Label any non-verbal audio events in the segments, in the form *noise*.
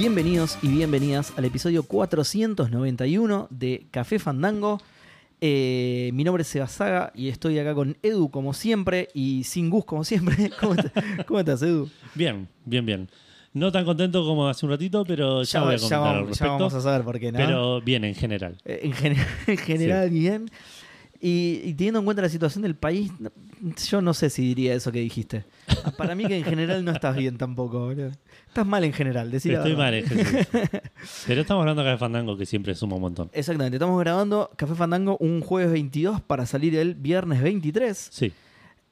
Bienvenidos y bienvenidas al episodio 491 de Café Fandango. Eh, mi nombre es Sebasaga y estoy acá con Edu como siempre y sin Gus como siempre. *laughs* ¿Cómo, estás, Edu? Bien, bien, bien. No tan contento como hace un ratito, pero ya, voy a ya comentar al ya vamos a saber por qué, ¿no? Pero bien en general. Eh, en, gen- *laughs* en general, bien. Y, y teniendo en cuenta la situación del país, yo no sé si diría eso que dijiste. Ah, Para mí que en general no estás bien tampoco, boludo. Estás mal en general, decir Estoy mal en general. *laughs* pero estamos hablando de Fandango, que siempre suma un montón. Exactamente, estamos grabando Café Fandango un jueves 22 para salir el viernes 23. Sí,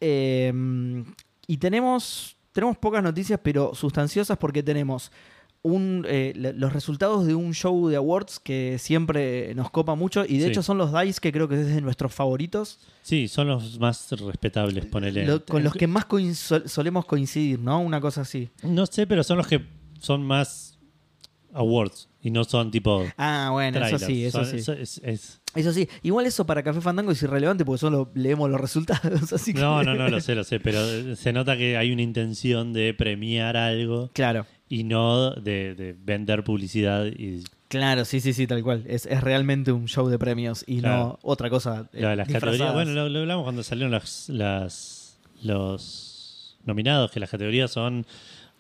Eh, y tenemos, tenemos pocas noticias, pero sustanciosas porque tenemos un, eh, los resultados de un show de awards que siempre nos copa mucho y de Sí. hecho son los DICE que creo que es de nuestros favoritos, sí, son los más respetables, ponele. lo- con los que más coin- sol- solemos coincidir, ¿no? Una cosa así. No sé, pero son los que son más awards y no son tipo. Ah, bueno, eso sí, eso Son- sí. es- es- Eso sí, igual eso para Café Fandango es irrelevante porque solo leemos los resultados, *laughs* así que... No, no, no, lo sé, lo sé, pero se nota que hay una intención de premiar algo Claro. Y no de, de vender publicidad y Claro, sí, sí, sí, tal cual. Es, es realmente un show de premios y no otra cosa. eh, La- las disfrazadas. categorías, bueno, lo, lo hablamos cuando salieron las, las los nominados, que las categorías son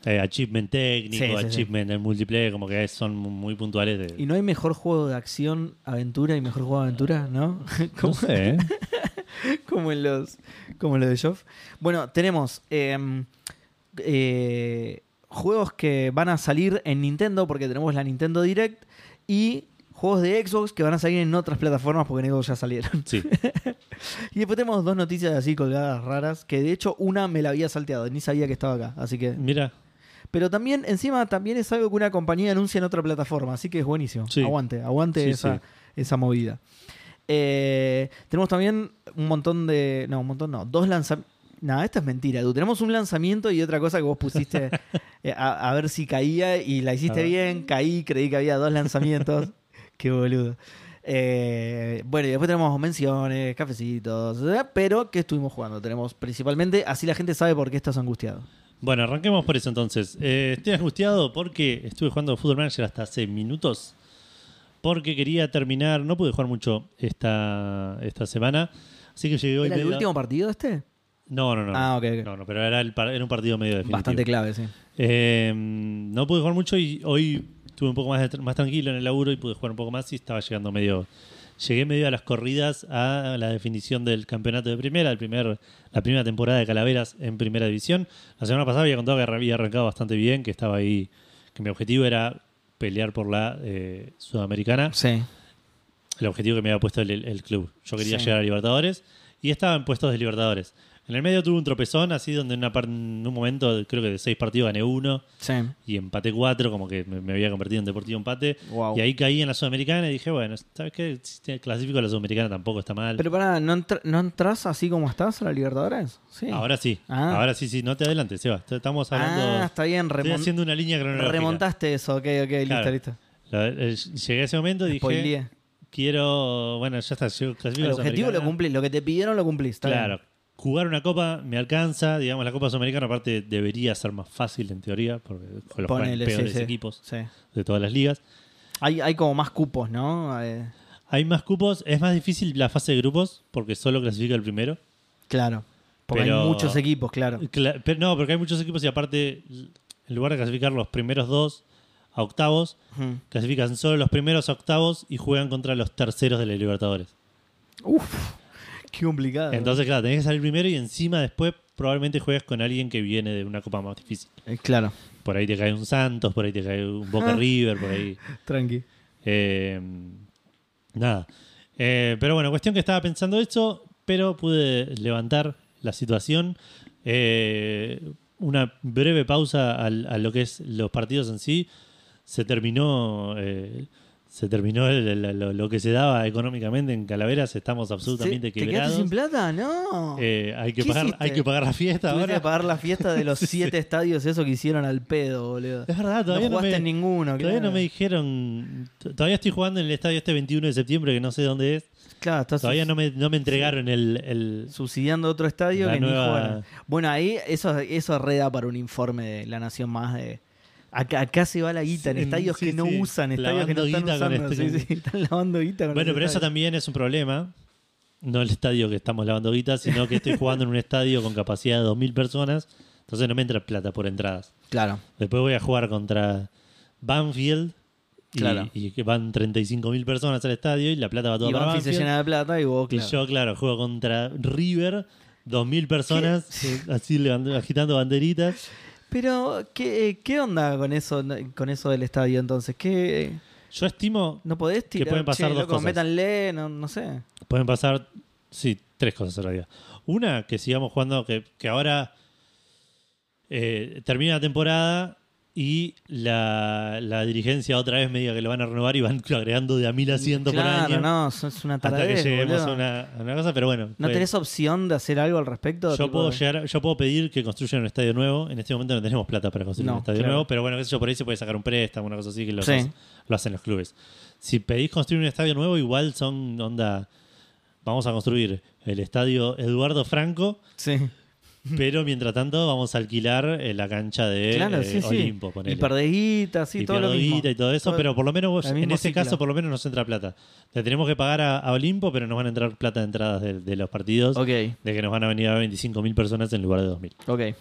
eh, achievement técnico, Sí, sí, sí. achievement en multiplayer, como que son muy puntuales de. Y no hay mejor juego de acción, aventura y mejor juego de aventura, ¿no? *laughs* no como, sé, ¿eh? *laughs* como en los como en los de Joff. Bueno, tenemos eh, eh, juegos que van a salir en Nintendo porque tenemos la Nintendo Direct y juegos de Xbox que van a salir en otras plataformas porque en Xbox ya salieron. Sí, *laughs* Y después tenemos dos noticias así colgadas raras que de hecho una me la había salteado, ni sabía que estaba acá, así que mira, Pero también, encima, también es algo que una compañía anuncia en otra plataforma, así que es buenísimo. Sí. Aguante, aguante Sí, esa, sí. esa movida. Eh, tenemos también un montón de. No, un montón no. Dos lanzamientos. Nada, esta es mentira, tú. Tenemos un lanzamiento y otra cosa que vos pusiste *laughs* eh, a, a ver si caía y la hiciste bien, caí, creí que había dos lanzamientos. *laughs* Qué boludo. Eh, bueno, y después tenemos menciones, cafecitos, pero ¿qué estuvimos jugando? Tenemos principalmente, así la gente sabe por qué estás angustiado. bueno, arranquemos por eso entonces. Eh, estoy angustiado porque estuve jugando Football Manager hasta hace minutos. Porque quería terminar, no pude jugar mucho esta, esta semana. Así que llegué hoy ¿Era el medio- último partido este? No, no, no. Ah, ok, ok. No, no, pero era, el par- era un partido medio definitivo. Bastante clave, sí. Eh, no pude jugar mucho y hoy estuve un poco más, de- más tranquilo en el laburo y pude jugar un poco más y estaba llegando medio... Llegué medio a las corridas a la definición del campeonato de primera, el primer, la primera temporada de Calaveras en primera división. La semana pasada había contado que había arrancado bastante bien, que estaba ahí, que mi objetivo era pelear por la eh, sudamericana, Sí. el objetivo que me había puesto el, el club. Yo quería Sí. llegar a Libertadores y estaba en puestos de Libertadores. En el medio tuve un tropezón, así donde en, una par- en un momento, creo que de seis partidos gané uno Sí. y empaté cuatro, como que me, me había convertido en deportivo empate. Wow. Y ahí caí en la Sudamericana y dije, bueno, ¿sabes qué? Si te clasifico a la Sudamericana tampoco está mal. Pero pará, ¿no, entr- ¿no entras así como estás a la Libertadores? Sí. Ahora sí, Ah. ahora sí, sí, no te adelantes, Seba. Te- Estamos hablando. Ah, está bien. estoy haciendo una línea cronológica. remontaste eso, ok, ok, listo, Claro. listo. La- eh, llegué a ese momento y dije, Spoileé. quiero, bueno, ya está, llego, clasifico a El la objetivo lo cumplís, lo que te pidieron lo cumplís. está Claro. bien. Jugar una copa me alcanza, digamos, la Copa Sudamericana aparte debería ser más fácil en teoría, porque con los Ponele, peores sí. equipos Sí. de todas las ligas. Hay, hay como más cupos, ¿no? Eh, Hay más cupos, es más difícil la fase de grupos, porque solo clasifica el primero. claro. Porque Pero- hay muchos equipos, claro. Cla- pero no, porque hay muchos equipos y aparte, en lugar de clasificar los primeros dos a octavos, clasifican solo los primeros a octavos y juegan contra los terceros de la Libertadores. Uf, qué complicado. Entonces, claro, tenés que salir primero y encima después probablemente juegas con alguien que viene de una copa más difícil. Eh, claro, Por ahí te cae un Santos, por ahí te cae un Boca Ah. River, por ahí. *laughs* tranqui. Eh, nada. Eh, pero bueno, cuestión que estaba pensando esto, pero pude levantar la situación. Eh, una breve pausa al- a lo que es los partidos en sí. Se terminó. Se terminó el- el- lo, lo que se daba económicamente en Calaveras. Estamos absolutamente ¿Te quedaste quebrados. sin plata? No. Eh, hay, que ¿Qué pagar, hiciste? hay que pagar la fiesta Tuviste ahora. que pagar la fiesta de los *laughs* siete estadios eso que hicieron al pedo, boludo. Es verdad, todavía no no, jugaste me, en ninguno. todavía claro. no me dijeron. t- Todavía estoy jugando en el estadio este 21 de septiembre, que no sé dónde es. Claro, estás Todavía no me, no me entregaron el, el- subsidiando otro estadio La que ni nueva- jugaron. Bueno, ahí eso, eso reda para un informe de La Nación Más de, Acá, acá se va la guita en estadios sí, que no sí. usan, estadios que no están usando. este- Sí, sí, están lavando guita con Bueno, pero eso también es un problema. No el estadio que estamos lavando guita, sino que estoy jugando en un estadio con capacidad de 2.000 personas. Entonces no me entra plata por entradas. Claro. Después voy a jugar contra Banfield. Y, Claro. y que van 35.000 personas al estadio y la plata va toda Y para Banfield se llena de plata y vos, Y claro. yo, claro, juego contra River, 2.000 personas, eh, así agitando banderitas. Pero, ¿qué, ¿qué onda con eso, con eso del estadio entonces? ¿Qué, Yo estimo, ¿No podés tirar? pueden pasar "Che, dos loco, cosas. métanle, no, no sé. pueden pasar, sí, tres cosas en realidad. Una, que sigamos jugando, que, que ahora eh, termina la temporada y la, la dirigencia otra vez me diga que lo van a renovar y van *laughs* agregando de a mil asientos claro, por año. no, es una hasta que lleguemos a una, a una cosa, pero bueno. ¿No fue- tenés opción de hacer algo al respecto? Yo puedo, llegar, yo puedo pedir que construyan un estadio nuevo. En este momento no tenemos plata para construir No, un estadio claro. nuevo, pero bueno, qué sé yo, por ahí se puede sacar un préstamo, una cosa así, que Sí. lo hacen los clubes. Si pedís construir un estadio nuevo, igual son onda. Vamos a construir el estadio Eduardo Franco, Sí, *laughs* pero mientras tanto vamos a alquilar eh, la cancha de claro, eh, sí, sí. Olimpo. Y ponele. perdés guita, sí, Y todo lo mismo. y todo eso, Todo- pero por lo menos en ese ciclo. caso por lo menos nos entra plata. Le tenemos que pagar a, a Olimpo, pero nos van a entrar plata de entradas de, de los partidos, de que nos van a venir a 25.000 personas en lugar de 2.000. ok.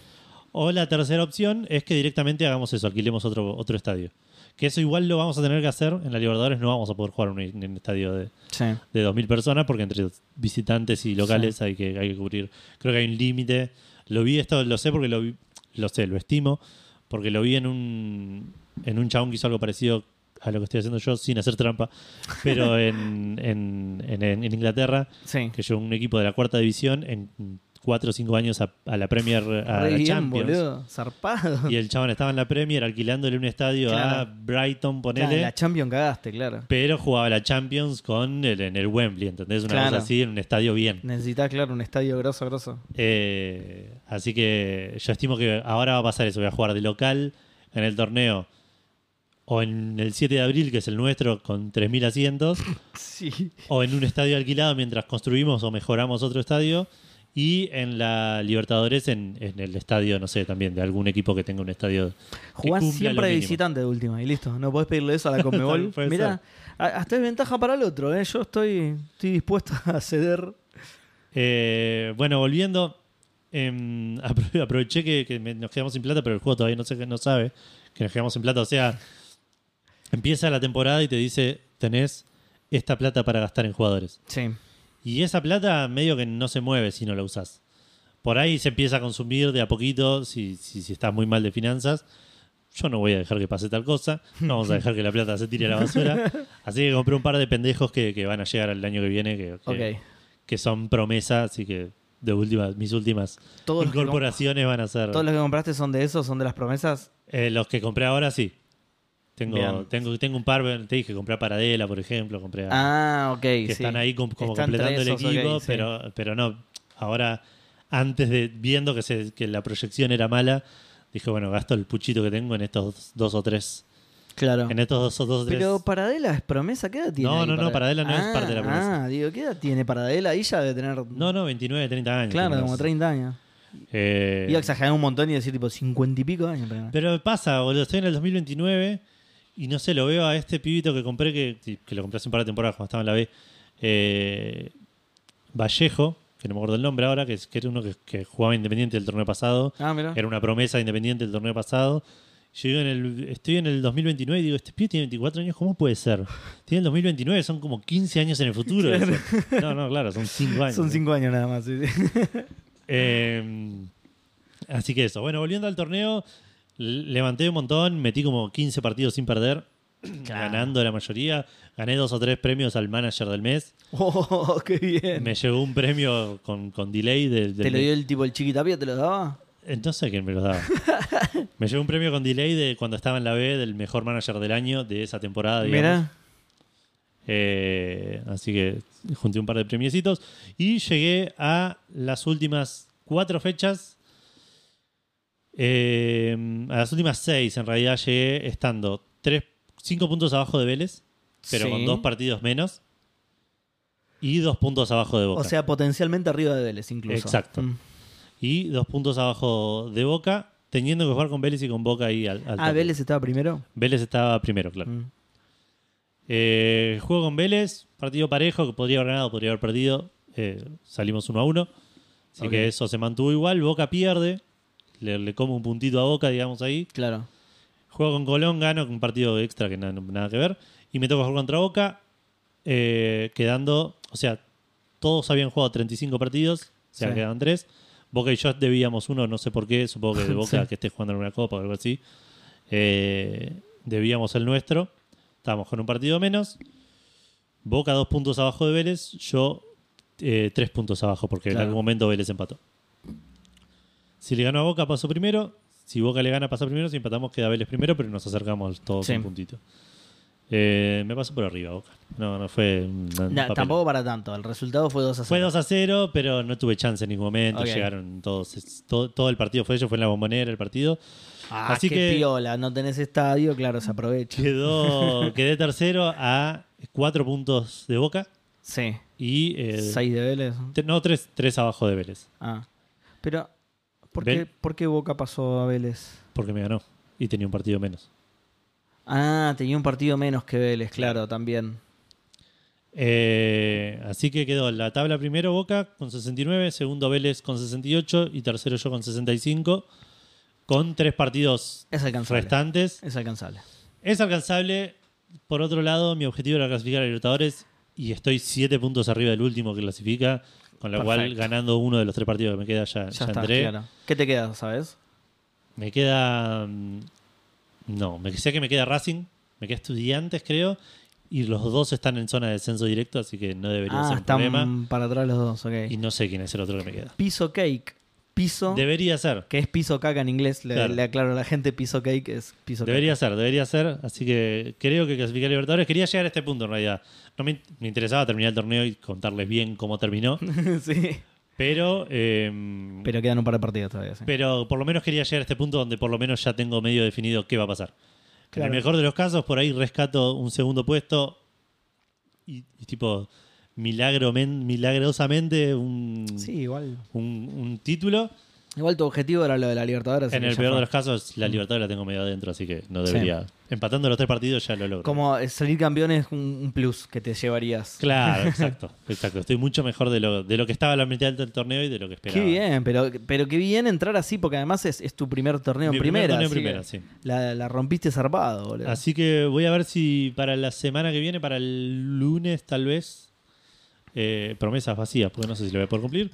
O la tercera opción es que directamente hagamos eso, alquilemos otro, otro estadio. Que eso igual lo vamos a tener que hacer. En la Libertadores no vamos a poder jugar en un, estadio de, Sí. de 2.000 personas porque entre visitantes y locales hay, que, hay que cubrir. Creo que hay un límite. Lo vi esto, lo sé porque lo vi, lo sé, lo estimo, porque lo vi en un, en un chabón que hizo algo parecido a lo que estoy haciendo yo sin hacer trampa, pero *laughs* en, en, en- en Inglaterra, Sí. que llevó un equipo de la cuarta división en cuatro o cinco años a, a la Premier, a Re la bien, Champions. boludo. Zarpado. Y el chabón estaba en la Premier alquilándole un estadio a Claro. Brighton, Claro, ponele. la Champion cagaste, claro. Pero jugaba la Champions con el, en el Wembley, ¿entendés? Una Claro. cosa así, en un estadio bien. Necesitas, claro, un estadio grosso, grosso. Eh, así que yo estimo que ahora va a pasar eso. Voy a jugar de local en el torneo o en el 7 de abril, que es el nuestro, con 3.000 asientos, *laughs* Sí. o en un estadio alquilado mientras construimos o mejoramos otro estadio. Y en la Libertadores, en, en el estadio, no sé, también de algún equipo que tenga un estadio. que Jugás siempre de visitante de última y listo. No podés pedirle eso a la Conmebol. *laughs* Mirá, hasta es ventaja para el otro. ¿eh? Yo estoy, estoy dispuesto *laughs* a ceder. Eh, bueno, volviendo, em, apro- aproveché que, que nos quedamos sin plata, pero el juego todavía no sé no sabe que nos quedamos sin plata. O sea, empieza la temporada y te dice, tenés esta plata para gastar en jugadores. Sí. Y esa plata medio que no se mueve si no la usás. Por ahí se empieza a consumir de a poquito si, si, si estás muy mal de finanzas. Yo no voy a dejar que pase tal cosa. No vamos a dejar que la plata se tire a la basura. *laughs* Así que compré un par de pendejos que, que van a llegar el año que viene, que, que- son promesas, así que de últimas, mis últimas Todos incorporaciones van a ser todos los que compraste son de esos, son de las promesas. eh, los que compré ahora, sí. Tengo, Bien. tengo, tengo un par, te dije, compré a Paradela, por ejemplo, compré a, Ah, ok. que sí. están ahí com- como Están completando el equipo, sí. pero, pero no, ahora, antes de viendo que, se, que la proyección era mala, dije, bueno, gasto el puchito que tengo en estos dos, dos o tres, Claro. en estos dos o dos o tres. Pero Paradela es promesa, ¿qué edad tiene? No, ahí no, no, Paradela no es Ah, parte de la promesa. Ah, digo, ¿qué edad tiene Paradela? Ahí ya debe tener. No, no, 29, 30 años. Claro, como más. 30 años. Eh, Iba a exagerar un montón y decir tipo 50 y pico años. Pero... Pero pasa, boludo. Estoy en el 2029 y no sé, lo veo a este pibito que compré, que, que lo compré hace un par de temporadas cuando estaba en la B. eh, Vallejo, que no me acuerdo el nombre ahora, que, es, que era uno que, que jugaba Independiente el torneo pasado. Ah, mira. Era una promesa de Independiente el torneo pasado. Yo digo en el, estoy en el 2029 y digo, este pibe tiene 24 años, ¿cómo puede ser? Tiene el 2029, son como 15 años en el futuro. *laughs* No, no, claro, son 5 años. Son 5 años nada más. sí, sí. Eh, así que eso. Bueno, volviendo al torneo, levanté un montón, metí como 15 partidos sin perder, *clears throat* Claro. ganando la mayoría. Gané dos o tres premios al manager del mes. Oh, *laughs* qué bien. Me llegó un premio con, con delay del, del ¿Te lo dio el tipo el chiquitapia? ¿Te lo daba? Eh, No sé quién me lo daba. *laughs* me llegó un premio con delay de cuando estaba en la B del mejor manager del año de esa temporada. Mira. Eh, así que junté un par de premiecitos y llegué a las últimas cuatro fechas. Eh, a las últimas seis, en realidad, llegué estando tres, cinco puntos abajo de Vélez, pero Sí. con dos partidos menos. Y dos puntos abajo de Boca. O sea, potencialmente arriba de Vélez incluso. Exacto. Mm. y dos puntos abajo de Boca teniendo que jugar con Vélez y con Boca ahí al, al Ah. Vélez estaba primero. Vélez estaba primero, claro. Mm. Eh, juego con Vélez, partido parejo que podría haber ganado, podría haber perdido. Eh, salimos 1 a 1. Así que eso se mantuvo igual. Boca pierde, le, le come un puntito a Boca, digamos ahí. Claro. Juego con Colón, gano con un partido extra que na- nada que ver. Y me toca jugar contra Boca, eh, quedando, o sea, todos habían jugado 35 partidos, o sea, Sí. quedaban 3. Boca y yo debíamos uno, no sé por qué, supongo que de *laughs* Boca Sí. que esté jugando en una copa o algo así. Eh, debíamos el nuestro, estábamos con un partido menos. Boca dos puntos abajo de Vélez, yo eh, tres puntos abajo, porque en algún momento Vélez empató. Si le ganó a Boca, pasó primero. Si Boca le gana, pasa primero. Si empatamos, queda Vélez primero, pero nos acercamos todos Sí. un puntito. Eh, me pasó por arriba Boca. No, no fue. papelón. tampoco para tanto. El resultado fue 2 a 0. Fue 2 a 0, pero no tuve chance en ningún momento. Llegaron todos. todo, todo el partido fue ellos, fue en la bombonera el partido. Ah, Así qué que- piola. No tenés estadio, claro, se aprovecha. Quedó, *laughs* quedé tercero a 4 puntos de Boca Sí. y. eh, 6 de Vélez. no, 3 tres, abajo de Vélez. Ah. Pero, ¿por Vel- qué, ¿por qué Boca pasó a Vélez? Porque me ganó y tenía un partido menos. Ah, tenía un partido menos que Vélez, claro, también. Eh, así que quedó la tabla primero Boca con 69, segundo Vélez con 68 y tercero yo con 65, con tres partidos Es alcanzable. restantes. Es alcanzable. Es alcanzable. Por otro lado, mi objetivo era clasificar a Libertadores y estoy siete puntos arriba del último que clasifica, con lo cual ganando uno de los tres partidos que me queda ya, Ya, ya está, entré. claro. ¿Qué te queda, sabes? Me queda... mm, No, me sé que me queda Racing, me queda Estudiantes creo, y los dos están en zona de descenso directo, así que no debería Ah, ser un están problema. para atrás los dos, ok. Y no sé quién es el otro que me queda. Piso cake. Piso, Debería ser. que es piso caca en inglés. Le, Claro. le aclaro a la gente, piso cake es piso Debería ser, debería ser. Así que creo que clasificar a Libertadores. Quería llegar a este punto en realidad. No me, me interesaba terminar el torneo y contarles bien cómo terminó. *laughs* sí. Pero, eh, Pero quedan un par de partidos todavía, sí. pero por lo menos quería llegar a este punto donde por lo menos ya tengo medio definido qué va a pasar. En el mejor de los casos, por ahí rescato un segundo puesto y, y tipo milagro, milagrosamente un, Sí, igual. un, un título. Igual tu objetivo era lo de la Libertadores. En el peor de los casos, la libertad la tengo medio adentro, así que no debería. Empatando los tres partidos ya lo logro. Como eh, salir campeón es un, plus que te llevarías. Claro, *laughs* exacto, exacto. Estoy mucho mejor de lo, de lo que estaba a la mitad del torneo y de lo que esperaba. Qué bien, pero, pero qué bien entrar así, porque además es, es tu primer torneo en primer primera. torneo primera, sí. la, la rompiste zarpado, boludo. Así que voy a ver si para la semana que viene, para el lunes tal vez, eh, promesas vacías, porque no sé si lo voy a poder cumplir,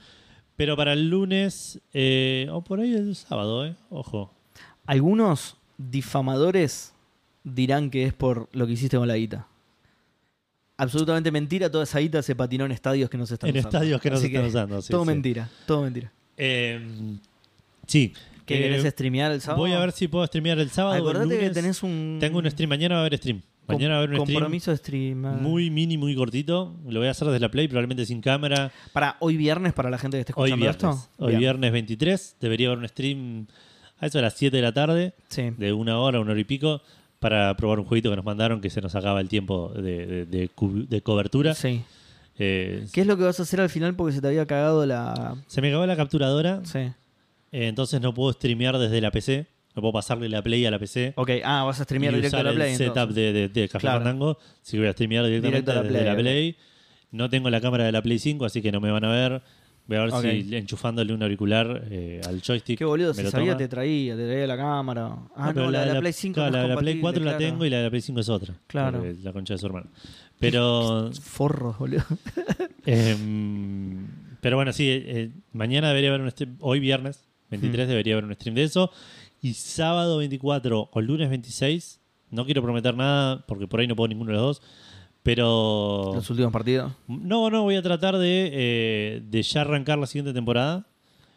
pero para el lunes, eh, o por ahí el sábado, eh, ojo. Algunos difamadores dirán que es por lo que hiciste con la guita. Absolutamente mentira, toda esa guita se patinó en estadios que no se están En usando. estadios que no se están usando, sí, todo sí. mentira, todo mentira. Eh, sí. ¿Qué Eh, querés streamear el sábado? Voy a ver si puedo streamear el sábado. el Acordate que tenés un. Tengo un stream, mañana va a haber stream. Mañana va a haber un stream compromiso de stream. muy mini, muy cortito. Lo voy a hacer desde la Play, probablemente sin cámara. Para hoy viernes, para la gente que esté Hoy escuchando viernes. esto. Hoy Bien. viernes 23. Debería haber un stream a eso a las 7 de la tarde, Sí. de una hora, una hora y pico, para probar un jueguito que nos mandaron que se nos acaba el tiempo de, de- de cu- de cobertura. sí. Eh, ¿Qué es lo que vas a hacer al final porque se te había cagado la. se me acabó la capturadora, Sí. eh, entonces no puedo streamear desde la PC. No puedo pasarle la Play a la PC. Ok, ah, vas a streamear y directo a la Play. el setup de, de, de Café Claro. Fandango. Así que voy a streamear directamente Directo a la desde Play, la ok. Play. No tengo la cámara de la Play 5, así que no me van a ver. Voy a ver Ok. si enchufándole un auricular eh, al joystick. Qué boludo, me si lo sabía toma. te traía, te traía la cámara. Ah, pero no, la, de la Play 5 claro, no es la de la Play compatible, 4 la claro. tengo y la de la Play 5 es otra. Claro. Porque La concha de su hermano. *laughs* Pero, Forros, boludo. *laughs* em, pero bueno, sí, eh, mañana debería haber un stream. Hoy viernes 23 Hmm. debería haber un stream de eso. Y sábado 24 o lunes 26. No quiero prometer nada porque por ahí no puedo ninguno de los dos. Pero. Los últimos partidos. No, no, voy a tratar de, eh, de ya arrancar la siguiente temporada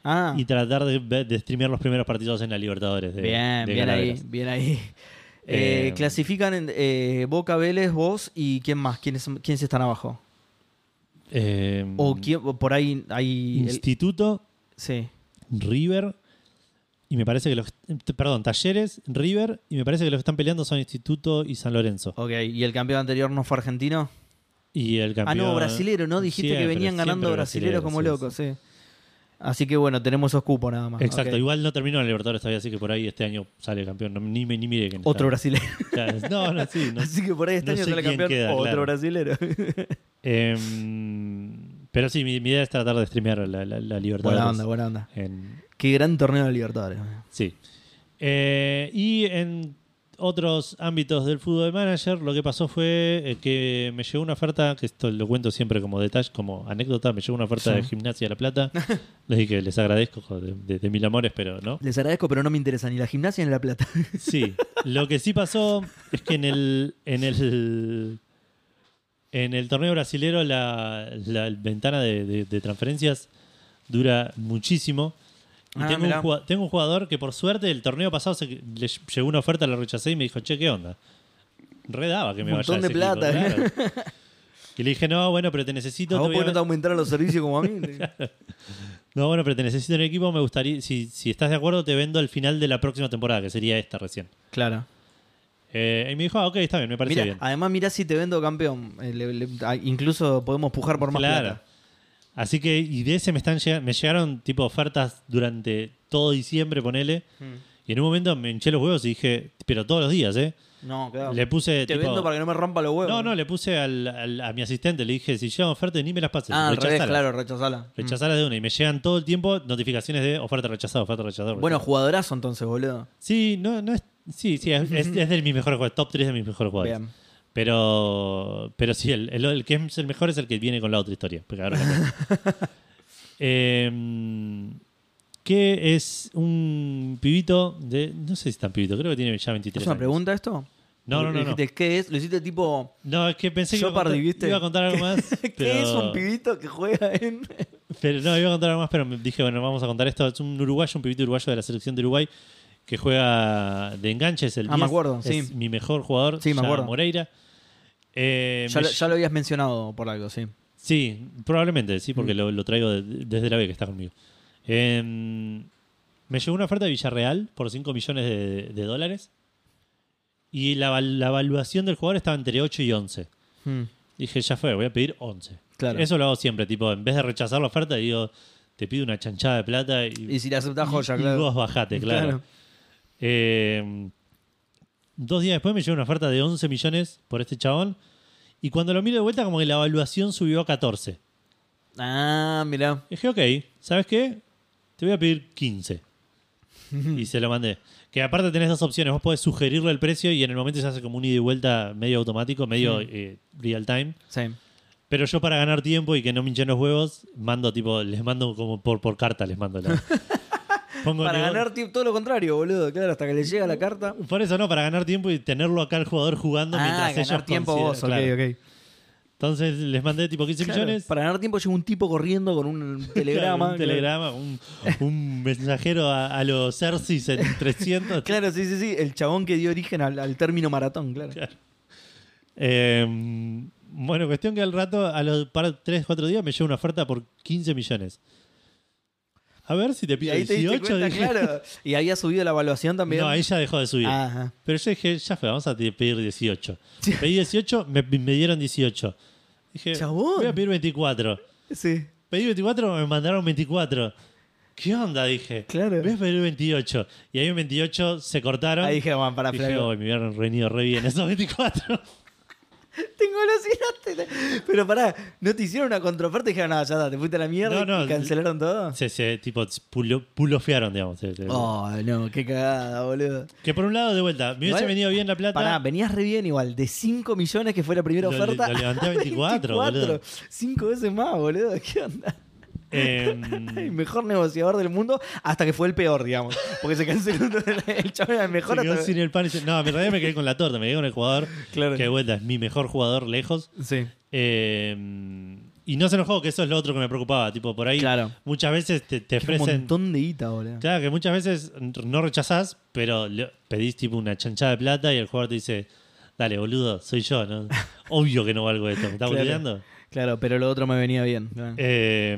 Ah, y tratar de, de streamear los primeros partidos en la Libertadores. De, bien, de bien ahí, bien ahí. Eh, Eh, clasifican en, Boca, Vélez, vos y quién más, quiénes, quiénes están abajo. O quién, por ahí hay. el- Instituto, sí. River. Y me parece que los. Perdón, Talleres, River. Y me parece que los que están peleando son Instituto y San Lorenzo. Ok, ¿y el campeón anterior no fue argentino? Y el Ah, campeón. no, brasilero, ¿no? Dijiste Siempre, que venían ganando brasileros como locos, sí. Así que bueno, tenemos esos cupos nada más. Exacto, igual no terminó en el Libertadores todavía, así que por ahí este año sale campeón. No, ni, ni mire quién Otro brasileño. *laughs* Claro, No, no, sí. No, Así que por ahí este año sale campeón queda, otro claro. brasilero. *laughs* Em, pero sí, mi, mi idea es tratar de streamear la, la, la Libertadores. buena onda, buena onda. en- Qué gran torneo de Libertadores. sí. Eh, y en otros ámbitos del fútbol de manager, lo que pasó fue eh, que me llegó una oferta, que esto lo cuento siempre como detalle, como anécdota, me llegó una oferta Sí. de Gimnasia de La Plata. *laughs* Les dije que les agradezco joder, de, de- de mil amores, pero no. Les agradezco, pero no me interesa ni la gimnasia ni la plata. *laughs* Sí, lo que sí pasó es que en el en el en el torneo brasilero la, la ventana de, de- de transferencias dura muchísimo. Y Ah, tengo, un mirá. jugad- tengo un jugador que por suerte el torneo pasado se, le llegó una oferta, la rechacé y me dijo, che, ¿qué onda? Redaba que me Un vaya montón equipo, plata. claro. Y le dije, no, bueno, pero te necesito. ¿A te vos no te aumentaron los servicios como a mí? *laughs* No, bueno, pero te necesito en el equipo. Me gustaría, si, si estás de acuerdo, te vendo el final de la próxima temporada, que sería esta recién. claro. Eh, y me dijo, ah, ok, está bien, me parece bien. además mirá si te vendo campeón. Eh, le- le- incluso podemos pujar por más Claro. plata. Así que, y de ese me están llega- me llegaron tipo ofertas durante todo diciembre, ponele. Y en un momento me hinché los huevos y dije, pero todos los días, ¿eh? No, claro. Le puse. te tipo- vendo para que no me rompa los huevos. No, no, le puse al- al- a mi asistente, le dije, si llegan ofertas, ni me las pases. Ah, al revés, rechazalas. claro, rechazala. Rechazalas de una. Y me llegan todo el tiempo notificaciones de oferta rechazada, oferta rechazada. Mm. Bueno, jugadorazo entonces, boludo. Sí, no, no es. Sí, sí, es, es- es de mis mejores jugadores, top 3 de mis mejores jugadores. Bien. Pero, pero sí, el, el- el que es el mejor es el que viene con la otra historia. Porque ahora la cuento. *laughs* Em, que es un pibito de. No sé si es tan pibito, creo que tiene ya 23 ¿Es una años. pregunta esto? No, no, no, no. Dijiste, ¿Qué es? Lo hiciste tipo. No, es que pensé que iba a, contar, ¿viste? iba a contar algo más. *laughs* ¿Qué pero- es un pibito que juega en.? Pero no, iba a contar algo más, pero me dije, bueno, vamos a contar esto. Es un uruguayo, un pibito uruguayo de la selección de Uruguay que juega de enganche, es el Ah, me 10, acuerdo, es sí. mi mejor jugador, Sí, me acuerdo. Moreira. Eh, Ya, me lo- ya lo habías mencionado por algo, sí. Sí, probablemente, sí, porque Mm. lo, lo traigo de- desde la B que está conmigo. Em, me llegó una oferta de Villarreal por 5 millones de, de dólares y la, la evaluación del jugador estaba entre 8 y 11. Hmm, Dije, ya fue, voy a pedir 11. Claro. Eso lo hago siempre, tipo, en vez de rechazar la oferta, digo, te pido una chanchada de plata y, Y si la aceptás, joya, y- y claro. vos bajate, *laughs* claro. Eh, dos días después me llegó una oferta de 11 millones por este chabón y cuando lo miro de vuelta como que la evaluación subió a 14. Ah, mirá. Dije, ok, ¿sabes qué? Te voy a pedir 15. y se lo mandé. Que aparte tenés dos opciones. Vos podés sugerirle el precio y en el momento se hace como un ida y vuelta medio automático, medio eh, real time. Sí. Pero yo para ganar tiempo y que no me hinchen los huevos, mando tipo, les mando como por, por carta, les mando la... *laughs* Pongo Para ganar tiempo, todo lo contrario, boludo. Claro, hasta que le llega la carta. Por eso no, para ganar tiempo y tenerlo acá el jugador jugando Ah, mientras ganar ellos tiempo vos, claro. ok. Entonces les mandé tipo 15 Claro, millones. Para ganar tiempo llega un tipo corriendo con un *laughs* telegrama. un telegrama, un, un mensajero a, a los Cercis en *laughs* 300. Claro, sí, sí, sí. El chabón que dio origen al, al término maratón, claro. Claro. Eh, bueno, cuestión que al rato, a los 3, 4 días, me llega una oferta por 15 millones. A ver si te pido ahí te diste 18. cuenta, dije. claro. Y había subido la evaluación también. No, ahí ya dejó de subir. Ajá. Pero yo dije, ya fue, vamos a pedir 18. Pedí 18, me, me dieron 18. Dije, Chabón. voy a pedir 24. Sí. Pedí 24, me mandaron 24. ¿Qué onda? Dije. Claro. Voy a pedir 28. Y ahí en 28 se cortaron. Ahí dije, bueno, para dije. "Uy, me hubieran reunido re bien esos 24. *laughs* Tengo velocidad. Pero pará, ¿no te hicieron una contraoferta y dijeron, no, ya está, te fuiste a la mierda No, no, y cancelaron todo? se, se, tipo, pulo- pulofearon, digamos. Se- se- Oh, no, qué cagada, boludo. Que por un lado, de vuelta, me hubiese Igual, venido bien la plata. Pará, venías re bien igual. De 5 millones que fue la primera Lo- oferta. lo levanté a *laughs* 24, boludo. 5 veces más, boludo. ¿Qué onda? Em, El *laughs* mejor negociador del mundo hasta que fue el peor, digamos. Porque se canceló. *laughs* El chaval era el mejor se quedó hasta- sin el pan y se- No, en realidad me quedé con la torta, me quedé con el jugador. *laughs* Claro. Que de vuelta es mi mejor jugador lejos. Sí. Eh, y no se enojó, que eso es lo otro que me preocupaba. Tipo, por ahí Claro. muchas veces te, te Un ofrecen. montón de guita, boludo. Claro, que muchas veces no rechazás, pero le- pedís tipo una chanchada de plata y el jugador te dice, dale, boludo, soy yo, ¿no? Obvio que no valgo esto, ¿me estás Claro. Claro, pero lo otro me venía bien. Eh,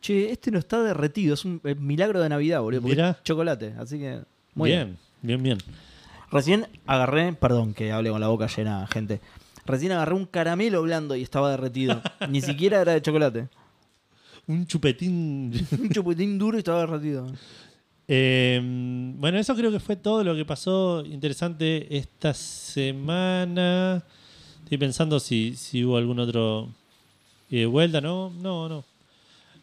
Che, este no está derretido. Es un milagro de Navidad, boludo. Porque Mirá. es chocolate. Así que. Muy bien. bien, bien, bien. Recién agarré. Perdón que hable con la boca llena, gente. Recién agarré un caramelo blando y estaba derretido. *laughs* Ni siquiera era de chocolate. Un chupetín. *laughs* Un chupetín duro y estaba derretido. Eh, bueno, eso creo que fue todo lo que pasó interesante esta semana. Estoy pensando si, si hubo algún otro eh, vuelta, ¿no? No, no.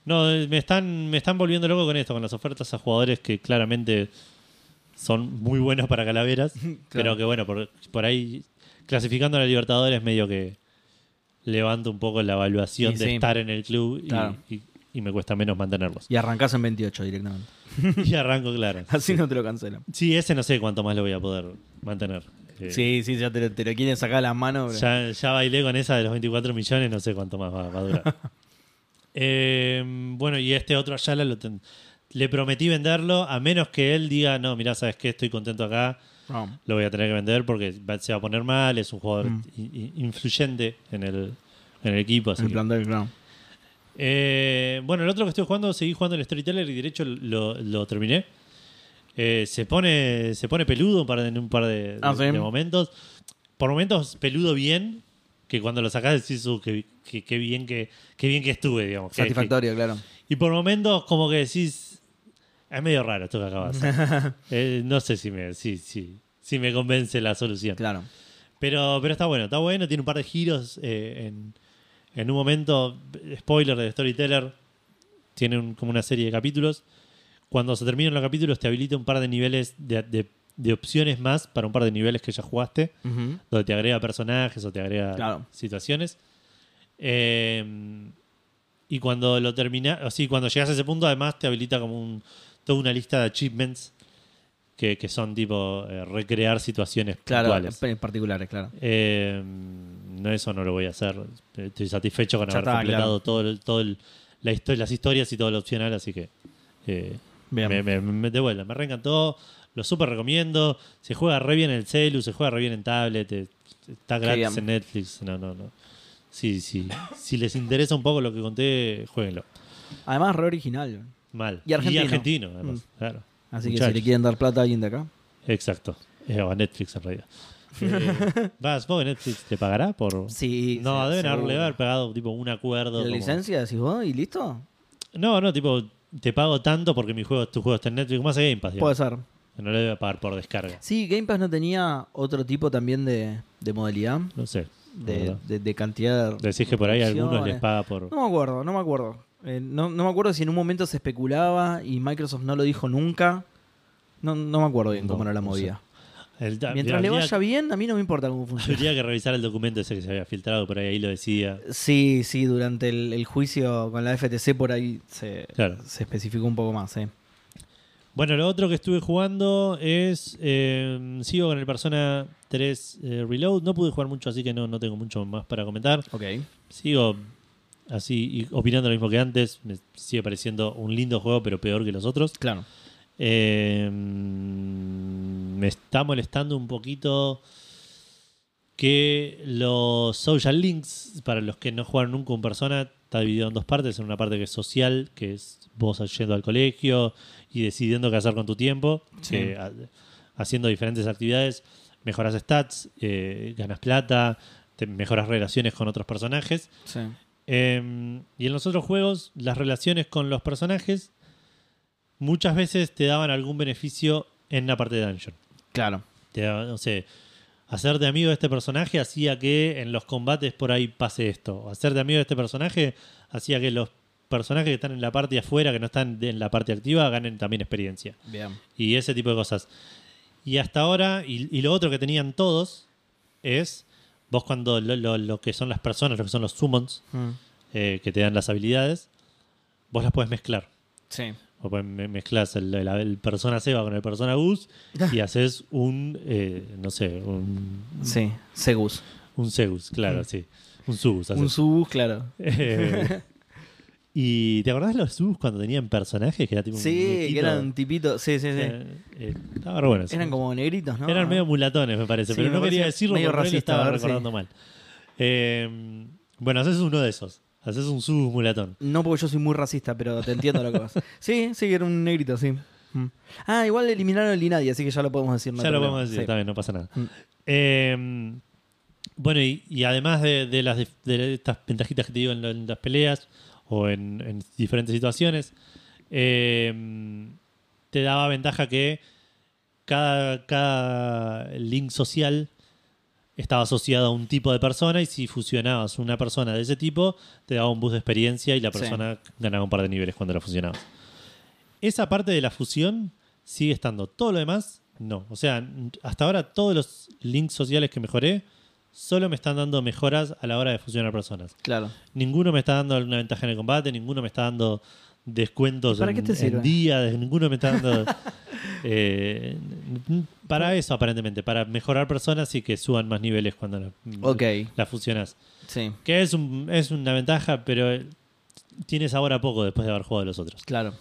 No, eh, me están, me están volviendo loco con esto, con las ofertas a jugadores que claramente son muy buenos para calaveras, *laughs* pero que bueno, por, por ahí clasificando a la Libertadores medio que levanto un poco la evaluación de sí. estar en el club y- Claro. y, y me cuesta menos mantenerlos. Y arrancás en 28 directamente. *laughs* y arranco, claro. *laughs* Así no te lo cancelan. Sí, ese no sé cuánto más lo voy a poder mantener. Sí, sí, ya te, lo- te lo quieren sacar a las manos. Ya, ya bailé con esa de los 24 millones, no sé cuánto más va, va a durar. *laughs* Eh, bueno, y este otro Ayala lo ten- le prometí venderlo, a menos que él diga, no, mira, sabes que estoy contento acá, No. lo voy a tener que vender porque se va a poner mal, es un jugador Mm. influyente en el, en el equipo. Así El que- plan del clown. Eh, bueno, el otro que estoy jugando, seguí jugando el Storyteller y derecho lo, lo terminé. Eh, se pone se pone peludo un par de, en un par de, Ah, de- ¿sí? de momentos. Por momentos peludo bien, que cuando lo sacás decís, "Uh, qué, qué- qué bien que qué bien que estuve, digamos. Que- Satisfactorio, claro. que- y por momentos como que decís, es medio raro esto que acabas. *laughs* Eh, no sé si me, si, si, si me convence la solución. Claro. Pero, pero está bueno, está bueno, tiene un par de giros eh, en, en un momento, spoiler de Storyteller, tiene un- como una serie de capítulos. Cuando se terminan los capítulos te habilita un par de niveles de, de- de opciones más para un par de niveles que ya jugaste, donde te agrega personajes o te agrega Claro. situaciones. Eh, y cuando lo terminas, o sí, cuando llegas a ese punto, además te habilita como un, toda una lista de achievements que, que son tipo eh, recrear situaciones Claro, puntuales. en particulares, claro. Eh, no, eso no lo voy a hacer. Estoy satisfecho con Ya haber está, completado claro. todo, el- todo el- la histo- las historias y todo lo opcional, así que eh, Bien. me, me, me- de vuelta, me reencantó. Lo súper recomiendo. Se juega re bien en el celu, se juega re bien en tablet. eh, Está gratis bien. en Netflix. No, no, no. Sí, sí. Si les interesa un poco lo que conté, jueguenlo. Además, re original. Mal. Y argentino. además. Mm. Claro. Así que si le quieren dar plata a alguien de acá. Exacto. Eh, o a Netflix en realidad. *laughs* Eh, ¿Vas, vos Netflix te pagará por.? Sí. No, se- deben seguro. haberle haber pagado tipo un acuerdo. ¿La como- licencia decís vos y listo? No, no, tipo, te pago tanto porque mi juego, tu juego está en Netflix, como hace Game Pass. Puede digamos. ser. No le debe pagar por descarga. Sí, Game Pass no tenía otro tipo también de, de modalidad, No sé. de, verdad. de, de cantidad de Decís que por ahí a algunos les paga por. No me acuerdo, no me acuerdo. Eh, no, no me acuerdo si en un momento se especulaba y Microsoft no lo dijo nunca. No, no me acuerdo bien No, cómo era la no sé. movida. El- Mientras le vaya bien, a mí no me importa cómo funciona. Habría que revisar el documento ese que se había filtrado, por ahí, ahí lo decía. Sí, sí, durante el, el juicio con la FTC por ahí se, Claro. se especificó un poco más. ¿eh? Bueno, lo otro que estuve jugando es. eh, sigo con el Persona 3 eh, Reload. No pude jugar mucho, así que no, no tengo mucho más para comentar. Ok. Sigo así opinando lo mismo que antes. Me sigue pareciendo un lindo juego, pero peor que los otros. Claro. Eh, me está molestando un poquito que los social links, para los que no jugaron nunca en persona, está dividido en dos partes. En una parte que es social, que es vos yendo al colegio y decidiendo qué hacer con tu tiempo, Sí. haciendo diferentes actividades, mejoras stats, eh, ganas plata, te mejoras relaciones con otros personajes. Sí. Eh, y en los otros juegos, las relaciones con los personajes muchas veces te daban algún beneficio en la parte de dungeon. Claro. Te no sé, hacerte amigo de este personaje hacía que en los combates por ahí pase esto. Hacerte amigo de este personaje hacía que los personajes que están en la parte de afuera, que no están en la parte activa, ganen también experiencia. Bien. Y ese tipo de cosas. Y hasta ahora, y, y lo otro que tenían todos, es vos cuando lo, lo- lo que son las personas, lo que son los summons, Mm. eh, que te dan las habilidades, vos las puedes mezclar. Sí. O puedes me- mezclas el, el- el persona Seba con el persona Gus y haces un, eh, no sé, un, Sí. Segus. un Zeus, claro, sí. Un Subus. Un subus, claro. Eh, *laughs* y ¿te acordás de los Subus cuando tenían personajes que era tipo un Sí, que eran tipitos. Sí, sí, sí. Eh, eh, estaba bueno. Eran como negritos, ¿no? Eran medio mulatones, me parece, Sí, pero me no quería decirlo porque lo racista, estaba sí. recordando mal. Bueno, haces uno de esos. Haces un Subus mulatón. No porque yo soy muy racista, pero te entiendo lo que vas. *laughs* Sí, sí, era un negrito, sí. Mm. Ah, igual eliminaron el Inadi, así que ya lo podemos decir. no ya lo problema. podemos decir, Sí. está bien, no pasa nada. Mm. Eh, bueno, y, y además de, de las de, de estas ventajitas que te digo en, las peleas o en, en diferentes situaciones. Eh, te daba ventaja que cada, cada link social estaba asociado a un tipo de persona y si fusionabas una persona de ese tipo, te daba un boost de experiencia y la Sí. persona ganaba un par de niveles cuando la fusionabas. Esa parte de la fusión sigue estando. Todo lo demás, no. O sea, hasta ahora todos los links sociales que mejoré solo me están dando mejoras a la hora de fusionar personas. Claro. Ninguno me está dando alguna ventaja en el combate, ninguno me está dando descuentos ¿Y para en, qué te en sirve? días, ninguno me está dando... *laughs* eh, para eso, aparentemente, para mejorar personas y que suban más niveles cuando la, Ok. la fusionas. Sí, Que es, un- es una ventaja, pero eh, tiene sabor a poco después de haber jugado los otros. claro.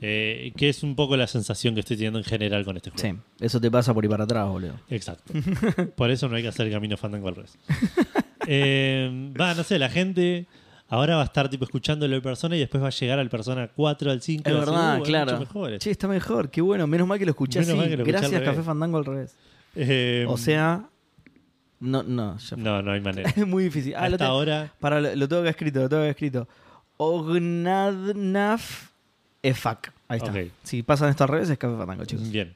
Eh, que es un poco la sensación que estoy teniendo en general con este juego. Sí. Eso te pasa por ir para atrás, boludo. Exacto. *laughs* Por eso no hay que hacer el camino fandango al revés. Eh, va, no sé, la gente ahora va a estar tipo escuchándolo en persona y después va a llegar al persona 4, al 5. Es verdad, "Uh, claro. mucho mejor esto". Che, está mejor, qué bueno. Menos mal que lo escuché así. que lo Gracias. Café Fandango al revés. Eh, O sea, no, no, ya no, no hay manera. *laughs* es muy difícil. Ah, Hasta te- ahora, para, lo, lo tengo que escrito, lo tengo que escrito. Ognadnaf Efak. Ahí está. Si pasan esto al revés, es Café Fandango, chicos. bien.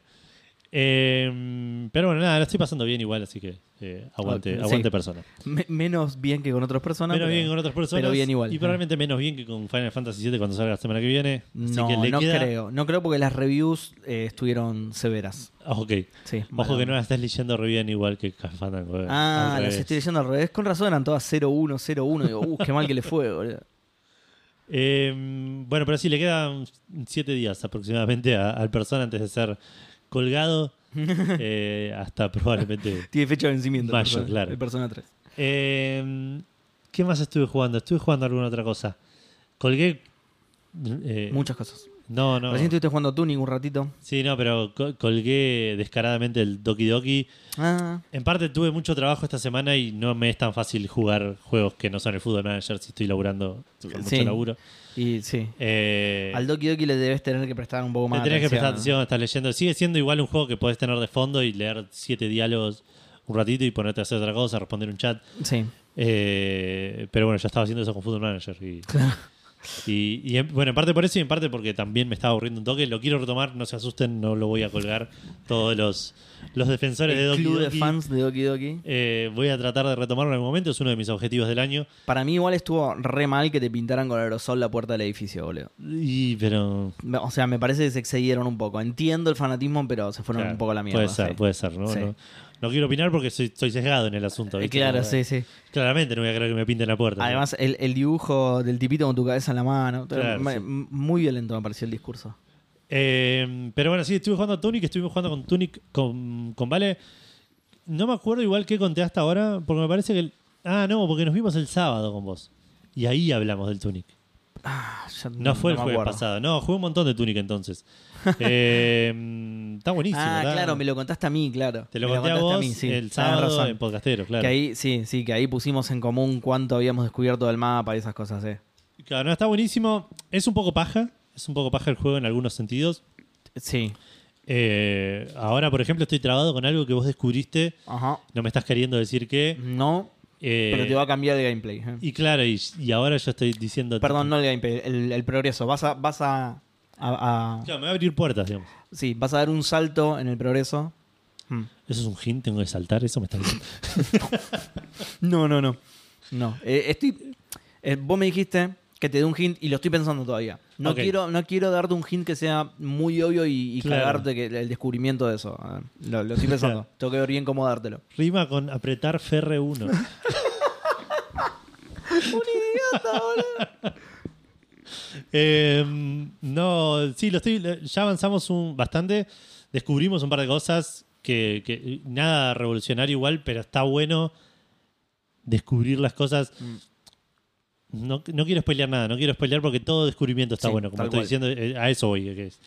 Eh, pero bueno, nada, la estoy pasando bien igual, así que eh, aguante, aguante persona. Me- menos bien que con otras personas. menos pero- bien que con otras personas. pero bien igual. Y probablemente menos bien que con Final Fantasy VII cuando salga la semana que viene. Así No, que le no queda- creo. No creo porque las reviews eh, estuvieron severas. Ah, ok. Sí, Ojo mala que no la estás leyendo re bien igual que Café Fandango. eh, Ah, al las revés. estoy leyendo al revés. Con razón eran todas 0-1, 0-1. Digo, uh, qué mal que le fue, *laughs* boludo. Eh, bueno, pero sí, le quedan siete días aproximadamente a- al persona antes de ser colgado *laughs* eh, hasta probablemente... Tiene fecha de vencimiento. Mayo, Persona- claro. El Persona 3. Eh, ¿Qué más estuve jugando? Estuve jugando alguna otra cosa. Colgué... eh, Muchas cosas. no, no. Recién estuviste jugando Tunic un ratito. Sí, no, pero co- colgué descaradamente el Doki Doki. Ah, En parte tuve mucho trabajo esta semana y no me es tan fácil jugar juegos que no son el fútbol manager si estoy laburando con mucho Sí. laburo. Y sí. Eh, Al Doki Doki le debes tener que prestar un poco más Le tenés que atención. prestar atención, estás leyendo. Sigue siendo igual un juego que podés tener de fondo y leer siete diálogos un ratito y ponerte a hacer otra cosa, responder un chat. Sí. Eh, pero bueno, yo estaba haciendo eso con Football Manager. Y, y, y en- bueno, en parte por eso y en parte porque también me estaba aburriendo un toque. Lo quiero retomar, no se asusten, no lo voy a colgar. Todos los, los defensores de El Doki club de Doki, fans de Doki Doki. eh, voy a tratar de retomarlo en algún momento, es uno de mis objetivos del año. Para mí igual estuvo re mal que te pintaran con aerosol la puerta del edificio, boludo. Y, pero. O sea, me parece que se excedieron un poco. Entiendo el fanatismo, pero se fueron claro, un poco a la mierda. Puede ser, sí. puede ser, ¿no? Sí. No, no quiero opinar porque soy, sesgado en el asunto. ¿viste? Claro, Como, sí, sí. Claramente no voy a querer que me pinten la puerta. Además, el, el dibujo del tipito con tu cabeza en la mano. Claro, Me- sí. Muy violento me pareció el discurso. Eh, pero bueno, sí, estuve jugando a Tunic, estuve jugando con Tunic con, con Vale. No me acuerdo igual qué conté hasta ahora, porque me parece que... el- ah, no, porque nos vimos el sábado con vos. Y ahí hablamos del Tunic. Ah, No fue el jueves acuerdo. pasado. No, jugué un montón de Tunic entonces. *laughs* Eh, está buenísimo. Ah, claro, me lo contaste a mí, claro. Te lo Me conté a contaste vos mí, sí. el sábado en Podcastero, claro. Que ahí, sí, sí, que ahí pusimos en común cuánto habíamos descubierto del mapa y esas cosas, eh. Claro, no, está buenísimo. Es un poco paja. Es un poco paja el juego en algunos sentidos. Sí. Eh, ahora, por ejemplo, estoy trabado con algo que vos descubriste. Ajá. No me estás queriendo decir qué. No, Eh, pero te va a cambiar el gameplay. eh. Y claro, y, y ahora yo estoy diciendo. Perdón, no el gameplay, el, el progreso. Vas a, vas a, a- a- Claro, me va a abrir puertas, digamos. Sí, vas a dar un salto en el progreso. Hmm. ¿Eso es un hint? ¿Tengo que saltar? ¿Eso me está diciendo? *laughs* No, no, no. No. Eh, estoy. vos me dijiste que te dé un hint y lo estoy pensando todavía. No, quiero, no quiero darte un hint que sea muy obvio y, y Claro. cagarte que, el descubrimiento de eso. A ver, Lo, lo estoy pensando. Claro. *laughs* Tengo que ver bien cómo dártelo. Rima con apretar FR1. *laughs* Eh, no, sí, lo estoy, ya avanzamos un, bastante. Descubrimos un par de cosas que, que nada revolucionario igual, pero está bueno descubrir las cosas. No, no quiero spoilear nada, no quiero spoilear porque todo descubrimiento está Sí, bueno. Como estoy cual. diciendo, eh, a eso voy. Que es.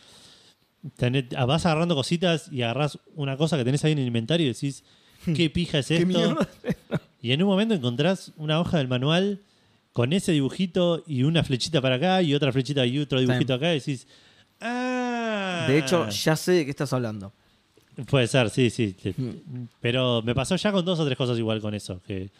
Tenés- ah, vas agarrando cositas y agarrás una cosa que tenés ahí en el inventario y decís, ¿qué pija es esto? Y en un momento encontrás una hoja del manual con ese dibujito y una flechita para acá y otra flechita y otro dibujito acá y decís, ¡ah! De hecho, ya sé de qué estás hablando. Puede ser, sí, sí. sí. Mm. Pero me pasó ya con dos o tres cosas igual con eso. Que,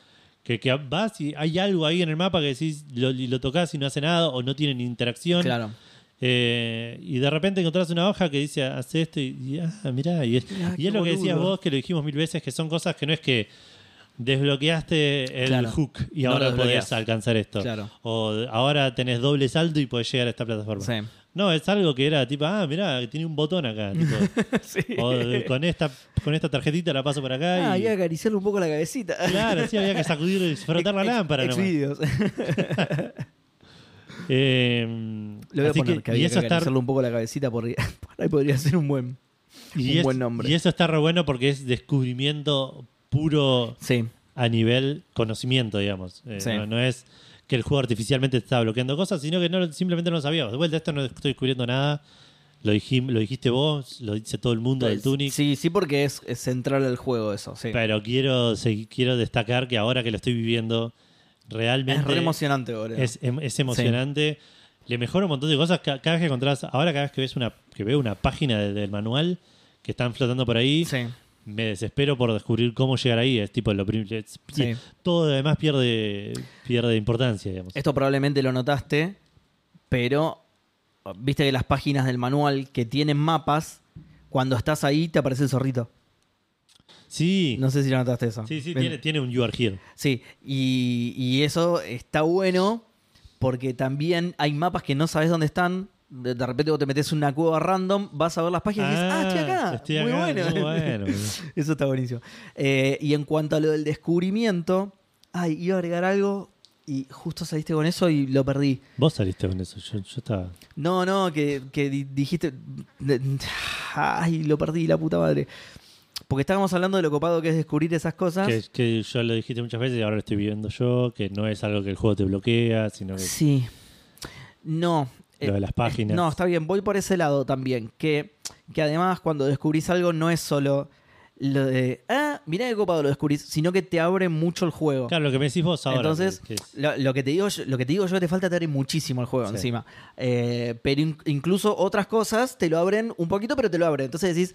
Que, que vas y hay algo ahí en el mapa que decís, lo, y lo tocas y no hace nada o no tienen interacción. Claro. Eh, y de repente encontrás una hoja que dice, hace esto y, y, ah, mirá. Y es, Ah, y qué es lo que decías vos, que lo dijimos mil veces, que son cosas que no es que desbloqueaste el Claro. hook y No ahora podés alcanzar esto. Claro. O ahora tenés doble salto y podés llegar a esta plataforma. Sí. No, es algo que era tipo, ah, mirá, tiene un botón acá. tipo, *laughs* sí. o de- con, esta, con esta tarjetita la paso por acá. Ah, y, había que acariciarle un poco la cabecita. Claro, sí, había que sacudir y frotar la Ex- lámpara. nomás. Xvideos. *laughs* Eh, Le voy a poner que, que- y eso que acariciarle un poco la cabecita por, *laughs* por ahí podría ser un buen. y un es- buen nombre. Y eso está re bueno porque es descubrimiento puro Sí. a nivel conocimiento, digamos. Eh, Sí. no, no es que el juego artificialmente te está bloqueando cosas, sino que no, simplemente no lo sabíamos. De vuelta, esto no estoy descubriendo nada. Lo, dijim- lo dijiste vos, lo dice todo el mundo del Tunic. Sí, sí, porque es, es central al juego eso. Sí. Pero quiero, quiero destacar que ahora que lo estoy viviendo, realmente es re emocionante, boludo. es, em- es emocionante. Le mejora un montón de cosas. Ca- Cada vez que encontrás, ahora cada vez que ves una, que veo una página de- del manual que están flotando por ahí, Sí. Me desespero por descubrir cómo llegar ahí. Es tipo lo es- Sí. todo lo demás pierde, pierde importancia, digamos. Esto probablemente lo notaste, pero viste que las páginas del manual que tienen mapas, cuando estás ahí te aparece el zorrito. Sí, No sé si lo notaste eso. sí, sí, tiene, tiene un You Are Here. Sí, y, y eso está bueno porque también hay mapas que no sabes dónde están. De, de repente vos te metes una cueva random, vas a ver las páginas y dices, ah, estoy acá. estoy muy acá, bueno. muy bueno, *laughs* boludo. Eso está buenísimo. Eh, y en cuanto a lo del descubrimiento, ay, iba a agregar algo y justo saliste con eso y lo perdí. Vos saliste con eso, yo, yo estaba... No, no, que, que di- dijiste. Ay, lo perdí, la puta madre. Porque estábamos hablando de lo copado que es descubrir esas cosas. Que, que yo lo dijiste muchas veces y ahora lo estoy viviendo yo, que no es algo que el juego te bloquea, sino que Sí. No. Lo eh, de las páginas. No, está bien, voy por ese lado también. Que, que además cuando descubrís algo no es solo lo de, ah, mirá qué copado lo descubrís, sino que te abre mucho el juego. Claro, lo que me decís vos ahora. Entonces, que- Lo, lo que te digo, yo- lo que te digo yo te falta te abre muchísimo el juego Sí. encima. Eh, pero in- incluso otras cosas te lo abren un poquito, pero te lo abren. Entonces decís,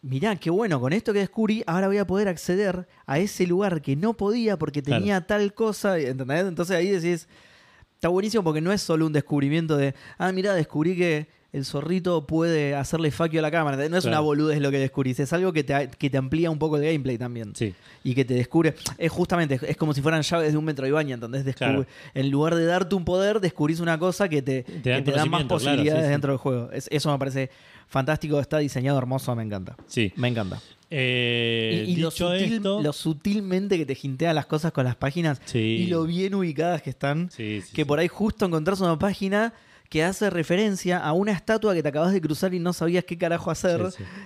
mirá, qué bueno, con esto que descubrí, ahora voy a poder acceder a ese lugar que no podía porque Claro. tenía tal cosa. ¿Entendés? Entonces ahí decís, está buenísimo porque no es solo un descubrimiento de, ah, mirá, descubrí que el zorrito puede hacerle faquio a la cámara. No es una boludez lo que descubrís, es algo que te, que te amplía un poco el gameplay también sí. y que te descubre. Es justamente, es- como si fueran llaves de un Metroidvania, ¿entendés? Descubri- Claro. En lugar de darte un poder, descubrís una cosa que te, que dan te da más claro, posibilidades sí. dentro del juego. Es- eso me parece fantástico, está diseñado hermoso, me encanta. Sí. Me encanta. Eh, y y lo, sutil- esto, lo sutilmente que te jintea las cosas con las páginas Sí. y lo bien ubicadas que están, Sí, sí, que por ahí justo encontrás una página que hace referencia a una estatua que te acabas de cruzar y no sabías qué carajo hacer.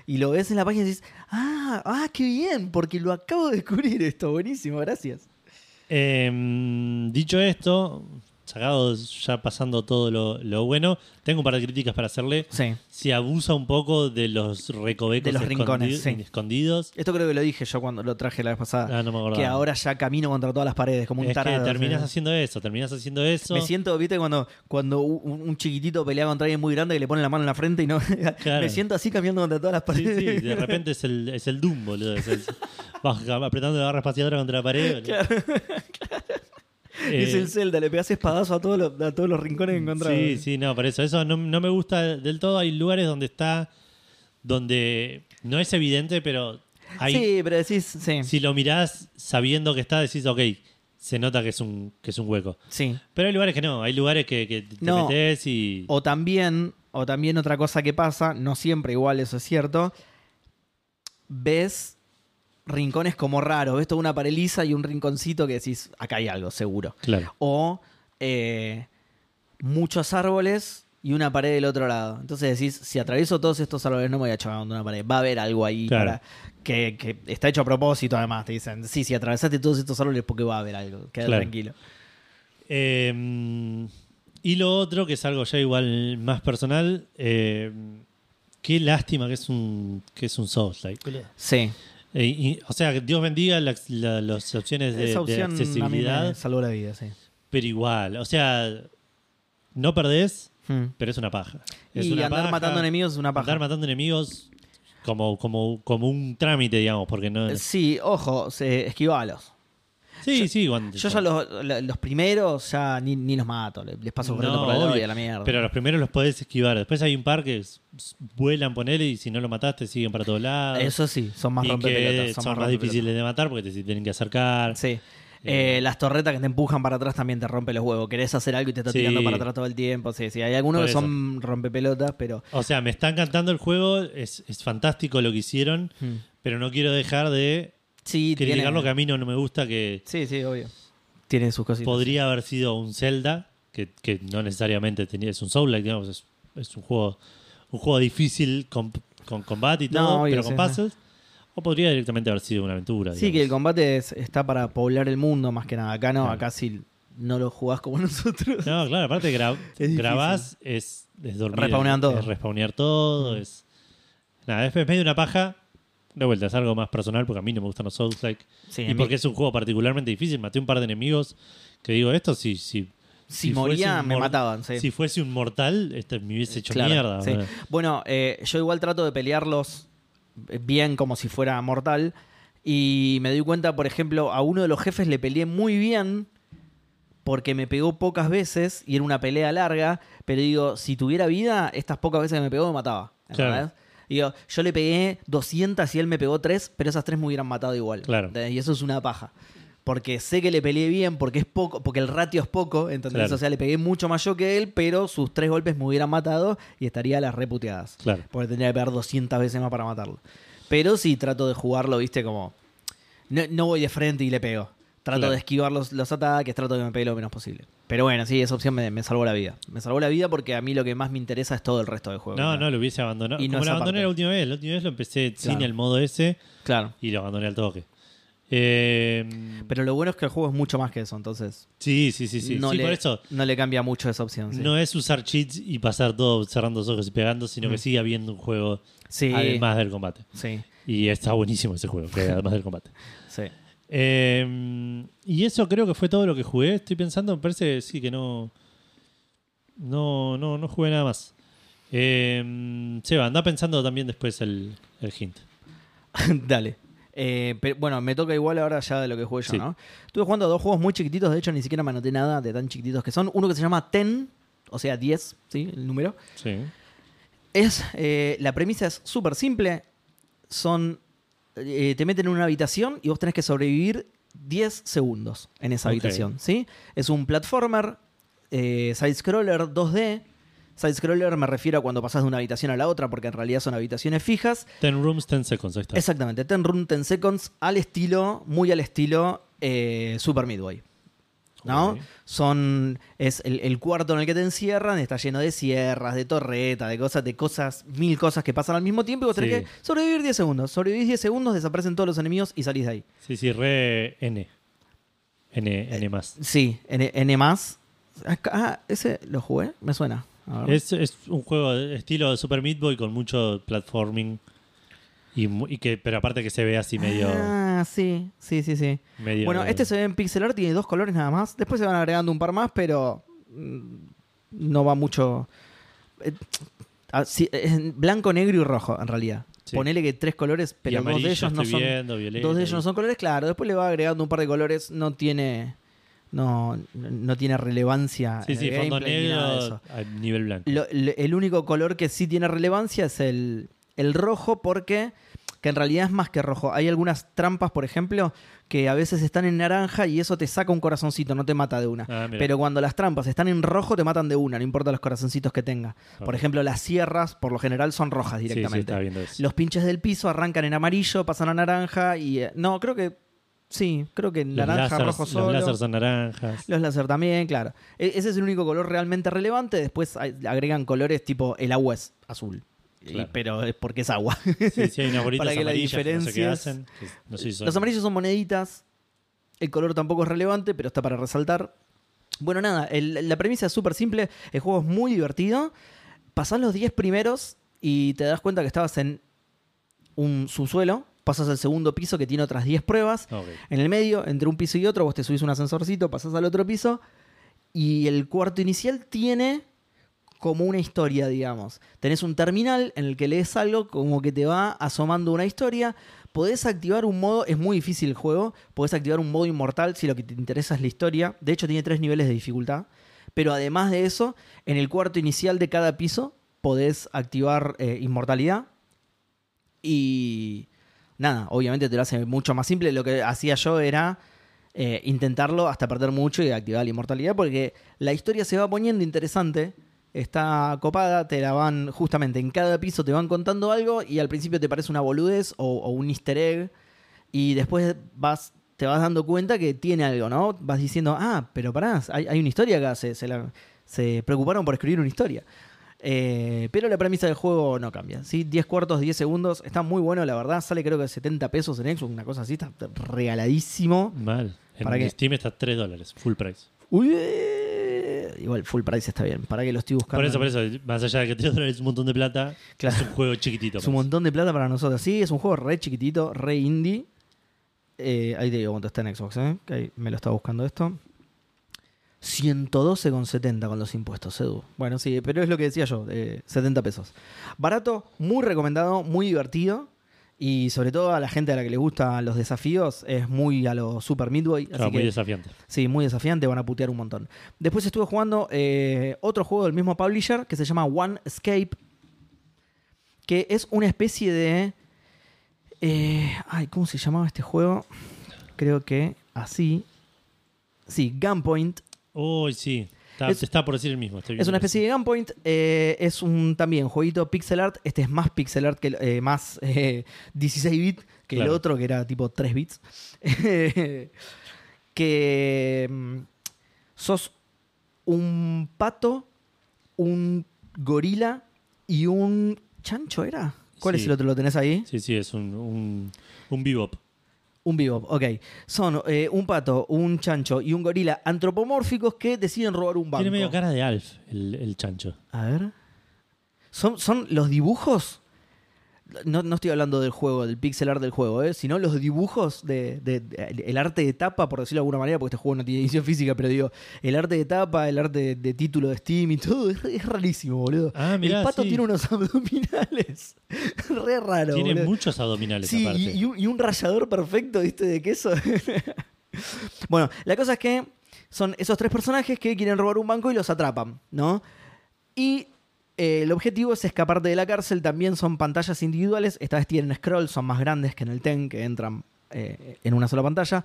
Y lo ves en la página y dices, ah, ah, qué bien, porque lo acabo de descubrir esto. Buenísimo, gracias. Em, dicho esto, sacado ya pasando todo lo, lo bueno, tengo un par de críticas para hacerle. Sí. Si abusa un poco de los recovecos De los rincones, escondi- sí. escondidos. Esto creo que lo dije yo cuando lo traje la vez pasada. Ah, no me acordaba. que ahora ya camino contra todas las paredes, como un es que terminas ¿sí? haciendo eso, terminas haciendo eso. Me siento, viste, cuando, cuando un, un chiquitito pelea contra alguien muy grande que le pone la mano en la frente y no. *laughs* Claro. Me siento así caminando contra todas las Sí, paredes. sí, de repente es el, es el Doom, boludo. Es el- *laughs* vas apretando la barra espaciadora contra la pared. Boludo. es Eh, el Zelda, le pegas espadazo a todos los, a todos los rincones que encontrás. Sí, sí, no, por eso. Eso no, no me gusta del todo. Hay lugares donde está. donde no es evidente, pero hay, Sí, pero decís, sí. si lo mirás sabiendo que está, decís, ok, se nota que es un, que es un hueco. sí. Pero hay lugares que no, hay lugares que, que te No. metes y. O también, o también otra cosa que pasa, no siempre igual, eso es cierto, ves rincones como raros, ves toda una pared lisa y un rinconcito que decís, acá hay algo, seguro. Claro. O eh, muchos árboles y una pared del otro lado. Entonces decís, si atravieso todos estos árboles no me voy a chocar una pared, va a haber algo ahí Claro. para que, que está hecho a propósito además, te dicen, sí, si atravesaste todos estos árboles porque va a haber algo, queda Claro. tranquilo. Eh, y lo otro, que es algo ya igual más personal, eh, qué lástima que es un, que es un Souls-like. Sí, Eh, y- o sea, Dios bendiga la- la- las opciones de, esa de opción a mí accesibilidad, me salvó la vida, sí. pero igual, o sea, no perdés, Hmm. pero es una paja. Es y una andar paja. matando enemigos es una paja. Andar matando enemigos como, como, como un trámite, digamos, porque no... Sí, ojo, se, esquivalos. Sí, Yo- sí, cuando- Yo ya los, la- los primeros ya ni, ni los mato, le- les paso corriendo No, por el lado obvio. y a la mierda. Pero los primeros los podés esquivar. Después hay un par que vuelan, ponele, y si no lo mataste, siguen para todos lados. Eso sí, son más rompepelotas. Son, son más difíciles de matar porque te tienen que acercar. Sí. Eh, las torretas que te empujan para atrás también te rompen los huevos. Querés hacer algo y te está Sí. tirando para atrás todo el tiempo. Sí, sí. Hay algunos que son rompepelotas, pero. O sea, me está encantando el juego, es, es fantástico lo que hicieron, Hmm. pero no quiero dejar de Sí, criticar tiene- lo que a mí no, no me gusta, que Sí, sí, obvio. Tiene sus cositas. podría haber sido un Zelda, que, que no necesariamente tenía, es un Soul-like, digamos, es, es un juego un juego difícil con, con combate y No, todo, obvio, pero con sí, puzzles. O podría directamente haber sido una aventura. Sí, que el combate es- está para poblar el mundo más que nada. Acá no, Claro. acá sí no lo jugás como *laughs* nosotros. No, claro, aparte gra- *laughs* difícil. grabás es, es dormir. Respawnean todo. Es respawnear todo, Mm. es... Nada, es medio una paja. De vuelta, es algo más personal porque a mí no me gustan los Souls-like. Sí, y porque es un juego particularmente difícil. Maté un par de enemigos que digo, esto si, si, si, si moría, me mataban. Sí. si fuese un mortal, este me hubiese hecho Claro, mierda. sí. Bueno, eh, yo igual trato de pelearlos bien como si fuera mortal. Y me doy cuenta, por ejemplo, a uno de los jefes le peleé muy bien porque me pegó pocas veces y era una pelea larga. Pero digo, si tuviera vida, estas pocas veces que me pegó me mataba. Claro. Digo, yo le pegué 200 y él me pegó 3, pero esas 3 me hubieran matado igual. Claro. ¿entendés? Y eso es una paja. Porque sé que le peleé bien, porque es poco, porque el ratio es poco, ¿entendés? Claro. O sea, le pegué mucho más yo que él, pero sus tres golpes me hubieran matado y estaría a las reputeadas. Claro. Porque tendría que pegar 200 veces más para matarlo. Pero sí trato de jugarlo, viste, como. No, no voy de frente y le pego. Trato Claro. de esquivar los, los ataques, trato de que me pegue lo menos posible. Pero bueno, sí, esa opción me, me salvó la vida. Me salvó la vida porque a mí lo que más me interesa es todo el resto del juego. No, no, lo hubiese abandonado. Y no Como esa lo abandoné parte. la última vez. La última vez lo empecé sin el modo ese Claro. y lo abandoné al toque. Eh, Pero lo bueno es que el juego es mucho más que eso, entonces. sí, sí, sí, sí. no, Sí, le, por eso no le cambia mucho esa opción. Sí. no es usar cheats y pasar todo cerrando los ojos y pegando, sino que Mm. sigue habiendo un juego sí, además del combate. sí, Y está buenísimo ese juego, que además del combate. *laughs* Eh, y eso creo que fue todo lo que jugué. Estoy pensando, me parece sí que no. No, no, no jugué nada más. Eh, Seba, anda pensando también después el, el hint. *laughs* Dale. Eh, pero, bueno, me toca igual ahora ya de lo que jugué yo, Sí. ¿no? Estuve jugando a dos juegos muy chiquititos, de hecho ni siquiera me anoté nada de tan chiquititos que son. Uno que se llama Ten, o sea 10, ¿sí? El número. Sí. Es, eh, la premisa es súper simple. Son, eh, te meten en una habitación y vos tenés que sobrevivir 10 segundos en esa habitación, ¿sí? Es un platformer, eh, side-scroller 2D. Side-scroller me refiero a cuando pasás de una habitación a la otra, porque en realidad son habitaciones fijas. 10 rooms, 10 seconds. Ahí está. Exactamente, Ten Room, 10 Seconds, al estilo, muy al estilo eh, Super Midway. ¿No? Son. Es el, el cuarto en el que te encierran, está lleno de sierras, de torreta, de cosas, de cosas, mil cosas que pasan al mismo tiempo y vos tenés que sobrevivir 10 segundos. Sobrevivís 10 segundos, desaparecen todos los enemigos y salís de ahí. Sí, sí, re N. N, N más. Sí, N, N más. Ah, ese lo jugué, me suena. Es, es un juego de estilo de Super Meat Boy con mucho platforming. Y, y que, pero aparte que se ve así medio. Ah, sí, sí, sí, sí. medio Bueno, este se ve en pixel art, tiene dos colores nada más. Después se van agregando un par más, pero mm, no va mucho. Eh, ah, sí, es blanco, negro y rojo, en realidad. Sí. Ponele que tres colores, pero dos de ellos no son. viendo, violeta, Dos de ellos no son colores, claro. Después le va agregando un par de colores, no tiene. No, no tiene relevancia. Sí, en sí, el fondo negro a nivel blanco. Lo- el único color que sí tiene relevancia es el, el rojo porque, que en realidad es más que rojo. Hay algunas trampas, por ejemplo, que a veces están en naranja y eso te saca un corazoncito, no te mata de una. Ah. Pero cuando las trampas están en rojo, te matan de una, no importa los corazoncitos que tenga. Por ejemplo, las sierras, por lo general, son rojas Sí, sí, directamente. eso. los pinches del piso arrancan en amarillo, pasan a naranja y... eh, no, creo que... Sí, creo que Los naranja, rojo solo. Los láseres son naranjas. Los láser también, claro. E- Ese es el único color realmente relevante. Después agregan colores tipo el agua es azul. Y- pero es porque es agua. Sí, sí, hay unas bolitas *laughs* Para que la amarillas que no sé qué diferencia hacen. que no sé si son- Los amarillos son moneditas. El color tampoco es relevante, pero está para resaltar. Bueno, nada, el- la premisa es súper simple. El juego es muy divertido. Pasás los 10 primeros y te das cuenta que estabas en un subsuelo. Pasas al segundo piso que tiene otras 10 pruebas. En el medio, entre un piso y otro, vos te subís un ascensorcito, pasás al otro piso. Y el cuarto inicial tiene como una historia, digamos. Tenés un terminal en el que lees algo, como que te va asomando una historia. Podés activar un modo, es muy difícil el juego, podés activar un modo inmortal si lo que te interesa es la historia. De hecho, tiene tres niveles de dificultad. Pero además de eso, en el cuarto inicial de cada piso podés activar eh, inmortalidad. Y nada, obviamente te lo hace mucho más simple. Lo que hacía yo era eh, intentarlo hasta perder mucho y activar la inmortalidad porque la historia se va poniendo interesante. Está copada, te la van justamente en cada piso, te van contando algo y al principio te parece una boludez o, o un easter egg y después vas te vas dando cuenta que tiene algo, ¿no? Vas diciendo, ah, pero pará, hay, hay una historia acá, se, se, la- se preocuparon por escribir una historia. Eh, pero la premisa del juego no cambia, ¿sí? 10 cuartos, 10 segundos, está muy bueno, la verdad, sale creo que 70 pesos en Xbox, una cosa así, está regaladísimo. Mal. En ¿Para? Steam está 3 dólares, full price. Uy, igual full price está bien, para que lo estoy buscando. Por eso, por eso, más allá de que 3 dólares es un montón de plata, Claro. es un juego chiquitito. Es un pues. montón de plata para nosotros. Sí, es un juego re chiquitito, re indie. Eh, ahí te digo cuánto está en Xbox, ¿eh? Que ahí me lo estaba buscando esto. 112,70 con los impuestos, Edu. Bueno, sí, pero es lo que decía yo, eh, 70 pesos. Barato, muy recomendado, muy divertido. Y sobre todo a la gente a la que le gustan los desafíos, es muy a lo Super Midway. Claro, así muy que desafiante. Sí, muy desafiante, van a putear un montón. Después estuve jugando eh, otro juego del mismo publisher que se llama One Escape, que es una especie de... eh, ay, ¿cómo se llamaba este juego? Creo que así. Sí, Gunpoint. Uy, sí. Está, Es- te está por decir el mismo. estoy Es una especie de Gunpoint. eh, es un también jueguito pixel art. Este es más pixel art que eh, más eh, 16 bits que el otro, que era tipo 3 bits. *laughs* que mm, sos un pato, un gorila y un chancho, ¿era? ¿Cuál es el otro? ¿Lo tenés ahí? Sí, sí, es un, un, un bebop. Un vivo, ok. Son eh, un pato, un chancho y un gorila antropomórficos que deciden robar un banco. Tiene medio cara de Alf, el, el chancho. A ver. ¿Son, son los dibujos? No, no estoy hablando del juego, del pixel art del juego, ¿eh? sino los dibujos de, de- de- el arte de tapa, por decirlo de alguna manera, porque este juego no tiene edición física, pero digo, el arte de tapa, el arte de, de título de Steam y todo, es, es rarísimo, boludo. Ah, mirá, el pato sí. tiene unos *laughs* abdominales. Re raro. Tiene boludo. muchos abdominales Sí, aparte. y, y un, y un rallador perfecto, ¿viste? De queso. *laughs* bueno, la cosa es que son esos tres personajes que quieren robar un banco y los atrapan, ¿no? Y eh, el objetivo es escaparte de la cárcel. También son pantallas individuales. Esta vez tienen scroll, son más grandes que en el TEN, que entran eh, en una sola pantalla.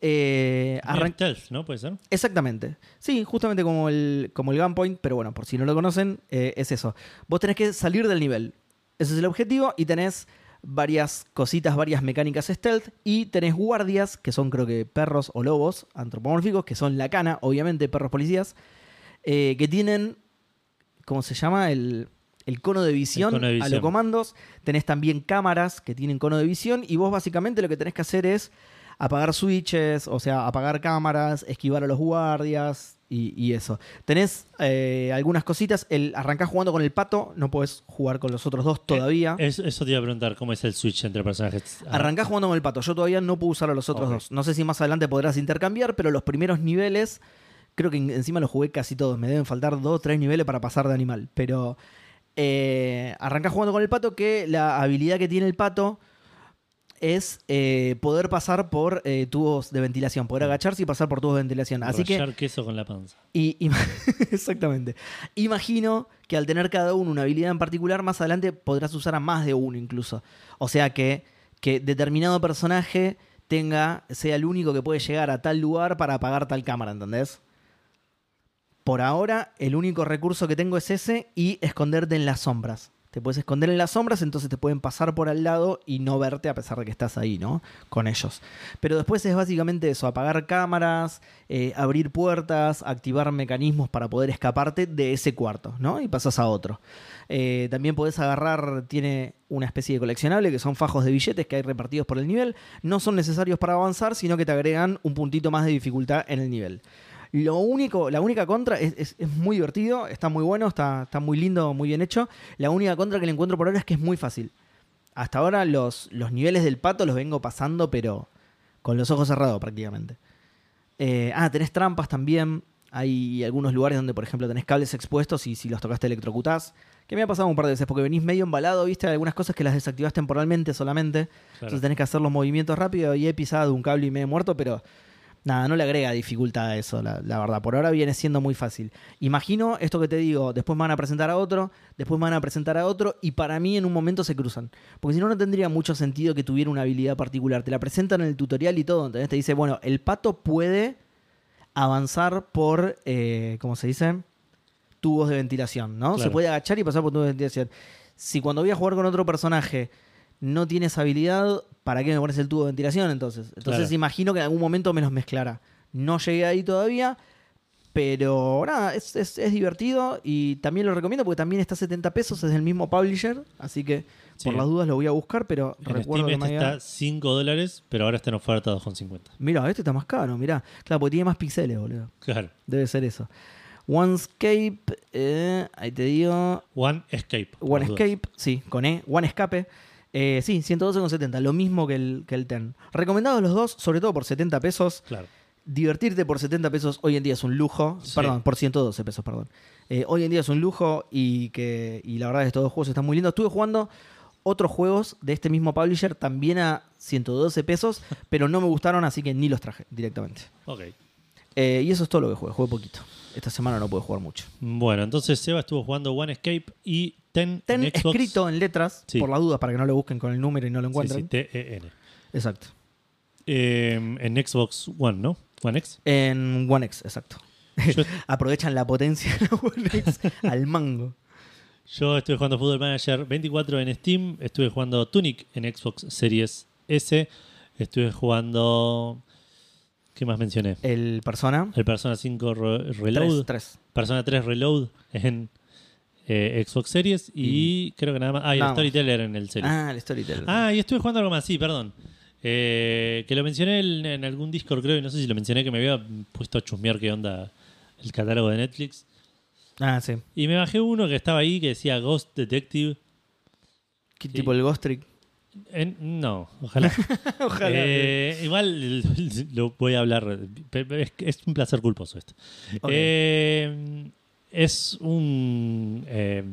Eh, stealth, ¿no? Puede ser. Exactamente. Sí, justamente como el, como el Gunpoint, pero bueno, por si no lo conocen, eh, es eso. Vos tenés que salir del nivel. Ese es el objetivo y tenés varias cositas, varias mecánicas stealth y tenés guardias, que son creo que perros o lobos antropomórficos, que son la cana, obviamente, perros policías, eh, que tienen, ¿cómo se llama? El, el cono de visión cono de a los comandos. Tenés también cámaras que tienen cono de visión y vos básicamente lo que tenés que hacer es apagar switches, o sea, apagar cámaras, esquivar a los guardias y, y eso. Tenés eh, algunas cositas. El, arrancás jugando con el pato, no podés jugar con los otros dos todavía. Es- eso te iba a preguntar, ¿cómo es el switch entre personajes? Ah, Arrancás jugando con el pato. Yo todavía no puedo usar a los otros dos. No sé si más adelante podrás intercambiar, pero los primeros niveles, creo que en- encima los jugué casi todos. Me deben faltar dos o tres niveles para pasar de animal. Pero eh, arrancás jugando con el pato, que la habilidad que tiene el pato es eh, poder pasar por eh, tubos de ventilación, poder agacharse y pasar por tubos de ventilación. Así que rallar queso con la panza. y, *laughs* exactamente. Imagino que al tener cada uno una habilidad en particular, más adelante podrás usar a más de uno incluso. O sea que, que determinado personaje tenga, sea el único que puede llegar a tal lugar para apagar tal cámara, ¿entendés? Por ahora, el único recurso que tengo es ese y esconderte en las sombras. Te puedes esconder en las sombras, entonces te pueden pasar por al lado y no verte a pesar de que estás ahí, ¿no? Con ellos. Pero después es básicamente eso, apagar cámaras, eh, abrir puertas, activar mecanismos para poder escaparte de ese cuarto, ¿no? Y pasas a otro. Eh, también podés agarrar, tiene una especie de coleccionable que son fajos de billetes que hay repartidos por el nivel. No son necesarios para avanzar, sino que te agregan un puntito más de dificultad en el nivel. Lo único, la única contra es, es- es muy divertido, está muy bueno, está, está muy lindo, muy bien hecho. La única contra que le encuentro por ahora es que es muy fácil. Hasta ahora los, los niveles del pato los vengo pasando, pero con los ojos cerrados prácticamente. Eh, ah, tenés trampas también. Hay algunos lugares donde, por ejemplo, tenés cables expuestos y si los tocaste electrocutás. Que me ha pasado un par de veces porque venís medio embalado, viste, Hay algunas cosas que las desactivás temporalmente solamente. Entonces tenés que hacer los movimientos rápidos y he pisado un cable y medio muerto, pero nada, no le agrega dificultad a eso, la, la verdad. Por ahora viene siendo muy fácil. Imagino esto que te digo, después me van a presentar a otro, después me van a presentar a otro y para mí en un momento se cruzan. Porque si no, no tendría mucho sentido que tuviera una habilidad particular. Te la presentan en el tutorial y todo, entonces te dice, bueno, el pato puede avanzar por, eh, ¿cómo se dice? Tubos de ventilación, ¿no? Se puede agachar y pasar por tubos de ventilación. Si cuando voy a jugar con otro personaje no tienes habilidad, ¿para qué me pones el tubo de ventilación entonces? Entonces Claro. imagino que en algún momento me los mezclará. No llegué ahí todavía, pero nada, es, es- es divertido y también lo recomiendo porque también está a 70 pesos, es del mismo publisher, así que por las dudas lo voy a buscar, pero En recuerdo Steam que este está 5 dólares, pero ahora está en oferta 2,50. Mira, este está más caro, mirá. Claro, porque tiene más píxeles, boludo. Claro. Debe ser eso. OneScape, eh, ahí te digo. One Escape. dudas. OneScape, sí, con E. One Escape. Eh, sí, 112,70, lo mismo que el, que el Ten. Recomendados los dos, sobre todo por 70 pesos. Claro. Divertirte por 70 pesos hoy en día es un lujo. Sí. Perdón, por 112 pesos, perdón. Eh, hoy en día es un lujo y que y la verdad es que estos dos juegos están muy lindos. Estuve jugando otros juegos de este mismo publisher también a 112 pesos, *laughs* pero no me gustaron, así que ni los traje directamente. Ok. Eh, y eso es todo lo que jugué, jugué poquito. Esta semana no pude jugar mucho. Bueno, entonces Seba estuvo jugando One Escape y Ten, Ten en Xbox. escrito en letras, Sí. por las dudas, para que no lo busquen con el número y no lo encuentren. sí, T-E-N. Exacto. Eh, en Xbox One, ¿no? One X. En One X, exacto. Yo, *laughs* Aprovechan la potencia de la One X *laughs* al mango. yo estuve jugando Football Manager 24 en Steam. Estuve jugando Tunic en Xbox Series S. Estuve jugando. ¿Qué más mencioné? El Persona. El Persona 5 Re- Reload. 3. Persona 3 Reload en eh, Xbox Series. Y, creo que nada más. Ah, y el. Storyteller en el Series. Ah, el Storyteller. Ah, y estuve jugando algo más, sí, perdón. Eh, que lo mencioné en, en algún Discord, creo, y no sé si lo mencioné, que me había puesto a chusmear qué onda el catálogo de Netflix. Ah, sí. Y me bajé uno que estaba ahí que decía Ghost Detective. ¿Qué Sí. tipo el Ghost Trick? En- no, ojalá. *laughs* Ojalá. Eh, igual *laughs* lo voy a hablar. Es, es un placer culposo esto. Ok. Eh, es un eh,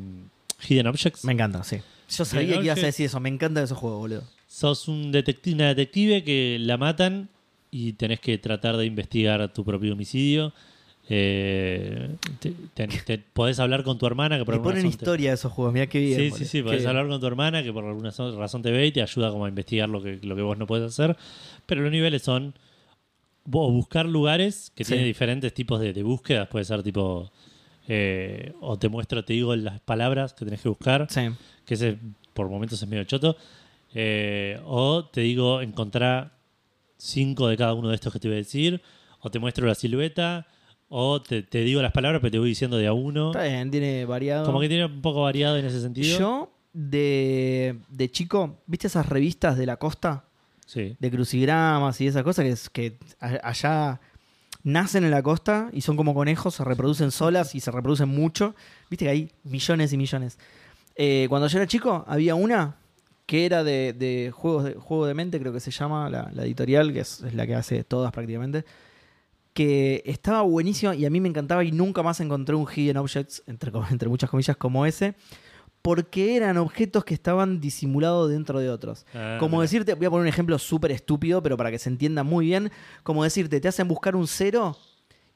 Hidden Objects. Me encanta, sí. Yo sabía Bien, que ibas a decir eso. Me encanta esos juegos, boludo. Sos un detective, una detective que la matan y tenés que tratar de investigar tu propio homicidio. Eh, te, te- te- podés hablar con tu hermana que por alguna ponen razón historia a esos juegos. Mira qué bien. Sí, sí, sí, Qué podés bien. hablar con tu hermana que por alguna razón te ve y te ayuda como a investigar lo que, lo que vos no puedes hacer. Pero los niveles son o buscar lugares que Sí. tienen diferentes tipos de, de búsquedas. Puede ser tipo, eh, o te muestro, te digo las palabras que tenés que buscar Sí. que ese por momentos es medio choto. Eh, o te digo, encontrar cinco de cada uno de estos que te voy a decir. O te muestro la silueta. O te, te digo las palabras, pero te voy diciendo de a uno. Está bien, tiene variado. Como que tiene un poco variado en ese sentido. Yo, de, de chico, ¿viste esas revistas de la costa? Sí. De crucigramas y esas cosas que, allá nacen en la costa y son como conejos, se reproducen solas y se reproducen mucho. Viste que hay millones y millones. Eh, cuando yo era chico, había una que era de, de juegos de juego de mente, creo que se llama la, la editorial, que es, es la que hace todas prácticamente. Que estaba buenísima y a mí me encantaba y nunca más encontré un Hidden Objects, entre, *laughs* entre muchas comillas, como ese, porque eran objetos que estaban disimulados dentro de otros. Ah, Como mira. decirte, voy a poner un ejemplo súper estúpido, pero para que se entienda muy bien. Como decirte, te hacen buscar un cero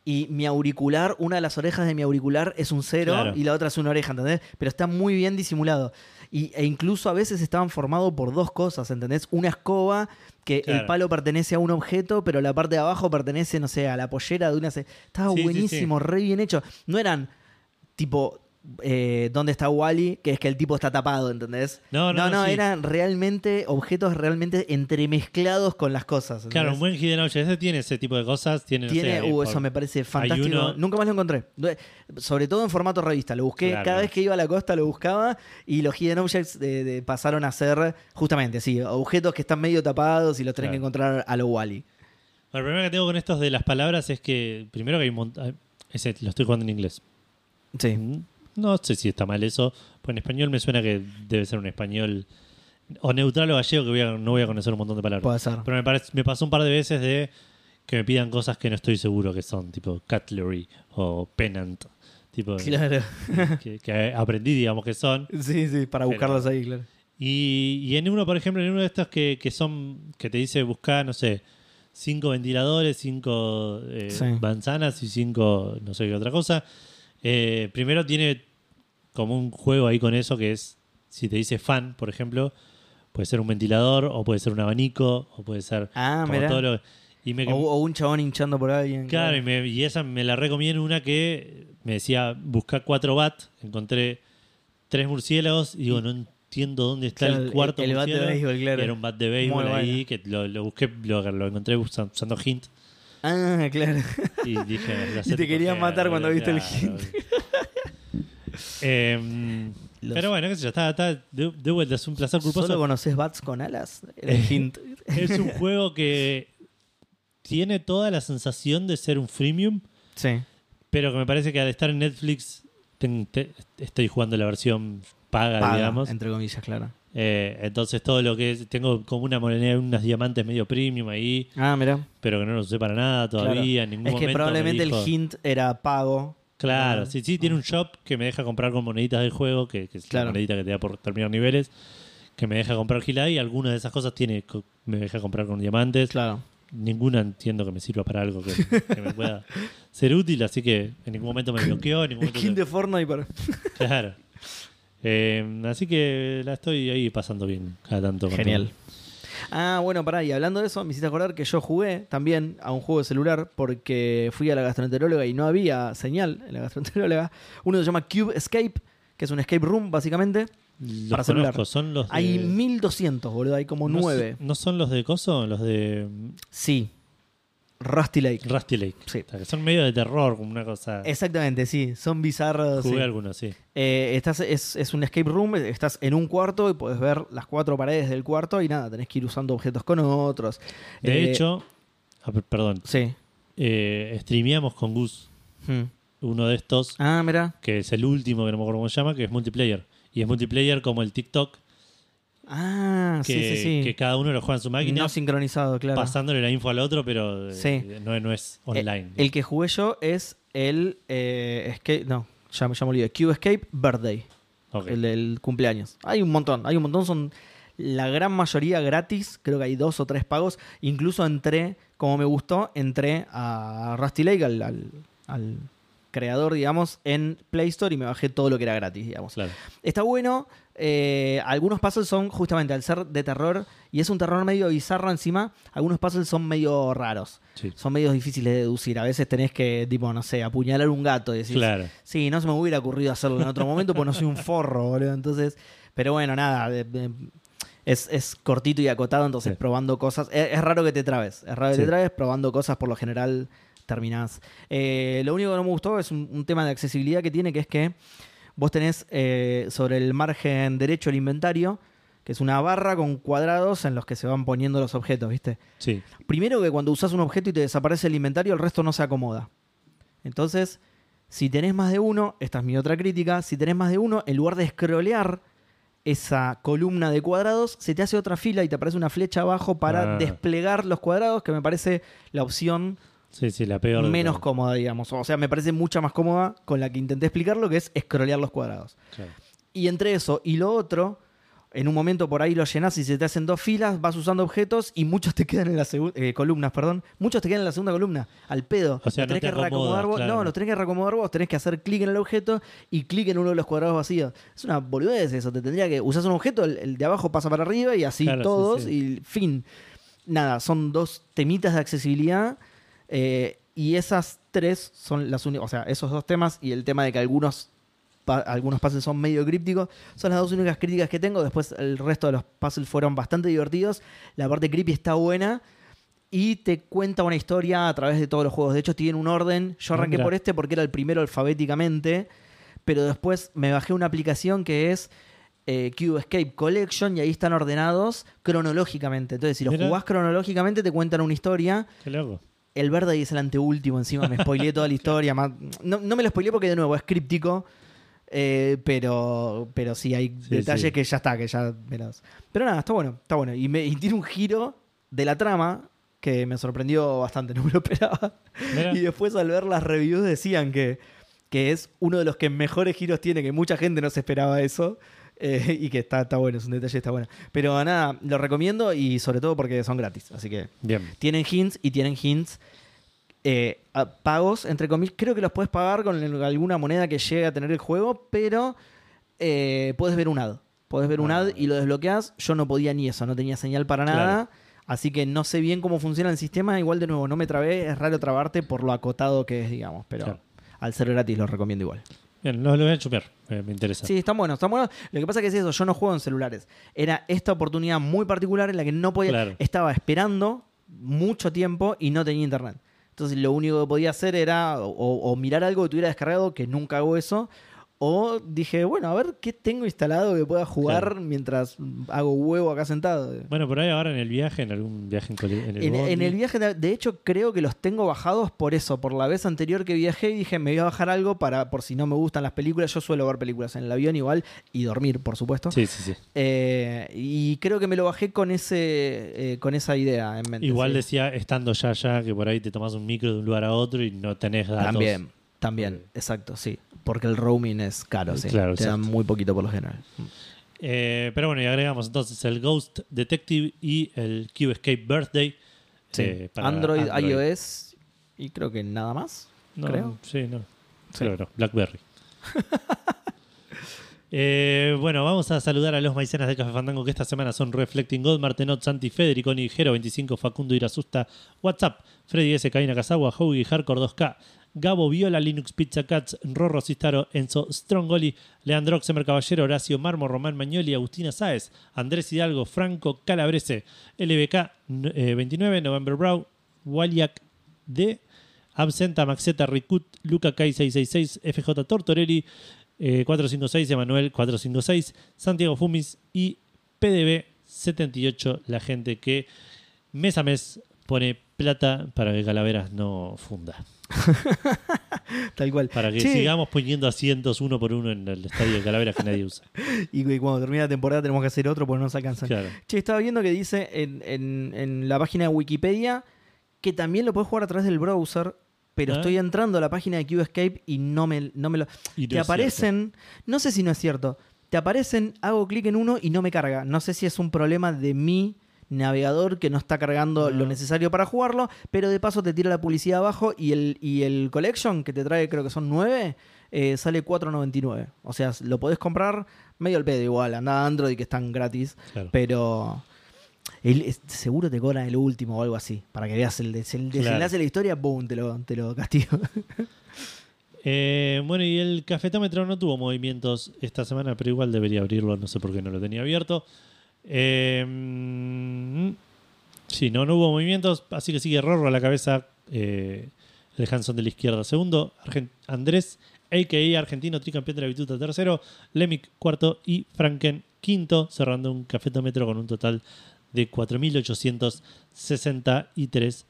y mi auricular, una de las orejas de mi auricular es un cero Claro. y la otra es una oreja, ¿entendés? Pero está muy bien disimulado. Y, e incluso a veces estaban formados por dos cosas, ¿entendés? Una escoba, que el palo pertenece a un objeto, pero la parte de abajo pertenece, no sé, a la pollera de una... Estaba Sí, sí, buenísimo, re bien hecho. No eran tipo... Eh, ¿Dónde está Wally? Que es que el tipo está tapado, ¿entendés? No, no, no, sí. eran realmente objetos realmente entremezclados con las cosas. Claro, un buen Hidden Object. Ese tiene ese tipo de cosas. Tiene, no sé, Tiene, ahí uh, por- eso me parece fantástico. uno- Nunca más lo encontré. Sobre todo en formato revista. Lo busqué, Claro. cada vez que iba a la costa lo buscaba y los Hidden Objects de- de- pasaron a ser justamente, sí, objetos que están medio tapados y los Claro. que encontrar a lo Wally. Bueno, el problema que tengo con estos de las palabras es que, primero que hay un montón. Ese lo estoy jugando en inglés. Sí. Mm, No sé si está mal eso. Pues en español me suena que debe ser un español o neutral o gallego que voy a- no voy a conocer un montón de palabras. Puede ser. Pero me, parece, me pasó un par de veces de que me pidan cosas que no estoy seguro que son, tipo cutlery o pennant. Tipo, Claro. *laughs* que, que aprendí, digamos, que son. Sí, sí, para buscarlos ahí, claro. Y, y en uno, por ejemplo, en uno de estos que, que son, que te dice buscar, no sé, cinco ventiladores, cinco eh, Sí. manzanas y cinco, no sé qué otra cosa. Eh, primero tiene como un juego ahí con eso que es, si te dice fan, por ejemplo, puede ser un ventilador o puede ser un abanico o puede ser Ah, como mira. todo lo... Y me, O, o un chabón hinchando por alguien. Claro, y, me- y esa me la recomí en una que me decía buscar cuatro bat, encontré tres murciélagos y digo, no entiendo dónde está Claro, el cuarto el bat de murciélago. béisbol, claro. Era un bat de béisbol Muy ahí, que lo, lo busqué, lo, lo encontré usa- usando hint Ah, claro. y dije... "Me lo Y hacé te querían matar cuando viste el claro". hint. *laughs* Em, Los- Pero bueno, qué sé yo, está, está de, de vuelta, es un placer culposo. ¿Solo conoces bats con alas? El hint. *laughs* Es un juego que tiene toda la sensación de ser un freemium, Sí. pero que me parece que al estar en Netflix ten- te- estoy jugando la versión paga, Paga, digamos. entre comillas, claro. Eh, entonces todo lo que es, tengo como una moneda, unos diamantes medio premium ahí, Ah, mira. pero que no los usé para nada todavía. En ningún Es que momento me probablemente dijo- el hint era pago. Claro, Ah. sí, sí, tiene un shop que me deja comprar con moneditas del juego, que, que es Claro. la monedita que te da por terminar niveles, que me deja comprar Gila y algunas de esas cosas tiene co- me deja comprar con diamantes. Claro. Ninguna entiendo que me sirva para algo que, que me pueda *laughs* ser útil, así que en ningún momento me bloqueó, en ningún momento Skin de Fortnite para... Claro. Eh, así que la estoy ahí pasando bien cada tanto. Genial. Ah, bueno, pará, y hablando de eso, me hiciste acordar que yo jugué también a un juego de celular porque fui a la gastroenteróloga y no había señal en la gastroenteróloga. Uno se llama Cube Escape, que es un escape room, básicamente. Los Para celular. conozco, son los de... Hay 1200, boludo, hay como no, nueve. son- ¿No son los de Coso? Los de Sí. Rusty Lake. Rusty Lake. Sí. O sea, que son medio de terror, como una cosa... Exactamente, sí. Son bizarros. Jugué sí. algunos, sí. Eh, estás, es, es un escape room, estás en un cuarto y puedes ver las cuatro paredes del cuarto y nada, tenés que ir usando objetos con otros. De Eh, hecho, ah, per- perdón, Sí. eh, streameamos con Gus Hmm. uno de estos, Ah, mira. que es el último, que no me acuerdo cómo se llama, que es multiplayer. Y es multiplayer como el TikTok, Ah, que, sí, sí, sí. que cada uno lo juega en su máquina, No sincronizado, claro. pasándole la info al otro, pero eh, Sí. no, no es online. Eh, El que jugué yo es el eh, Escape. No, ya, ya me olvidé. Cube Escape Birthday. Ok. El del cumpleaños. Hay un montón, hay un montón. Son la gran mayoría gratis. Creo que hay dos o tres pagos. Incluso entré, como me gustó, entré a Rusty Lake, al, al- al creador, digamos, en Play Store y me bajé todo lo que era gratis, digamos. Claro. Está bueno. Eh, algunos puzzles son justamente al ser de terror y es un terror medio bizarro encima. Algunos puzzles son medio raros. Sí. Son medio difíciles de deducir. A veces tenés que, tipo, no sé, apuñalar un gato y decís, Claro. sí, no se me hubiera ocurrido hacerlo en otro momento porque no soy un forro, boludo. Entonces, pero bueno, nada. de- de- es, es cortito y acotado, entonces Sí. probando cosas. Es, es raro que te trabes. Es raro que Sí. te trabes, probando cosas por lo general terminás. Eh, lo único que no me gustó es un, un tema de accesibilidad que tiene, que es que vos tenés eh, sobre el margen derecho el inventario, que es una barra con cuadrados en los que se van poniendo los objetos, ¿viste? Sí. Primero que cuando usas un objeto y te desaparece el inventario, el resto no se acomoda. Entonces, si tenés más de uno, esta es mi otra crítica, si tenés más de uno, en lugar de scrollear esa columna de cuadrados, se te hace otra fila y te aparece una flecha abajo para Ah. desplegar los cuadrados, que me parece la opción Sí, sí, la peor. menos cómoda, digamos. O sea, me parece mucha más cómoda con la que intenté explicarlo, que es scrollear los cuadrados. Claro. Y entre eso y lo otro, en un momento por ahí lo llenas y se te hacen dos filas, vas usando objetos y muchos te quedan en la segunda columnas, perdón, muchos te quedan en la segunda columna, al pedo. O sea, Los no tenés te que reacomodar acomoda, vos. claro. No, los tenés que reacomodar vos, tenés que hacer clic en el objeto y clic en uno de los cuadrados vacíos. Es una boludez eso, te tendría que usas un objeto, el, el de abajo pasa para arriba y así Claro, sí, todos sí. y fin. Nada, son dos temitas de accesibilidad eh, y esas tres son las únicas, o sea, esos dos temas y el tema de que algunos pa- algunos puzzles son medio crípticos. Son las dos únicas críticas que tengo. Después el resto de los puzzles fueron bastante divertidos. La parte creepy está buena. Y te cuenta una historia a través de todos los juegos. De hecho, tiene un orden. Yo Ah, arranqué mira. por este porque era el primero alfabéticamente. Pero después me bajé una aplicación que es eh, Cube Escape Collection. Y ahí están ordenados cronológicamente. Entonces, si los Mira. jugás cronológicamente, te cuentan una historia. Qué. El verde es el anteúltimo encima, me spoileé toda la *laughs* historia. más- No, no me lo spoileé porque de nuevo es críptico. eh, pero, pero sí hay Sí, detalles sí. que ya está, que ya verás. Pero nada, está bueno, está bueno. Y, me, y tiene un giro de la trama que me sorprendió bastante, *laughs* no me lo esperaba. Mirá. Y después al ver las reviews decían que, que es uno de los que mejores giros tiene, que mucha gente no se esperaba eso. Eh, y que está, está bueno, es un detalle, está bueno. Pero nada, lo recomiendo y sobre todo porque son gratis. Así que Bien. tienen hints y tienen hints eh, pagos, entre comillas. Creo que los puedes pagar con alguna moneda que llegue a tener el juego, pero eh, puedes ver un ad. Puedes ver un Ah. ad y lo desbloqueas. Yo no podía ni eso, no tenía señal para Claro. nada. Así que no sé bien cómo funciona el sistema. Igual de nuevo, no me trabé. Es raro trabarte por lo acotado que es, digamos. Pero Claro. al ser gratis lo recomiendo igual. Bien, lo, lo voy a chupar. eh, me interesa. Sí, están buenos, están buenos. Lo que pasa que es eso, yo no juego en celulares. Era esta oportunidad muy particular en la que no podía. Claro. Estaba esperando mucho tiempo y no tenía internet. Entonces lo único que podía hacer era o, o mirar algo que tuviera descargado, que nunca hago eso. O dije, bueno, a ver qué tengo instalado que pueda jugar Claro. mientras hago huevo acá sentado. Bueno, por ahí ahora en el viaje, en algún viaje en, en el, En, el viaje, de, hecho, creo que los tengo bajados por eso. Por la vez anterior que viajé dije, me voy a bajar algo para por si no me gustan las películas. Yo suelo ver películas en el avión igual y dormir, por supuesto. Sí, sí, sí. Eh, y creo que me lo bajé con ese eh, con esa idea en mente. Igual sí. decía, estando ya allá, que por ahí te tomas un micro de un lugar a otro y no tenés datos. También, también, exacto, sí. Porque el roaming es caro, sí. Claro, Te dan exacto. muy poquito por lo general. Eh, pero bueno, y agregamos entonces el Ghost Detective y el Cube Escape Birthday. Sí. eh, para Android, iOS y creo que nada más. No, creo. Sí, no. Sí. No. Blackberry. *laughs* Eh, bueno, vamos a saludar a los maicenas de Café Fandango que esta semana son Reflecting God, Martenot, Santi, Federico, Nigero 25, Facundo Irasusta, WhatsApp, Freddy S, Caína Casagua, Howie, Hardcore 2K, Gabo Viola, Linux Pizza Cats, Rorro Cistaro, Enzo Strongoli, Leandro Xemer Caballero, Horacio Marmo, Román Mañoli, Agustina Sáez, Andrés Hidalgo, Franco Calabrese, LBK eh, 29, November Brow, Waliak D, Absenta, Maxeta, Ricut, Luca Kai 666, FJ Tortorelli, eh, 456, Emanuel 456, Santiago Fumis y PDB 78, la gente que mes a mes pone plata para que Calaveras no funda. *laughs* Tal cual. Para que Che, sigamos poniendo asientos uno por uno en el estadio de Calaveras que nadie usa. *laughs* Y, y cuando termine la temporada tenemos que hacer otro porque no nos alcanzan. Claro. Che, estaba viendo que dice en, en- en la página de Wikipedia que también lo puedes jugar a través del browser, pero Ah. estoy entrando a la página de CubeScape y no me, no me lo... No te aparecen, no sé si no es cierto, te aparecen, hago clic en uno y no me carga. No sé si es un problema de mi navegador que no está cargando lo necesario para jugarlo, pero de paso te tira la publicidad abajo y el, y el collection que te trae, creo que son 9, eh, sale 4.99. O sea, lo podés comprar medio al pedo igual, anda Android que están gratis, Claro. pero el- seguro te cobran el último o algo así, para que veas el, des- el desenlace Claro. de la historia, boom, te lo, te lo castigo. *laughs* Eh, bueno, y el cafetómetro no tuvo movimientos esta semana, pero igual debería abrirlo, no sé por qué no lo tenía abierto. Eh, sí, no, no hubo movimientos, así que sigue Rorro a la cabeza, eh, el Hanson de la izquierda segundo, Andrés, a.k.a. argentino tricampeón de la bituta tercero, Lemic cuarto y Franken quinto, cerrando un cafetómetro con un total de 4.863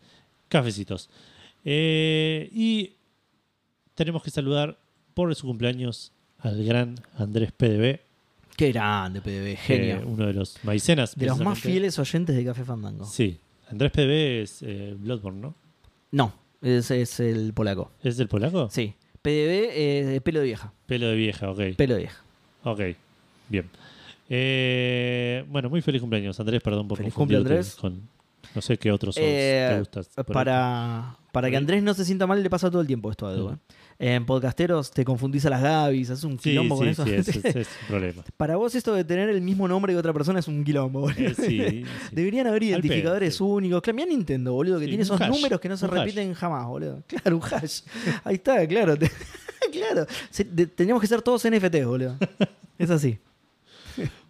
cafecitos. Eh, y tenemos que saludar por su cumpleaños al gran Andrés PDB, Qué grande, PDB, eh, genio. uno de los maicenas. de los más fieles oyentes de Café Fandango. Sí, Andrés PDB es eh, Bloodborne, ¿no? No, ese es el polaco. ¿Es del polaco? Sí. PDB, eh, pelo de vieja. Pelo de vieja, ok. Pelo de vieja. Ok, bien. Eh, bueno, muy feliz cumpleaños, Andrés. Perdón por Feliz cumple, Andrés. con no sé qué otros te gustas. Para, para que. Andrés no se sienta mal, le pasa todo el tiempo esto a Edu. En podcasteros te confundís a las Gavis, haces un. Sí, quilombo con sí, eso. sí, es, es- es *laughs* un problema. Para vos esto de tener el mismo nombre que otra persona es un quilombo, boludo. Eh, sí, *laughs* sí. Deberían haber identificadores pedo, únicos. Claro, mira Nintendo, boludo, que tiene esos hash, números que no se hash. repiten jamás, boludo. *laughs* Claro, un hash. Ahí está, claro. Claro. Se- de- teníamos que ser todos NFTs, boludo. Es así.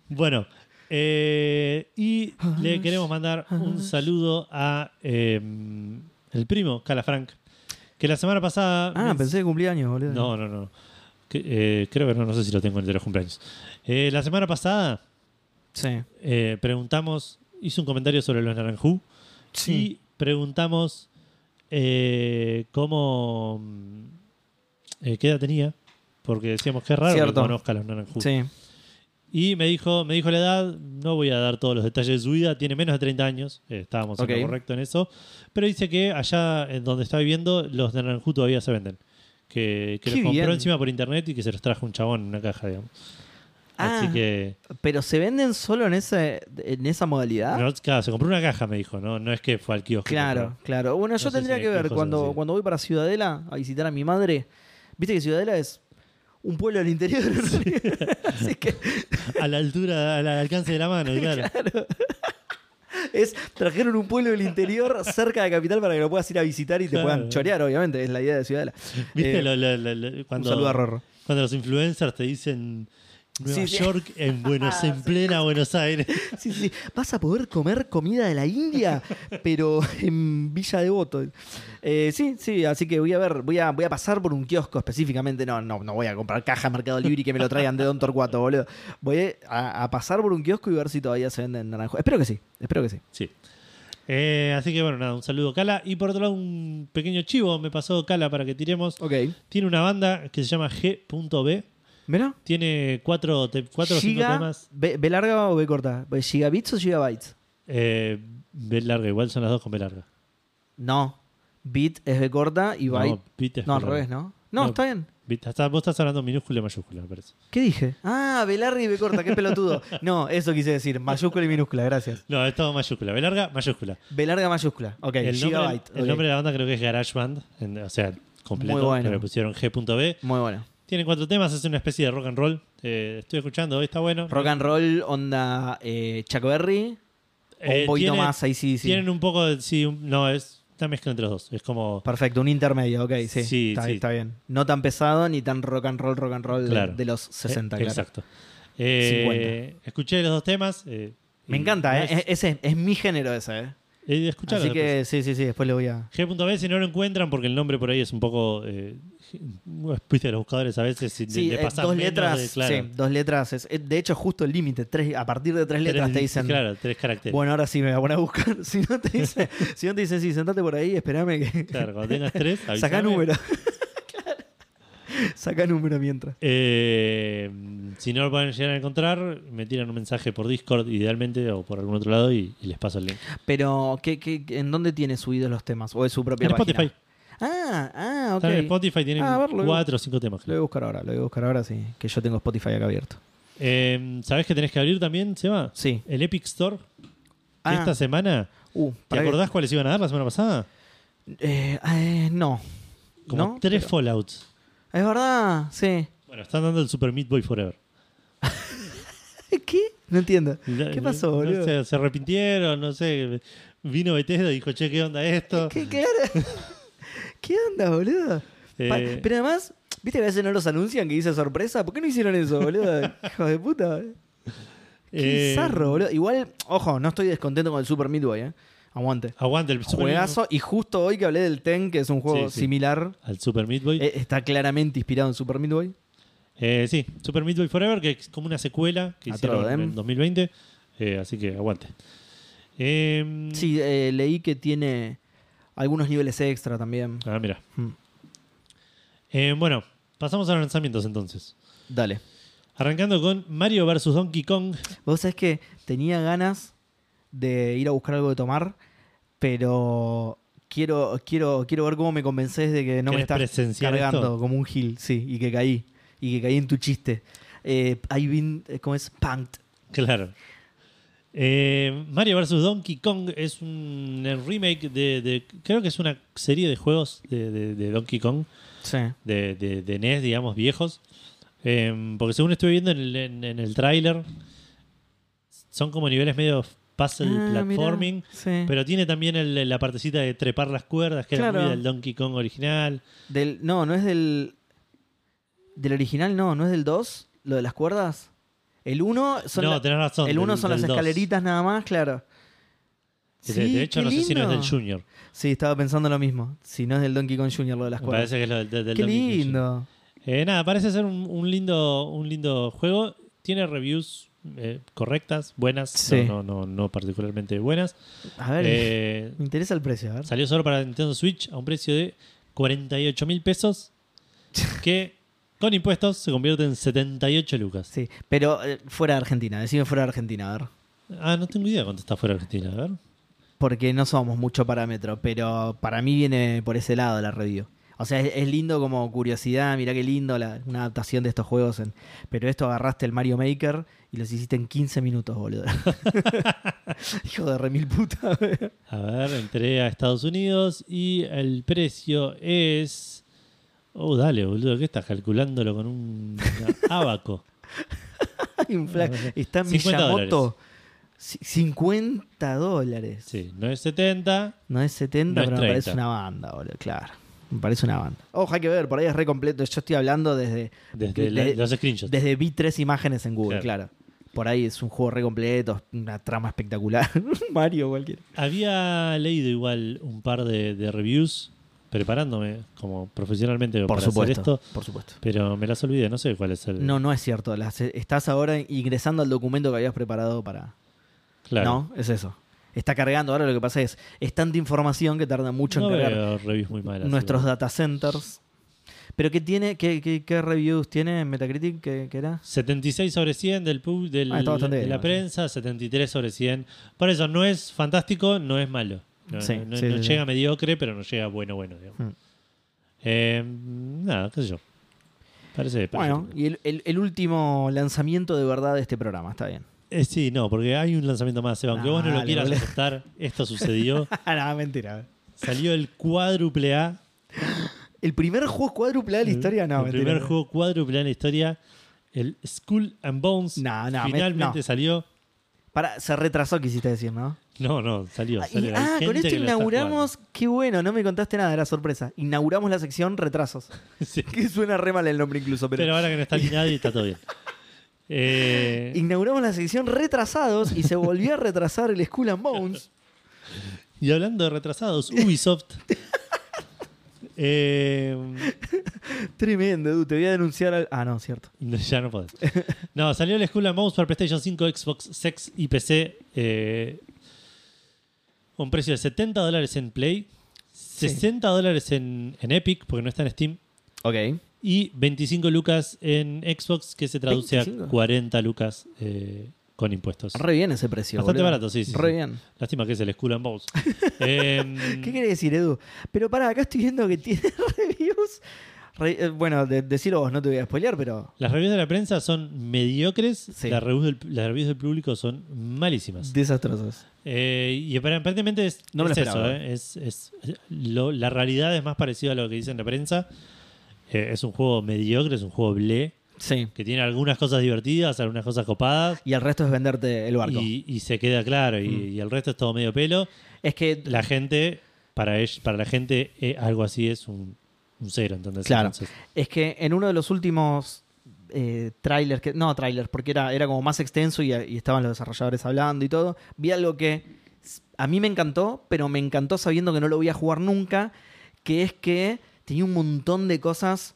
Bueno, eh, y le queremos mandar un saludo a eh, el primo, Calafranc, que la semana pasada... Ah, pensé que cumplía años, boludo. No, no, no. Que, eh, creo que no, no sé si lo tengo entre los cumpleaños. Eh, la semana pasada Sí. eh, preguntamos, hizo un comentario sobre los naranjú Sí. y preguntamos cómo, qué edad tenía, porque decíamos que es raro Cierto. que conozca a los naranjú. Sí. Y me dijo, me dijo la edad, no voy a dar todos los detalles de su vida, tiene menos de 30 años, eh, estábamos en lo correcto en eso, pero dice que allá en donde está viviendo los de Naranjú todavía se venden. Que, que los compró bien. encima por internet y que se los trajo un chabón en una caja, digamos. Ah, Así que, pero se venden solo en, ese, en esa modalidad. no, claro, se compró una caja, me dijo, no, no es que fue al kiosco. Claro, claro. Bueno, yo No tendría si que ver cuando, cuando voy para Ciudadela a visitar a mi madre. Viste que Ciudadela es un pueblo del interior. *laughs* Así que *laughs* A la altura, al alcance de la mano, *laughs* claro. es trajeron un pueblo del interior cerca de capital para que lo puedas ir a visitar y te Claro. puedan chorear, obviamente. Es la idea de Ciudadela. ¿Viste Eh, lo- lo- lo- lo- cuando, un saludo a Rorro. cuando los influencers te dicen Nueva Sí, sí. York en Buenos, en *laughs* plena Buenos Aires? Sí, sí. Vas a poder comer comida de la India, pero en Villa Devoto. Eh, sí, sí, así que voy a ver, voy a, voy a pasar por un kiosco específicamente. No, no, no voy a comprar caja de Mercado Libre y que me lo traigan de Don Torcuato, boludo. Voy a, a pasar por un kiosco y ver si todavía se venden naranjos. Espero que sí, espero que sí. Sí. Eh, así que bueno, nada, un saludo Cala. Y por otro lado, un pequeño chivo me pasó Cala para que tiremos. Ok. Tiene una banda que se llama G.B. ¿Mira? Tiene cuatro, te- cuatro o cinco temas. B, B larga o B corta? ¿Gigabits o gigabytes? Eh, B larga, igual son las dos con B larga. No. Bit es B corta y byte. No, bit es No, al revés, ¿no? No, No. está bien. Bit- hasta- vos estás hablando minúscula y mayúscula, me parece. ¿Qué dije? Ah, B larga y B corta, qué pelotudo. *laughs* No, eso quise decir. Mayúscula y minúscula, gracias. No, es todo mayúscula. B larga, mayúscula. B larga mayúscula. Ok, el, nombre, gigabyte. el nombre de la banda creo que es GarageBand, o sea, completo. Muy bueno. pero pusieron G.B. Muy bueno. Tiene cuatro temas, es una especie de rock and roll. Eh, estoy escuchando, hoy está bueno. Rock and roll, onda eh, Chuck Berry. O Eh, un poquito tiene- más, ahí sí, sí. Tienen un poco de. Sí, un- no, es una mezcla entre los dos. Es como. Perfecto, un intermedio, ok, sí. Sí, está, sí. está bien. No tan pesado ni tan rock and roll, rock and roll de- Claro. de, los 60, eh, claro. Exacto. Eh, escuché los dos temas. Me encanta, no ¿eh? es- Es, ese es mi género ese, ¿eh? Eh, Así que sí, sí, sí, después le voy a... G.B. si no lo encuentran, porque el nombre por ahí es un poco. Eh, *laughs* viste, los buscadores a veces Sí, le eh, pasan dos letras, de- claro, sí, dos letras. Es, eh, de hecho, justo el límite, tres- a partir de tres letras tres- te dicen... Claro, tres caracteres. Bueno, ahora sí me voy a poner a buscar. *laughs* Si no te dice, si no te dicen, sí, sentate por ahí, espérame que... Claro, cuando tengas tres, *laughs* Saca avísame. número. *laughs* Saca número mientras. Eh, si no lo pueden llegar a encontrar, me tiran un mensaje por Discord, idealmente, o por algún otro lado, y, y les paso el link. Pero, ¿qué, qué, en dónde tiene subidos los temas? ¿O es su propia En página? Spotify. Ah, ah, ok. Están en Spotify tienen Ah, cuatro o cinco temas. Lo voy a buscar ahora, lo voy a buscar ahora, sí. Que yo tengo Spotify acá abierto. Eh, ¿Sabés que tenés que abrir también, Seba? Sí. El Epic Store. Ah, esta semana. uh, ¿Te que- acordás cuáles iban a dar la semana pasada? Eh, eh, no. Como ¿No? tres Pero- Fallouts. Es verdad, sí. Bueno, están dando el Super Meat Boy Forever. *laughs* ¿Qué? No entiendo. ¿Qué pasó, no boludo? sé, se arrepintieron, no sé. Vino Bethesda y dijo, che, ¿qué onda esto? ¿Qué, qué, ¿Qué *laughs* onda, boludo? Eh, Pero además, ¿viste que a veces no los anuncian que dice sorpresa? ¿Por qué no hicieron eso, boludo? *laughs* Hijo de puta. Qué eh, zarro, boludo. Igual, ojo, no estoy descontento con el Super Meat Boy, ¿eh? Aguante. Aguante el Super Meat Juegazo. Y justo hoy que hablé del Ten, que es un juego Sí, sí. similar, Al Super Meat Boy. eh, está claramente inspirado en Super Meat Boy. Eh, sí, Super Meat Boy Forever, que es como una secuela que A hicieron en 2020. Eh, así que aguante. Eh, Sí, eh, leí que tiene algunos niveles extra también. Ah, mira. Hmm. Eh, bueno, pasamos a los lanzamientos entonces. Dale. Arrancando con Mario vs. Donkey Kong. Vos sabés que tenía ganas de ir a buscar algo de tomar, pero quiero, quiero, quiero ver cómo me convences de que no me ¿Querés estás cargando esto? como un gil, sí, y que caí. Y que caí en tu chiste. Eh, I've been, eh, ¿cómo es? Punked. Claro. Eh, Mario vs. Donkey Kong es un remake de, de- Creo que es una serie de juegos de, de- de Donkey Kong. Sí. De, NES, digamos, viejos. Eh, porque según estoy viendo en el, en, en el tráiler, son como niveles medio puzzle Ah, platforming. sí. Pero tiene también el- la partecita de trepar las cuerdas, que era muy del Donkey Kong original. Del, no, no es del. Del original, no, no es del 2, lo de las cuerdas. El 1 son, no, la- tenés razón. el uno del- son del las dos. escaleritas nada más, claro. De, de hecho, no sé si no es del. Junior. Sí, estaba pensando lo mismo. Si no es del Donkey Kong Jr. lo de las cuerdas. parece que es lo del, del Qué Donkey Kong lindo. Eh, nada, parece ser un, un lindo, un lindo juego. Tiene reviews eh, correctas, buenas, Sí. no, no, no, no particularmente buenas. A ver, Eh, me interesa el precio, a ver. salió solo para Nintendo Switch a un precio de 48 mil pesos. *laughs* Que con impuestos se convierte en 78 lucas. Sí, pero eh, fuera de Argentina, decime fuera de Argentina, a ver. Ah, no tengo idea cuánto está fuera de Argentina. A ver. Porque no somos mucho parámetro, pero para mí viene por ese lado la review. O sea, es, es lindo como curiosidad, mirá qué lindo la- una adaptación de estos juegos. En, pero esto agarraste el Mario Maker y los hiciste en 15 minutos, boludo. *laughs* Hijo de remil puta. A ver, entré a Estados Unidos y el precio es. Oh, dale, boludo, ¿qué estás calculándolo con un abaco? *laughs* Está en 50 Miyamoto. ci- 50 dólares. Sí, no es 70. No es 70, No es pero me parece 30. una banda, boludo. Claro. Me parece una banda. Ojo, hay que ver, por ahí es re completo. Yo estoy hablando desde, Desde de- la- de- los screenshots. desde vi tres imágenes en Google, Claro. claro. Por ahí es un juego re completo, una trama espectacular. *laughs* Mario cualquiera. Había leído igual un par de, de reviews preparándome como profesionalmente Por para supuesto. hacer esto, Por supuesto. pero me las olvidé, no sé cuál es el. No, no es cierto. Las- estás ahora ingresando al documento que habías preparado para. claro. No, es eso. Está cargando. Ahora lo que pasa es, es tanta información que tarda mucho No en cargar reviews muy malas. nuestros igual. data centers. ¿Pero qué tiene? ¿Qué, qué, qué reviews tiene en Metacritic? ¿Qué, qué era? 76 sobre 100 del, pub- del- Ah, de bien, la prensa, 73 sobre 100. Por eso no es fantástico, no es malo. No, Sí, no- sí, no sí, llega mediocre, pero no llega bueno, bueno. digamos. Hmm. Eh, nada, qué sé yo. Parece. parece Bueno, y el, el- el último lanzamiento de verdad de este programa, está bien. Eh, sí, no, porque hay un lanzamiento más, Seba. Aunque vos no lo quieras aceptar, esto sucedió. *laughs* no, mentira. Salió el cuádruple A. ¿El primer juego cuádruple A de la historia? No, el mentira. primer juego cuádruple A en la historia. El Skull and Bones. No, no, me- finalmente salió. Para, se retrasó, quisiste decir, ¿no? No, no, salió. Ah, y- ah, con esto inauguramos. Qué bueno, no me contaste nada, era sorpresa. Inauguramos la sección retrasos. *laughs* Sí. *laughs* Que suena re mal el nombre incluso, pero. Pero ahora que no está ni nadie, está todo bien. Eh, Inauguramos la sección retrasados y se volvió a retrasar el Skull and Bones. y hablando de retrasados, Ubisoft. eh, Tremendo, Edu, te voy a denunciar al. Ah, no, cierto. ya no podés. No, salió el Skull and Bones para PlayStation 5, Xbox Sex y PC. Eh, un precio de 70 dólares en Play, 60 dólares en, en Epic, porque no está en Steam. Ok. Y 25 lucas en Xbox, que se traduce a 25. 40 lucas eh, con impuestos. Re bien ese precio. Bastante boludo. barato, sí, sí, Re sí. bien. Lástima que es el Skull and Bones. ¿Qué quiere decir, Edu? Pero para, acá estoy viendo que tiene *laughs* reviews. Re- eh, bueno, de, decirlo vos, no te voy a spoilear, pero Las reviews de la prensa son mediocres, Sí. las, reviews del, las reviews del público son malísimas. desastrosos. Eh, y apar- aparentemente es, No me lo es eso, esperaba. eh, es, es- lo- la realidad es más parecida a lo que dice en la prensa. Eh, es un juego mediocre, es un juego ble, Sí. que tiene algunas cosas divertidas, algunas cosas copadas, Y el resto es venderte el barco. y, y se queda claro, y, Mm. y el resto es todo medio pelo. Es que La gente, para, para la gente, eh, algo así es un, un cero, ¿entendés? Claro. Entonces, Es que en uno de los últimos eh, trailers, que, no trailers, porque era, era como más extenso y, y estaban los desarrolladores hablando y todo, vi algo que a mí me encantó, pero me encantó sabiendo que no lo voy a jugar nunca, que es que tenía un montón de cosas,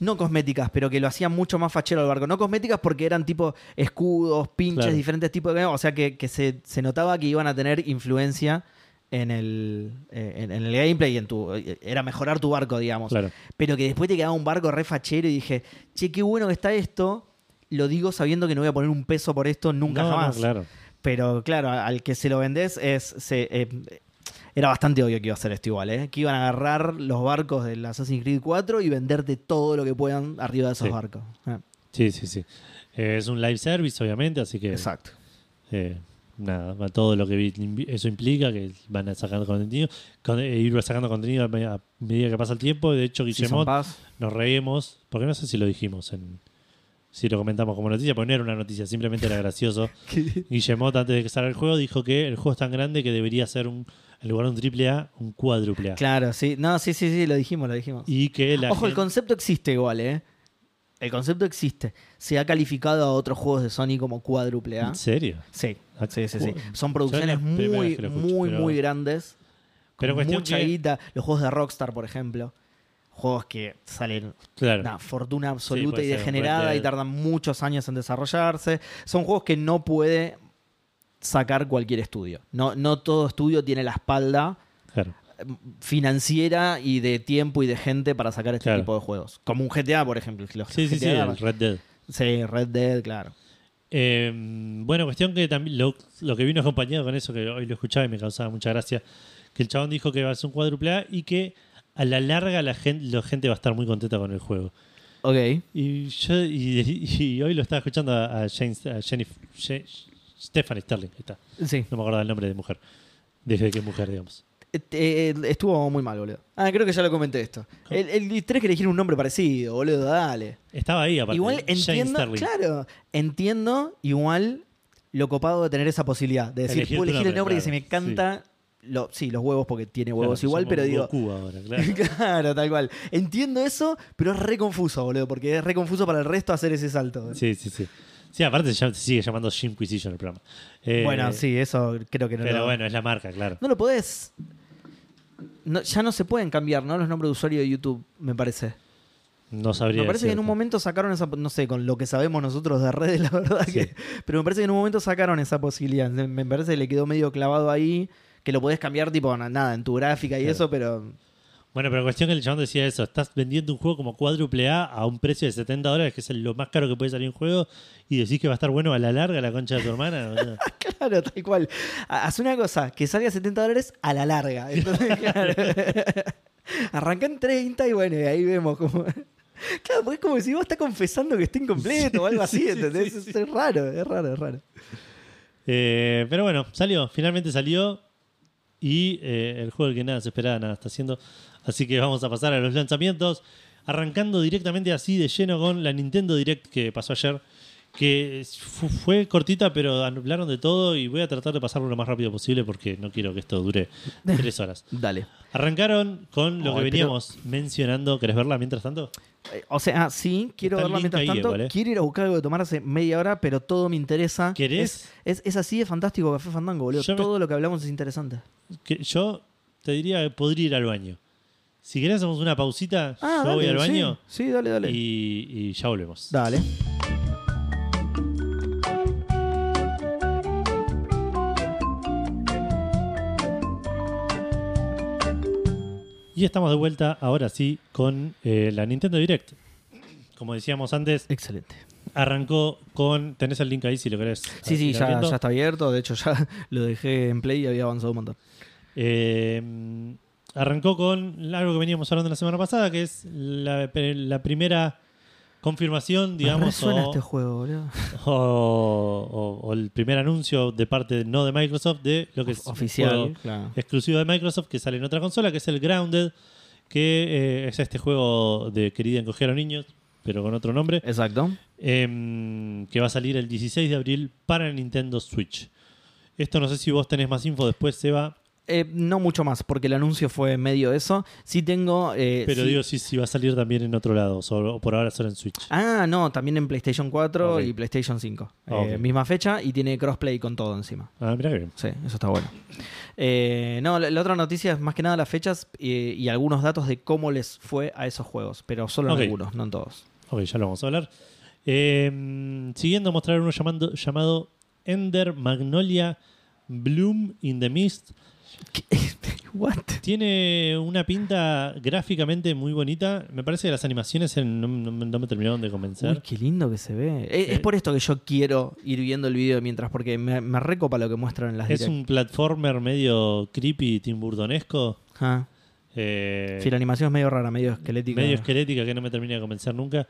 no cosméticas, pero que lo hacían mucho más fachero al barco. No cosméticas porque eran tipo escudos, pinches, Claro. diferentes tipos de... O sea que, que se, se notaba que iban a tener influencia en el, eh, en, en el gameplay y en tu... Era mejorar tu barco, digamos claro. pero que después te quedaba un barco re fachero y dije, che, qué bueno que está esto. Lo digo sabiendo que no voy a poner un peso por esto nunca No, no, jamás. claro. Pero claro, al que se lo vendés es. se- eh, era bastante obvio que iba a ser esto igual, ¿eh? Que iban a agarrar los barcos del Assassin's Creed 4 y venderte todo lo que puedan arriba de esos Sí. barcos. Eh, Sí, sí, sí. Eh, es un live service, obviamente, así que Exacto. eh, nada, todo lo que eso implica, que van a sacar contenido, con- eh, ir sacando contenido a me- a medida que pasa el tiempo. De hecho, Guillemot nos reímos, porque no sé si lo dijimos en si lo comentamos como noticia, porque no era una noticia, simplemente era gracioso. *laughs* Guillemot, antes de que salga el juego, dijo que el juego es tan grande que debería ser un, en lugar de un triple A, un cuádruple A. Claro, sí. No, sí, sí, sí, lo dijimos, lo dijimos. Y que la Ojo, el concepto existe igual, ¿eh? El concepto existe. Se ha calificado a otros juegos de Sony como cuádruple A. ¿En serio? Sí, Ah, sí, sí, Son producciones muy, escucho, muy, pero- muy grandes. Pero con cuestión mucha que- guita. Los juegos de Rockstar, por ejemplo. Juegos que salen Claro. una fortuna absoluta y degenerada y tardan muchos años en desarrollarse. Son juegos que no puede sacar cualquier estudio. No, no todo estudio tiene la espalda claro. financiera y de tiempo y de gente para sacar este Claro. tipo de juegos. Como un GTA, por ejemplo. Los Sí, sí, sí, el Red Dead. Sí, Red Dead, claro. Eh, bueno, cuestión que también lo, lo que vino acompañado con eso, que hoy lo escuchaba y me causaba mucha gracia, que el chabón dijo que va a ser un cuádruple A y que a la larga la gente, la gente va a estar muy contenta con el juego. Ok. Y yo y, *laughs* y hoy lo estaba escuchando a, a Jane, a Jenny- Je- Stephanie Sterling, ahí está. Sí. No me acuerdo el nombre de mujer. Desde que es mujer, digamos. Eh, eh, estuvo muy mal, boludo. Ah, creo que ya lo comenté esto. El, el, tenés que elegir un nombre parecido, boludo, dale. Estaba ahí, aparte. igual entiendo, claro, entiendo igual lo copado de tener esa posibilidad. De decir, Elegir puedo elegir el nombre, que se me claro, canta. Lo, sí, los huevos porque tiene huevos Claro, igual, pero digo. Goku ahora, claro. *laughs* claro, tal cual. Entiendo eso, pero es re confuso, boludo, porque es re confuso para el resto hacer ese salto. Sí, sí, sí. Sí, aparte se, llama- se sigue llamando Inquisition el programa. Eh, bueno, sí, eso creo que no Pero lo, bueno, es la marca, claro. no lo podés. no- ya no se pueden cambiar, ¿no? Los nombres de usuario de YouTube, me parece. No sabría. Me parece que en un decirte. momento sacaron esa, no sé, con lo que sabemos nosotros de redes, la verdad Sí. que, pero me parece que en un momento sacaron esa posibilidad. Me parece que le quedó medio clavado ahí, que lo podés cambiar tipo na- nada en tu gráfica y Claro. eso, pero Bueno, pero cuestión que el chabón decía eso. Estás vendiendo un juego como cuádruple A a un precio de 70 dólares, que es lo más caro que puede salir un juego, y decís que va a estar bueno a la larga la concha de tu hermana. *laughs* claro, tal cual. Ha- Haz una cosa, que salga 70 dólares a la larga. *laughs* Entonces, claro. Arranca en 30 y bueno, y ahí vemos cómo. *laughs* Claro, porque es como si vos estás confesando que está incompleto o algo así, Sí, sí, ¿entendés? sí, sí. Es, es raro, es raro, es raro. Eh, pero bueno, salió, finalmente salió. Y eh, el juego del que nada se esperaba, nada está haciendo. Así que vamos a pasar a los lanzamientos. Arrancando directamente así de lleno con la Nintendo Direct que pasó ayer. Que fu- fue cortita, pero hablaron de todo. Y voy a tratar de pasarlo lo más rápido posible porque no quiero que esto dure *laughs* tres horas. Dale. Arrancaron con lo Ay, que veníamos mencionando. ¿Querés verla mientras tanto? Eh, O sea, sí, quiero Está el verla link mientras ahí tanto. igual, ¿eh? Quiero ir a buscar algo de tomar hace media hora, pero todo me interesa. ¿Querés? Es, es, es así de fantástico Café Fandango, boludo. Yo me- Todo lo que hablamos es interesante. Que yo te diría que podría ir al baño. Si querés, hacemos una pausita. Ah, yo dale, voy al baño Sí, dale, dale. y, y ya volvemos. Dale. Y estamos de vuelta ahora sí con eh, la Nintendo Direct. Como decíamos antes, Excelente. arrancó con. Tenés el link ahí si lo querés. Sí, sí, ya, ya está abierto. De hecho, ya *laughs* lo dejé en play y había avanzado un montón. Eh, arrancó con algo que veníamos hablando la semana pasada, que es la, la primera confirmación, digamos, resuena o, este juego, boludo. *laughs* o- o- o el primer anuncio de parte no de Microsoft de lo que es Oficial, claro. exclusivo de Microsoft que sale en otra consola, que es el Grounded, que eh, es este juego de Querida encoger a niños, pero con otro nombre, Exacto. em, que va a salir el 16 de abril para Nintendo Switch. Esto no sé si vos tenés más info después, Seba, Eh, no mucho más, porque el anuncio fue medio eso. Sí tengo. eh, pero sí- digo si, si va a salir también en otro lado, solo, o por ahora solo en Switch. Ah, no, también en PlayStation 4 Ok. y PlayStation 5. Eh, Ok. misma fecha y tiene crossplay con todo encima. Ah, mira que bien. Sí, eso está bueno. Eh, no, la, la otra noticia es más que nada las fechas eh, y algunos datos de cómo les fue a esos juegos, pero solo en algunos, no en todos. Ok, ya lo vamos a hablar. Em, siguiendo, mostrar uno llamando, llamado Ender Magnolia Bloom in the Mist. *laughs* What? Tiene una pinta gráficamente muy bonita. Me parece que las animaciones en- no, no- no me terminaron de convencer. Uy, qué lindo que se ve. Es, Sí. es por esto que yo quiero ir viendo el video mientras, porque me, me recopa lo que muestran en las es direct. un platformer medio creepy, Tim Burtonesco. Ah, eh, sí, la animación es medio rara, medio esquelética. medio esquelética que no me termina de convencer nunca.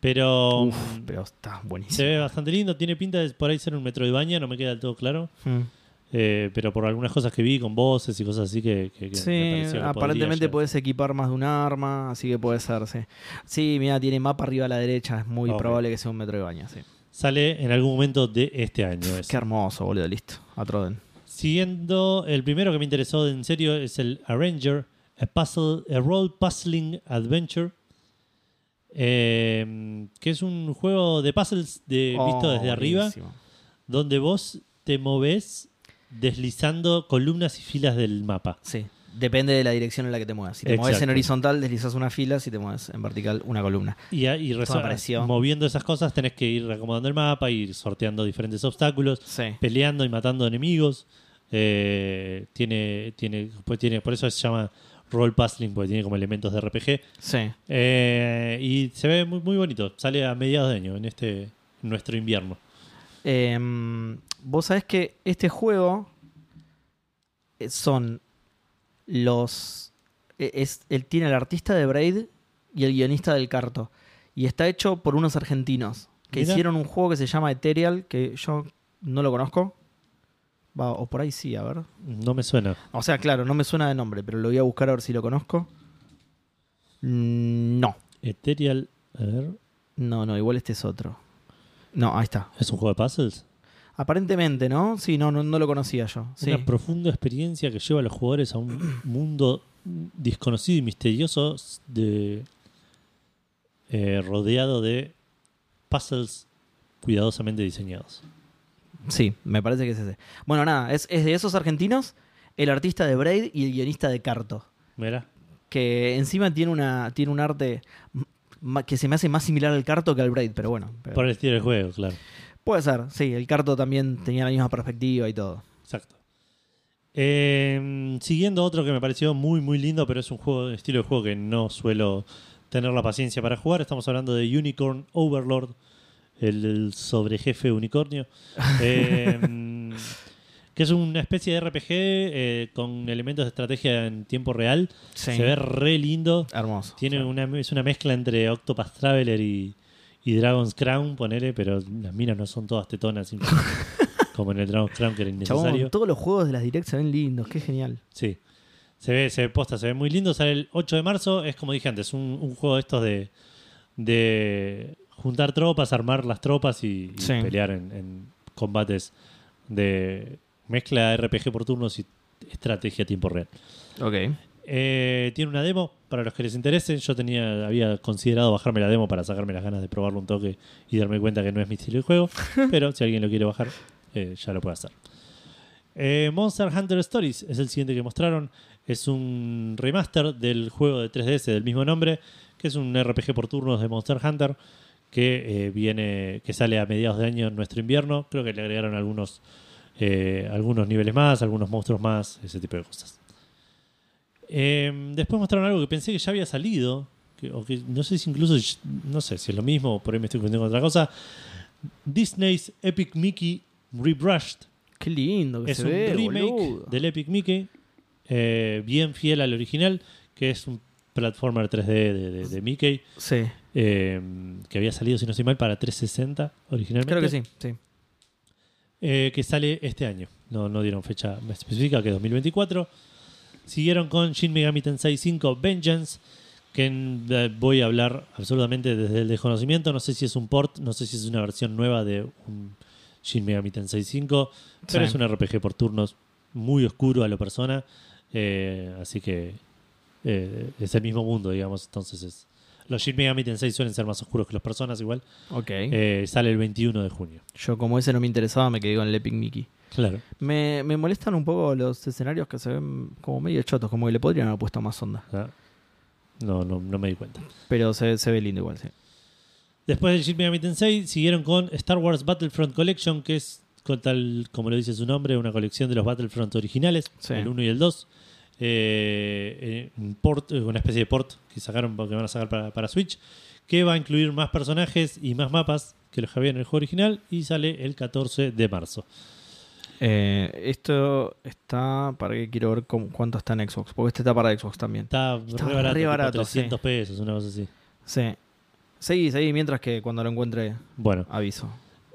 Pero Uf, mm, pero está buenísimo. se ve bastante lindo. Tiene pinta de por ahí ser un Metroidvania, no me queda del todo claro. Mm. Eh, pero por algunas cosas que vi con voces y cosas así que, que- que me Sí, que aparentemente puedes equipar más de un arma, así que puede ser, sí. Sí, mira, tiene mapa arriba a la derecha, es muy probable que sea un Metroidvania, sí. Sale en algún momento de este año. Qué hermoso, boludo, listo. A Troden. Siguiendo, el primero que me interesó en serio es el Arranger, a, puzzle, a Role Puzzling Adventure, eh, que es un juego de puzzles de, visto Oh, desde arriba, buenísimo. donde vos te movés deslizando columnas y filas del mapa. Sí, depende de la dirección en la que te muevas. Si te mueves en horizontal, deslizas una fila, si te mueves en vertical, una columna. Y, y moviendo esas cosas tenés que ir acomodando el mapa, ir sorteando diferentes obstáculos, Sí. peleando y matando enemigos. Eh, tiene, tiene, pues tiene, por eso se llama role puzzling, porque tiene como elementos de RPG. Sí. Eh, y se ve muy, muy bonito. Sale a mediados de año, en este nuestro invierno. Em, Vos sabés que este juego eh, son los. e- Es, él tiene el artista de Braid y el guionista del Carto. Y está hecho por unos argentinos que Mira. hicieron un juego que se llama Ethereal, que yo no lo conozco. Va, o por ahí sí, a ver. No me suena. O sea, claro, no me suena de nombre, pero lo voy a buscar a ver si lo conozco. Mm, No, Ethereal, a ver, no, no, igual este es otro. No, ahí está. ¿es un juego de puzzles? Aparentemente, ¿no? Sí, no, no, no lo conocía yo. Sí. Una profunda experiencia que lleva a los jugadores a un mundo desconocido y misterioso de eh, rodeado de puzzles cuidadosamente diseñados. Sí, me parece que es ese. Bueno, nada, es, es de esos argentinos, el artista de Braid y el guionista de Carto. Mira, Que encima tiene una tiene un arte que se me hace más similar al Carto que al Braid, pero bueno. pero- por el estilo del juego, claro. Puede ser, sí, el Carto también tenía la misma perspectiva y todo. Exacto. Eh, siguiendo otro que me pareció muy muy lindo, pero es un juego, estilo de juego que no suelo tener la paciencia para jugar. Estamos hablando de Unicorn Overlord, el, el sobrejefe unicornio. *laughs* Eh, que es una especie de RPG eh, con elementos de estrategia en tiempo real. Sí. Se ve re lindo. Hermoso. Tiene Sí. una, es una mezcla entre Octopath Traveler y, y Dragon's Crown, ponele, pero las minas no son todas tetonas, *laughs* como en el Dragon's Crown, que era innecesario. Chabón, todos los juegos de las Direct se ven lindos, qué genial. Sí. Se ve, se ve posta, se ve muy lindo. Sale el 8 de marzo. Es como dije antes, un, un juego de estos de, de juntar tropas, armar las tropas y, y Sí. pelear en, en combates de mezcla de RPG por turnos y estrategia a tiempo real. Ok. Eh, tiene una demo para los que les interese. Yo tenía, había considerado bajarme la demo para sacarme las ganas de probarlo un toque y darme cuenta que no es mi estilo de juego. *laughs* pero si alguien lo quiere bajar, eh, ya lo puede hacer. Eh, Monster Hunter Stories es el siguiente que mostraron. Es un remaster del juego de 3DS del mismo nombre, que es un RPG por turnos de Monster Hunter que viene, que sale a mediados de año en nuestro invierno. Creo que le agregaron algunos, algunos niveles más, algunos monstruos más, ese tipo de cosas. Eh, después mostraron algo que pensé que ya había salido, que, o que no sé si incluso, no sé si es lo mismo, o por ahí me estoy confundiendo con otra cosa. Disney's Epic Mickey Rebrushed Qué lindo que es se un ve, remake boludo. del Epic Mickey, eh, bien fiel al original, que es un platformer 3D de, de- de Mickey, Sí, eh, que había salido, si no estoy mal, para 360 originalmente. creo que sí, sí. Eh, que sale este año. No, no dieron fecha específica, que es 2024. Siguieron con Shin Megami Tensei 5 Vengeance, que eh, voy a hablar absolutamente desde el desconocimiento. No sé si es un port, no sé si es una versión nueva de un Shin Megami Tensei 5, pero Sí. es un RPG por turnos muy oscuro a lo persona. eh, así que eh, es el mismo mundo, digamos. Entonces es. Los Shin Megami Tensei suelen ser más oscuros que los personas, igual. Ok. Eh, sale el 21 de junio. Yo, como ese no me interesaba, me quedé con el Epic Mickey. Claro. Me, me molestan un poco los escenarios que se ven como medio chotos, como que le podrían haber puesto más onda. Ah, No, no, no me di cuenta. Pero se, se ve lindo igual, sí. Después del Shin Megami Tensei siguieron con Star Wars Battlefront Collection, que es con tal como lo dice su nombre, una colección de los Battlefront originales, Sí. el 1 y el 2. Eh, eh, un port, eh, una especie de port que sacaron que van a sacar para, para Switch, que va a incluir más personajes y más mapas que los que había en el juego original y sale el 14 de marzo. Eh, esto está. Para que quiero ver cómo- cuánto está en Xbox. Porque este está para Xbox también. Está, Está re barato, re barato, 300 pesos, una cosa así. Sí. Seguí, seguí, mientras que cuando lo encuentre Bueno, aviso.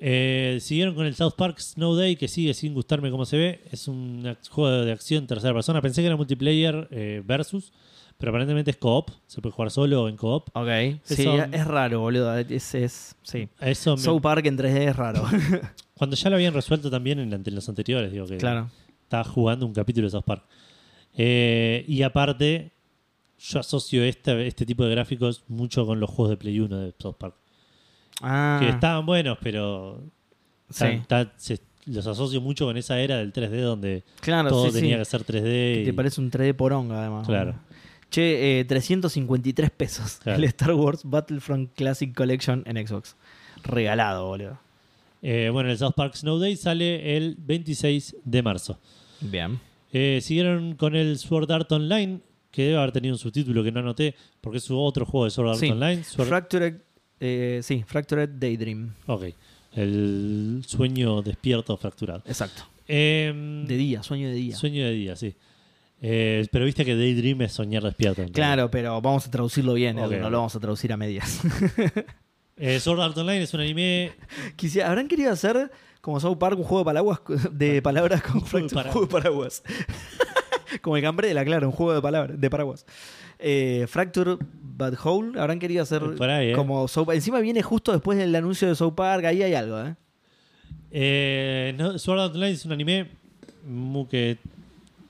Eh, siguieron con el South Park Snow Day, que sigue sin gustarme cómo se ve. Es un juego de acción en tercera persona. Pensé que era multiplayer eh, versus, pero aparentemente es co-op. Se puede jugar solo o en co-op. Ok. Sí, es raro, boludo. Es, es, sí. Eso me- South Park en 3D es raro. *laughs* cuando ya lo habían resuelto también en, en los anteriores, digo que claro. estaba jugando un capítulo de South Park. Eh, y aparte, yo asocio este, este tipo de gráficos mucho con los juegos de Play 1 de South Park. Ah, Que estaban buenos, pero sí. se- los asocio mucho con esa era del 3D donde Claro, todo sí, tenía sí. que ser 3D. Que y- Te parece un 3D poronga, además. Claro. Che, eh, 353 pesos. Claro. El Star Wars Battlefront Classic Collection en Xbox. Regalado, boludo. Eh, bueno, el South Park Snow Day sale el 26 de marzo. Bien. Eh, siguieron con el Sword Art Online, que debe haber tenido un subtítulo que no anoté, porque es otro juego de Sword Art Sí. Online. Sword- Fractured, eh, sí, Fractured Daydream. Ok. El sueño despierto fracturado. Exacto. Em, De día, sueño de día. Sueño de día, sí. Eh, pero viste que Daydream es soñar despierto. entonces. Claro, pero vamos a traducirlo bien, no lo vamos a traducir a medias. *laughs* Eh, Sword Art Online es un anime. Quisiera, ¿Habrán querido hacer como South Park un juego de palabras, de palabras con Un juego de paraguas? *laughs* como el Gambrela, claro, un juego de palabras, de paraguas. Eh, Fracture But Whole, habrán querido hacer ahí, ¿eh? como South Park. Encima viene justo después del anuncio de South Park, ahí hay algo, ¿eh? Eh, no, Sword Art Online es un anime que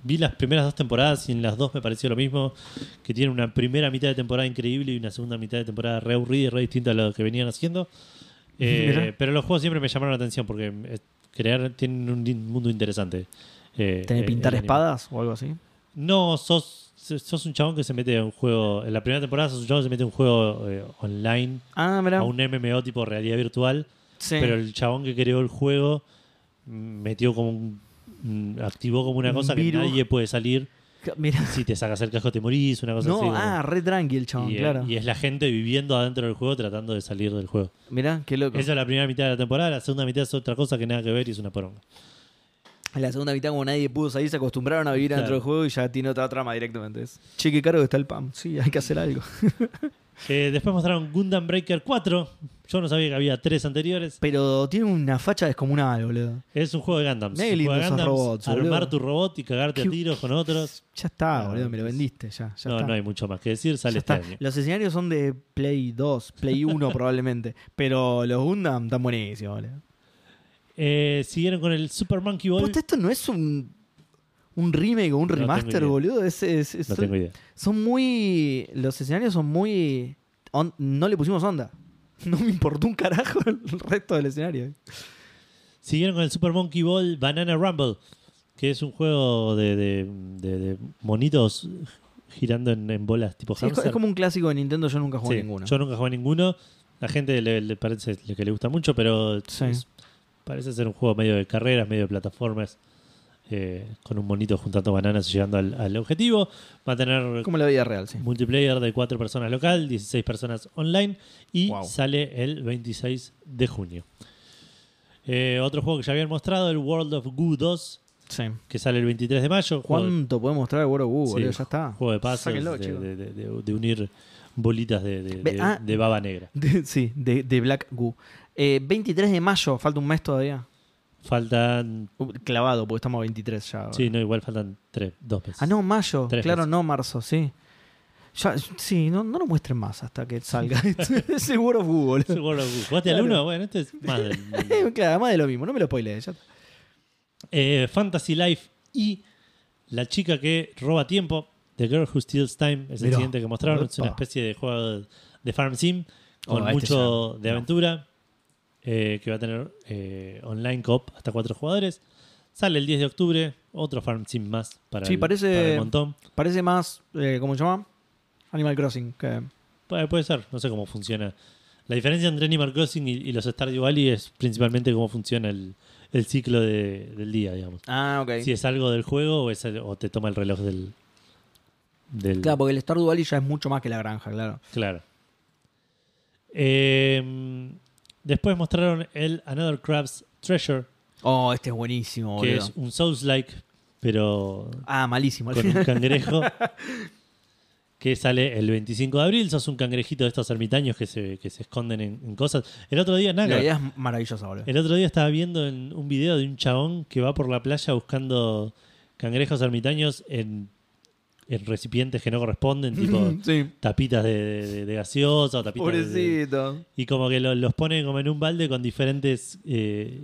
vi las primeras dos temporadas y en las dos me pareció lo mismo. Que tiene una primera mitad de temporada increíble y una segunda mitad de temporada re aburrida y re distinta a lo que venían haciendo. Eh, pero los juegos siempre me llamaron la atención porque eh, crear tienen un mundo interesante. Eh, ¿Tenés eh, pintar espadas o algo así? No, sos, sos un chabón que se mete a un juego. En la primera temporada sos un chabón que se mete a un juego eh, online, Ah, a un MMO tipo realidad virtual. Sí. Pero el chabón que creó el juego mm, metió como un. Mm, activó como una Un cosa virus. que nadie puede salir. Mira. Si te sacas el casco te morís, una cosa No, así. como- ah, re tranqui el chabón, y, eh, claro. y es la gente viviendo adentro del juego tratando de salir del juego. Mirá, qué loco. Esa es la primera mitad de la temporada, la segunda mitad es otra cosa que nada que ver y es una poronga. En la segunda mitad, como nadie pudo salir, se acostumbraron a vivir Claro. dentro del juego y ya tiene otra trama directamente. Es, che, qué caro que está el PAM. Sí, hay que hacer algo. *laughs* Eh, después mostraron Gundam Breaker 4. Yo no sabía que había tres anteriores. Pero tiene una facha descomunal, boludo. Es un juego de Gundams. Un lindo esos Gundams, robots, armar boludo. tu robot y cagarte a tiros con otros. Ya está, boludo, me lo es- vendiste, ya. ya no, está. no hay mucho más que decir. Sale este año. Los escenarios son de Play 2, Play 1 *laughs* probablemente. Pero los Gundam están buenísimos, boludo. Eh, siguieron con el Super Monkey Ball. Posta, esto no es un, un remake o un No remaster, boludo. Es, es- es- No tengo idea. Son muy. Los escenarios son muy. on- no le pusimos onda. *laughs* No me importó un carajo el resto del escenario. Siguieron con el Super Monkey Ball Banana Rumble, que es un juego de, de- de- de monitos girando en, en bolas tipo Sí, es, como un clásico de Nintendo, yo nunca jugué Sí, ninguno. Yo nunca jugué ninguno. La gente le, le parece que le gusta mucho, pero Sí. es- parece ser un juego medio de carreras, medio de plataformas, eh, con un monito juntando bananas y llegando al, al objetivo. Va a tener Como la vida real, sí. multiplayer de 4 personas local, 16 personas online y Wow. sale el 26 de junio. Eh, otro juego que ya habían mostrado, el World of Goo 2, Sí. que sale el 23 de mayo. ¿Cuánto podemos mostrar de World of Goo, Sí, boludo? Ya está. juego de Sáquenlo, de, de- de- de- de unir bolitas de, de- de- ah. de baba negra. *laughs* De- sí, de, de Black Goo. Eh, 23 de mayo, falta un mes todavía. Faltan. Uh, clavado, porque estamos a 23 ya. ahora. Sí, no, igual faltan tres, dos meses. Ah, no, mayo. Tres claro, meses. no, marzo, sí. Ya, sí, no, no lo muestren más hasta que salga. World of Es el. World of Goo. ¿Jugaste al Claro. 1? Bueno, este es más del. *laughs* claro, más de lo mismo, no me lo spoilees. Eh, Fantasy Life y La chica que roba tiempo, The Girl Who Steals Time, es el siguiente que mostraron. Es una especie de juego de, de Farm Sim con Oh, este mucho ya- de no. Eh, que va a tener eh, online cop hasta cuatro jugadores. Sale el 10 de octubre, otro Farm Sim más para, Sí, el, parece- para el montón. Parece más, eh, ¿cómo se llama? Animal Crossing. Que... Puede, puede ser, no sé cómo funciona. La diferencia entre Animal Crossing y, y los Stardew Valley es principalmente cómo funciona el, el ciclo de- del día, digamos. Ah, ok. Si es algo del juego o, es el- o te toma el reloj del... del Claro, porque el Stardew Valley ya es mucho más que la granja, claro. Claro. Eh, después mostraron el Another Crab's Treasure, Oh, este es buenísimo, que boludo. es un Souls-like, pero Ah, malísimo. al con un *laughs* cangrejo. *laughs* que sale el 25 de abril. Sos un cangrejito de estos ermitaños que se, que se esconden en, en cosas. El otro día, nada, La idea es maravillosa, boludo. el otro día estaba viendo en un video de un chabón que va por la playa buscando cangrejos ermitaños en, en recipientes que no corresponden, *laughs* tipo sí. tapitas de, de- de gaseosa o tapitas de, Pobrecito. y como que lo- los pone como en un balde con diferentes eh,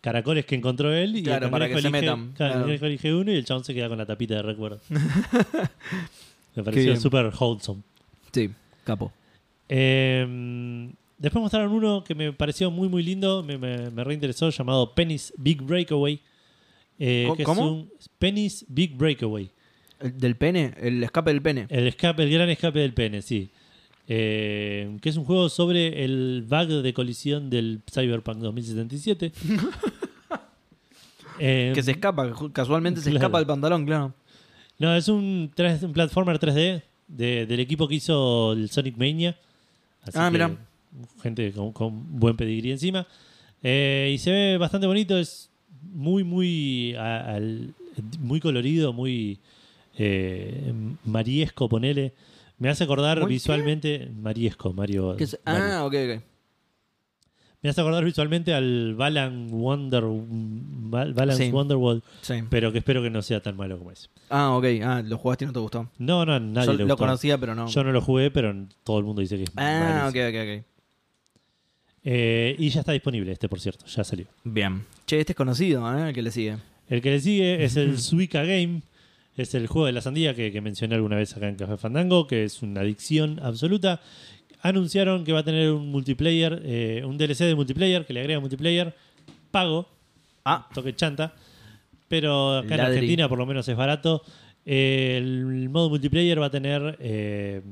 caracoles que encontró él. Y el Claro, para cangrejo que se elige- metan, claro, El elige uno y el chabón se queda con la tapita de recuerdo. *laughs* Me pareció súper wholesome. Sí, capo. Eh, después mostraron uno que me pareció muy muy lindo, me, me, me reinteresó, llamado Penny's Big Breakaway. Eh, ¿Cómo- que es un Penny's Big Breakaway. El del pene, el escape del pene. El escape, el gran escape del pene, sí. Eh, que es un juego sobre el bug de colisión del Cyberpunk 2077. *laughs* Eh, Que se escapa, casualmente se escapa del pantalón, claro. No, es un, 3 un platformer 3D de- del equipo que hizo el Sonic Mania. Así Ah, mirá. Gente con, con buen pedigrí encima. Eh, y se ve bastante bonito, es muy, muy, al- muy colorido, muy eh, mariesco, ponele. Me hace acordar ¿Muy qué? visualmente. Mariesco, Mario. Ah, ok, ok. Me hace acordar visualmente al Balan Wonder, Balance Sí. Wonderworld, Sí. pero que espero que no sea tan malo como ese. Ah, ok. Ah, lo jugaste y no te gustó. No, no, nadie Yo le lo gustó. conocía, pero no. Yo no lo jugué, pero todo el mundo dice que es Ah, ok, ok, ok. Eh, y ya está disponible este, por cierto, ya salió. Bien. Che, este es conocido, ¿eh? El que le sigue. El que le sigue es el Suica Game, es el juego de la sandía que, que mencioné alguna vez acá en Café Fandango, que es una adicción absoluta. Anunciaron que va a tener un multiplayer, eh, un DLC de multiplayer, que le agrega multiplayer, pago, Ah, toque chanta, pero acá en. Argentina por lo menos es barato. Eh, el modo multiplayer va a tener, eh,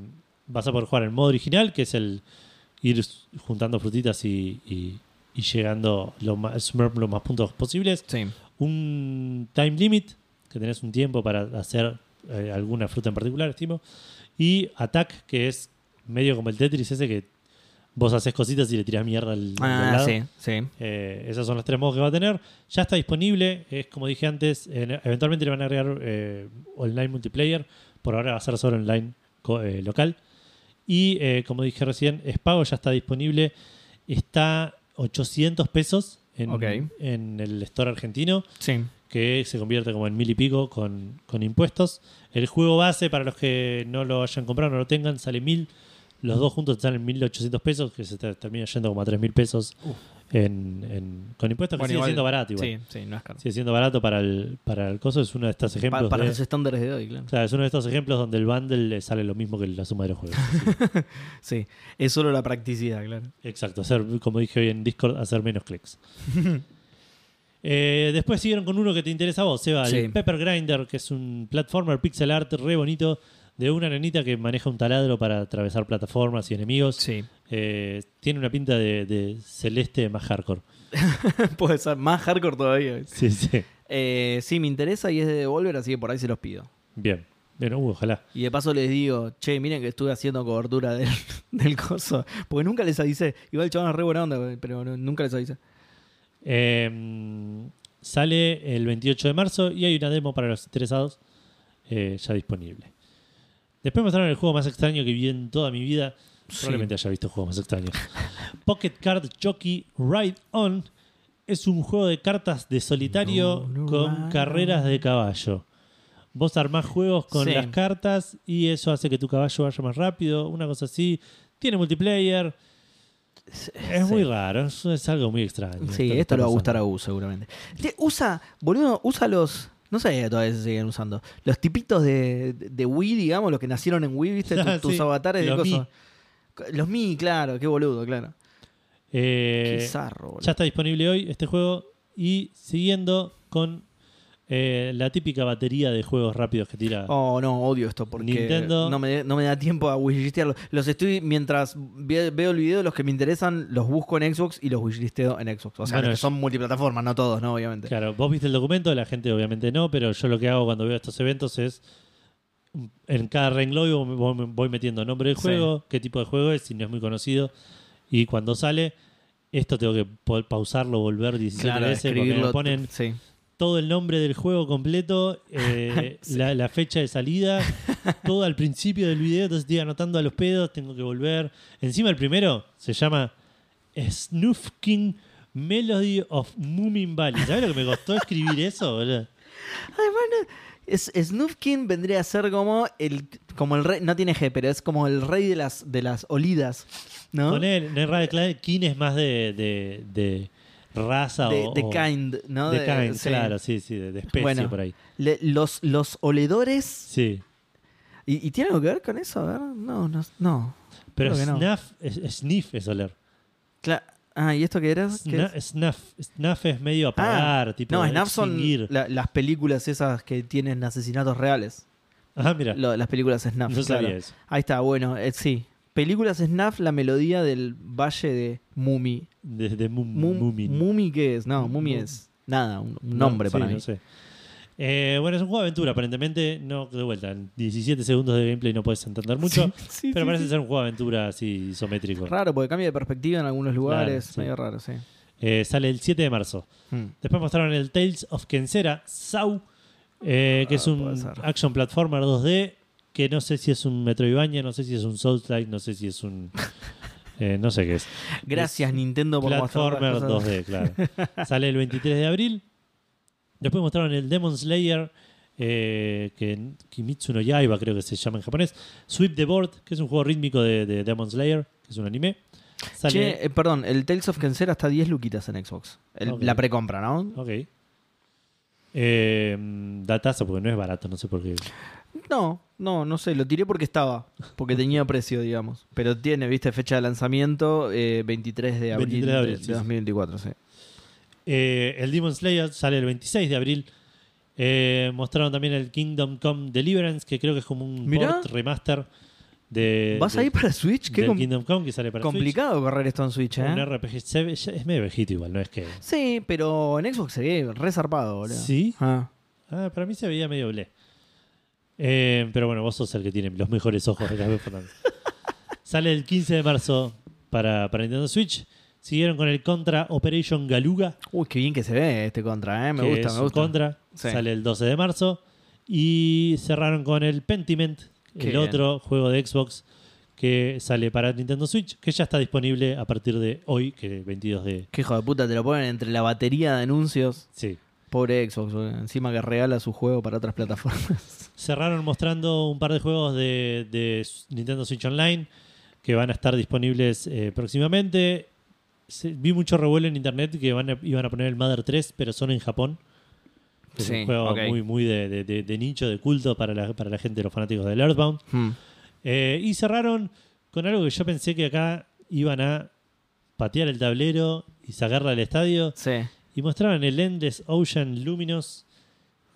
vas a poder jugar el modo original, que es el ir juntando frutitas y, y- y llegando lo más, smurf los más puntos posibles. sí. Un time limit, que tenés un tiempo para hacer eh, alguna fruta en particular, estimo. Y attack, que es medio como el Tetris ese que vos haces cositas y le tirás mierda al, al Ah, lado. sí, sí. Eh, esos son los tres modos que va a tener. Ya está disponible. Es como dije antes, en- eventualmente le van a agregar eh, online multiplayer. Por ahora va a ser solo online eh, local. Y como dije recién, es pago, ya está disponible. Está 800 pesos en el store argentino, Sí. Que se convierte como en mil y pico con, con impuestos. El juego base, para los que no lo hayan comprado, no lo tengan, sale mil. Los dos juntos salen 1.800 pesos, que se te- termina yendo como a 3.000 pesos en, en- con impuestos, que Bueno, sigue igual- siendo barato igual. Sí, sí, no es caro. Sigue siendo barato para el, para el coso. Es uno de estos ejemplos. Pa- para de- los estándares de hoy, claro. o sea, es uno de estos ejemplos donde el bundle le sale lo mismo que la suma de los juegos. Sí, *laughs* Sí, es solo la practicidad, claro. Exacto, hacer, como dije hoy en Discord, hacer menos clics. *laughs* Eh, después siguieron con uno que te interesa a vos, Seba, Sí. el Pepper Grinder, que es un platformer pixel art re bonito de una nenita que maneja un taladro para atravesar plataformas y enemigos. Sí. Eh, tiene una pinta de, de celeste más hardcore. *laughs* Puede ser más hardcore todavía. Sí, sí. Eh, sí, me interesa y es de Devolver, así que por ahí se los pido. Bien. Bien, uh, ojalá. Y de paso les digo, che, miren que estuve haciendo cobertura del, *laughs* del coso. Porque nunca les avisé. Igual el chabón es re buena onda, pero no- nunca les avisé. Eh, sale el 28 de marzo y hay una demo para los interesados eh, ya disponible. Después mostraron el juego más extraño que vi en toda mi vida. Probablemente haya visto juegos más extraños. *laughs* Pocket Card Jockey Ride On es un juego de cartas de solitario No, no, con no. carreras de caballo. Vos armás juegos con Sí. las cartas y eso hace que tu caballo vaya más rápido, una cosa así. Tiene multiplayer. Es muy raro, es, es algo muy extraño. Sí, esto está le va a gustar a U seguramente. Te- usa, boludo, usa los. No sé todavía si siguen usando. Los tipitos de, de Wii, digamos, los que nacieron en Wii, ¿viste? *laughs* Tu- Ah, tus sí, avatares de cosas. Los Mi, claro, qué boludo, claro. Eh, qué zarro, boludo. ya está disponible hoy este juego y siguiendo con eh, la típica batería de juegos rápidos que tira. Oh, no, odio esto porque Nintendo- no me, no me da tiempo a wishlistearlo. Los estoy, mientras ve- veo el video, los que me interesan, los busco en Xbox y los wishlisteo en Xbox. O sea, Bueno, los que son multiplataformas, no todos, ¿no? Obviamente. Claro, vos viste el documento, la gente obviamente no, pero yo lo que hago cuando veo estos eventos es en cada renglón voy, metiendo nombre del Sí. juego, qué tipo de juego es, si no es muy conocido, y cuando sale, esto tengo que poder pausarlo, volver 17 Claro, veces, porque me ponen Sí. Todo el nombre del juego completo, eh, *laughs* Sí. la, la fecha de salida, todo al principio del video, entonces estoy anotando a los pedos, tengo que volver. Encima el primero se llama Snoof King Melody of Moomin Valley. ¿Sabes lo que me costó escribir eso? boludo? Bueno, es, Snoofkin vendría a ser como el, como el rey, no tiene G, pero es como el rey de las, de las olidas, ¿no? Poner, en Radio Clan, King es más de, de, de raza de, o. de kind, ¿no? de kind, sí. claro, sí, sí, de, de especie Bueno. por ahí. Le- los, los oledores. Sí. ¿Y, y tiene algo que ver con eso? A ver, no, no. no. Pero que no. snuff, es, sniff es oler. Cla- ah, ¿y esto qué era? ¿Qué Sna- es? Snuff. Snuff es medio apagar, tipo No, Snap son la- las películas esas que tienen asesinatos reales. Ah, mira. Lo- las películas Snap. no claro. sabía eso. Ahí está, bueno, eh, sí. Películas Snap, la melodía del Valle de Mumi. Desde Mum, Mum- Moomin. ¿Mumi qué es? No, Mumi Mu- es. nada, un, un No, nombre sí, para no mí. sé. Eh, bueno, es un juego de aventura, aparentemente. No, de vuelta, en 17 segundos de gameplay no puedes entender mucho. *laughs* Sí, pero sí, parece ser un juego de aventura así isométrico. Raro, porque cambia de perspectiva en algunos lugares. Medio raro, sí. Eh, sale el 7 de marzo. Hmm. Después mostraron el Tales of Kensera, SAU, eh, que Ah, es un action platformer 2D, que no sé si es un Metroidvania, no sé si es un Souls-like, no sé si es un... *laughs* eh, no sé qué es. Gracias, Es Nintendo, por mostrar Platformer cosas. 2D, claro. *laughs* Sale el 23 de abril. Después mostraron el Demon Slayer, eh, que Kimitsu no Yaiba creo que se llama en japonés. Sweep the Board, que es un juego rítmico de, de Demon Slayer, que es un anime. Sale, Che, eh, perdón, el Tales of Kensera está 10 luquitas en Xbox. El- Ok. La precompra, ¿no? Ok. Eh, datazo, porque no es barato, no sé por qué. No, no, no sé, lo tiré porque estaba, porque tenía *laughs* precio, digamos. Pero tiene, viste, fecha de lanzamiento eh, 23 de abril, 23 de abril, de, sí, de sí. 2024, sí. Eh, el Demon Slayer sale el 26 de abril. Eh, mostraron también el Kingdom Come Deliverance, que creo que es como un port remaster de, ¿Vas ahí para Switch? Qué Kingdom Come que sale para complicado correr esto en Switch, Switch. Un ¿eh? RPG. Es medio viejito igual, no es que. Sí, pero en Xbox se ve re zarpado, boludo. ¿Sí? Ah. Ah, para mí se veía medio ble. Eh, pero bueno, vos sos el que tiene los mejores ojos de Fernández. *laughs* Sale el 15 de marzo para, para Nintendo Switch. Siguieron con el Contra Operation Galuga. Uy, qué bien que se ve este contra, ¿eh? Me que gusta, es me un gusta. Contra. Sí. Sale el 12 de marzo. Y cerraron con el Pentiment, Qué el bien. otro juego de Xbox que sale para Nintendo Switch, que ya está disponible a partir de hoy, que es 22 de... Qué hijo de puta, te lo ponen entre la batería de anuncios. Sí. Pobre Xbox, encima que regala su juego para otras plataformas. Cerraron mostrando un par de juegos de, de Nintendo Switch Online que van a estar disponibles eh, próximamente. Se- vi mucho revuelo en internet que van a- iban a poner el Mother 3, pero son en Japón. Es Sí, un juego muy, muy de, de- de- de nicho, de culto para la, para la gente, los fanáticos del Earthbound. Hmm. Eh, y cerraron con algo que yo pensé que acá iban a patear el tablero y sacarla al estadio. Sí. Y mostraron el Endless Ocean Luminous,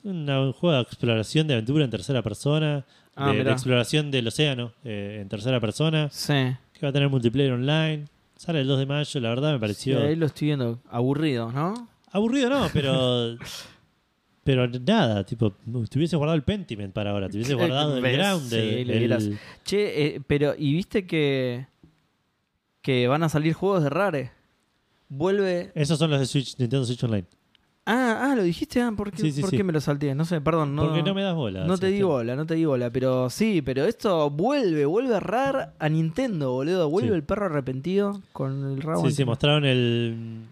un juego de exploración de aventura en tercera persona, Ah, de, exploración del océano eh, en tercera persona, Sí. que va a tener multiplayer online. Sale el 2 de mayo, la verdad me Sí, pareció ahí lo estoy viendo. Aburrido, ¿no? aburrido, no, pero *laughs* pero nada, tipo, te hubiese guardado el Pentiment para ahora, te hubiese guardado el ¿Ves? Grounded, Sí, el- hubieras- Che, eh, pero ¿y viste que que van a salir juegos de Rare? Vuelve. esos son los de Switch, Nintendo Switch Online. Ah, ah, lo dijiste, ah, ¿por qué, Sí, sí, por sí. qué me lo salté? No sé, perdón, no. Porque no me das bola. no te di bola, no te di bola, pero sí, pero esto vuelve, vuelve a Rare a Nintendo, boludo. Vuelve el perro arrepentido con el rabo. Sí, sí, mostraron el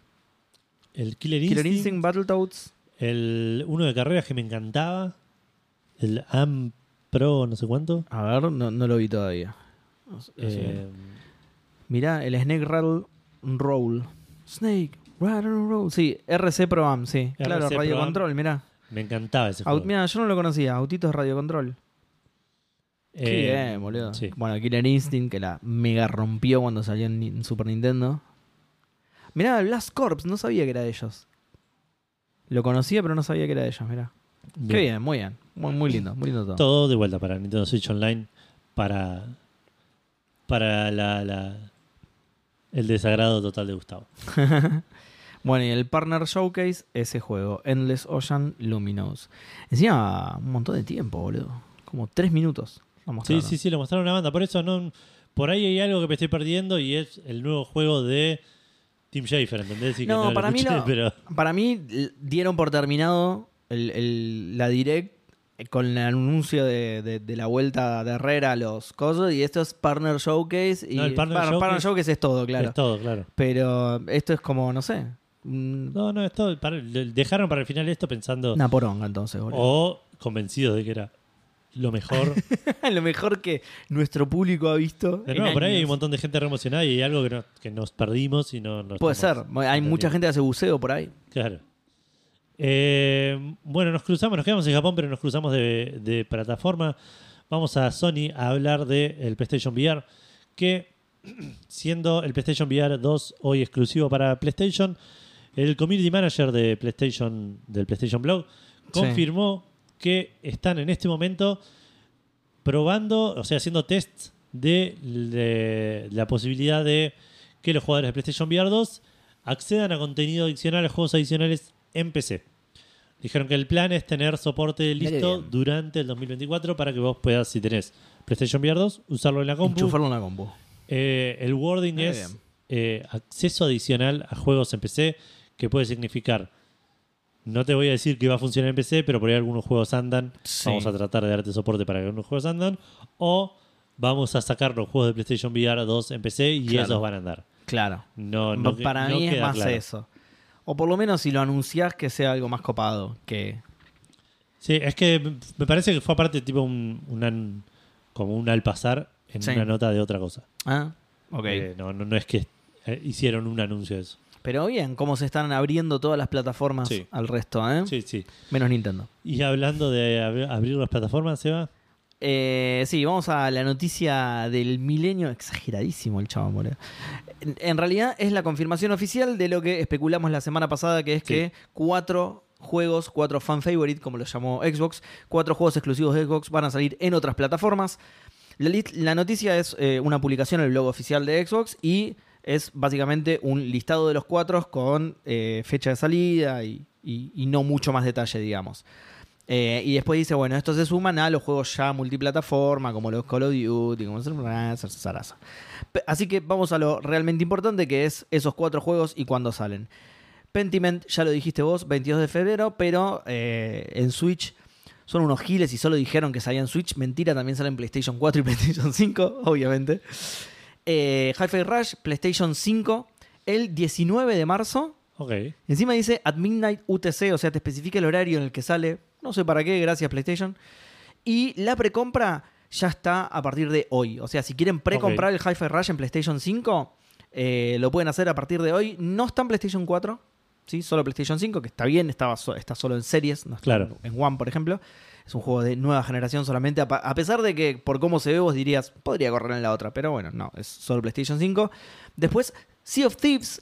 el Killer Instinct, Killer Instinct Battletoads. el uno de carreras que me encantaba, el Am Pro no sé cuánto. A ver, no, no lo vi todavía. Eh, Mirá, el Snake Rattle Roll. Snake Roll. Sí, RC Pro Am, sí. claro, radio Pro control, mirá. me encantaba ese juego. mirá, yo no lo conocía. Autitos radio control. Qué Eh, bien, boludo. sí. Bueno, Killer Instinct, que la mega rompió cuando salió en, Super Nintendo. Mirá, Blast Corps, no sabía que era de ellos. Lo conocía, pero no sabía que era de ellos, mirá. Qué bien, muy bien. Muy, muy lindo, muy lindo todo. Todo de vuelta para Nintendo Switch Online para para la, la- el desagrado total de Gustavo. *laughs* Bueno, y el Partner Showcase, ese juego, Endless Ocean Luminous. Encima, un montón de tiempo, boludo. Como tres minutos. lo Sí, sí, sí, lo mostraron una banda. Por eso no. Por ahí hay algo que me estoy perdiendo y es el nuevo juego de Tim Schafer, ¿entendés? Y No, para mí *laughs* pero Para mí, dieron por terminado el- el- la direct con el anuncio de, de- de la vuelta de Herrera a los cosos. Y esto es Partner Showcase. Y No, el Partner Par- Showcase- Showcase es todo, claro. es todo, claro. Pero esto es como, no sé. Un- No, no, es todo. para- dejaron para el final esto pensando. Una poronga, entonces, boludo. O convencidos de que era lo mejor. *laughs* Lo mejor que nuestro público ha visto. De nuevo, por ahí hay un montón de gente re emocionada y hay algo que, no- que nos perdimos y no nos Puede ser. Hay mucha gente que hace buceo por ahí. Claro. Eh, bueno, nos cruzamos, nos quedamos en Japón, pero nos cruzamos de, de plataforma. Vamos a Sony a hablar del PlayStation VR, que *clears throat* siendo el PlayStation VR 2 hoy exclusivo para PlayStation, el community manager de PlayStation, del PlayStation Blog Sí. confirmó que están en este momento probando, o sea, haciendo tests de, de la posibilidad de que los jugadores de PlayStation VR 2 accedan a contenido adicional, a juegos adicionales en PC. Dijeron que el plan es tener soporte listo durante el 2024 para que vos puedas, si tenés PlayStation VR 2, usarlo en la compu. Enchufarlo en una compu. Eh, el wording Muy es eh, acceso adicional a juegos en PC, que puede significar. No te voy a decir que va a funcionar en PC, pero por ahí algunos juegos andan. Sí. Vamos a tratar de darte soporte para que algunos juegos andan. O vamos a sacar los juegos de PlayStation VR 2 en PC y Claro. esos van a andar. Claro. No, no, Para no mí es más claro. eso. O por lo menos si lo anunciás que sea algo más copado. Que. Sí, es que me parece que fue aparte tipo un, una- como un al pasar en Sí. una nota de otra cosa. Ah, ok. Eh, no, no, no es que eh, hicieron un anuncio de eso. Pero bien, cómo se están abriendo todas las plataformas Sí. al resto, ¿eh? Sí, sí. Menos Nintendo. Y hablando de ab- abrir las plataformas, Seba. Eh, sí, vamos a la noticia del milenio. Exageradísimo el chabón, boludo. En, en realidad es la confirmación oficial de lo que especulamos la semana pasada, que es Sí. que cuatro juegos, cuatro fan favorite, como lo llamó Xbox, cuatro juegos exclusivos de Xbox van a salir en otras plataformas. La noticia es eh, una publicación en el blog oficial de Xbox y es básicamente un listado de los cuatro con eh, fecha de salida y, y- no mucho más detalle, digamos. Eh, y después dice, bueno, estos se suman a los juegos ya multiplataforma, como los Call of Duty, como Así que vamos a lo realmente importante, que es esos cuatro juegos y cuándo salen. Pentiment, ya lo dijiste vos, 22 de febrero, pero eh, en Switch son unos giles y solo dijeron que salía en Switch. Mentira, también sale en PlayStation 4 y *laughs* PlayStation 5, obviamente. Eh, Hi-Fi Rush, PlayStation 5, el 19 de marzo. Ok. Encima dice at midnight UTC, o sea, te especifica el horario en el que sale. No sé para qué, gracias PlayStation. Y la precompra ya está a partir de hoy. O sea, si quieren precomprar el Hi-Fi Rush en PlayStation 5, eh, lo pueden hacer a partir de hoy. No está en PlayStation 4, ¿sí? solo PlayStation 5, que está bien, estaba so- está solo en series, no está Claro. en One, por ejemplo. Es un juego de nueva generación solamente, a, pesar de que por cómo se ve vos dirías, podría correr en la otra, pero bueno, no, es solo PlayStation 5. Después, Sea of Thieves,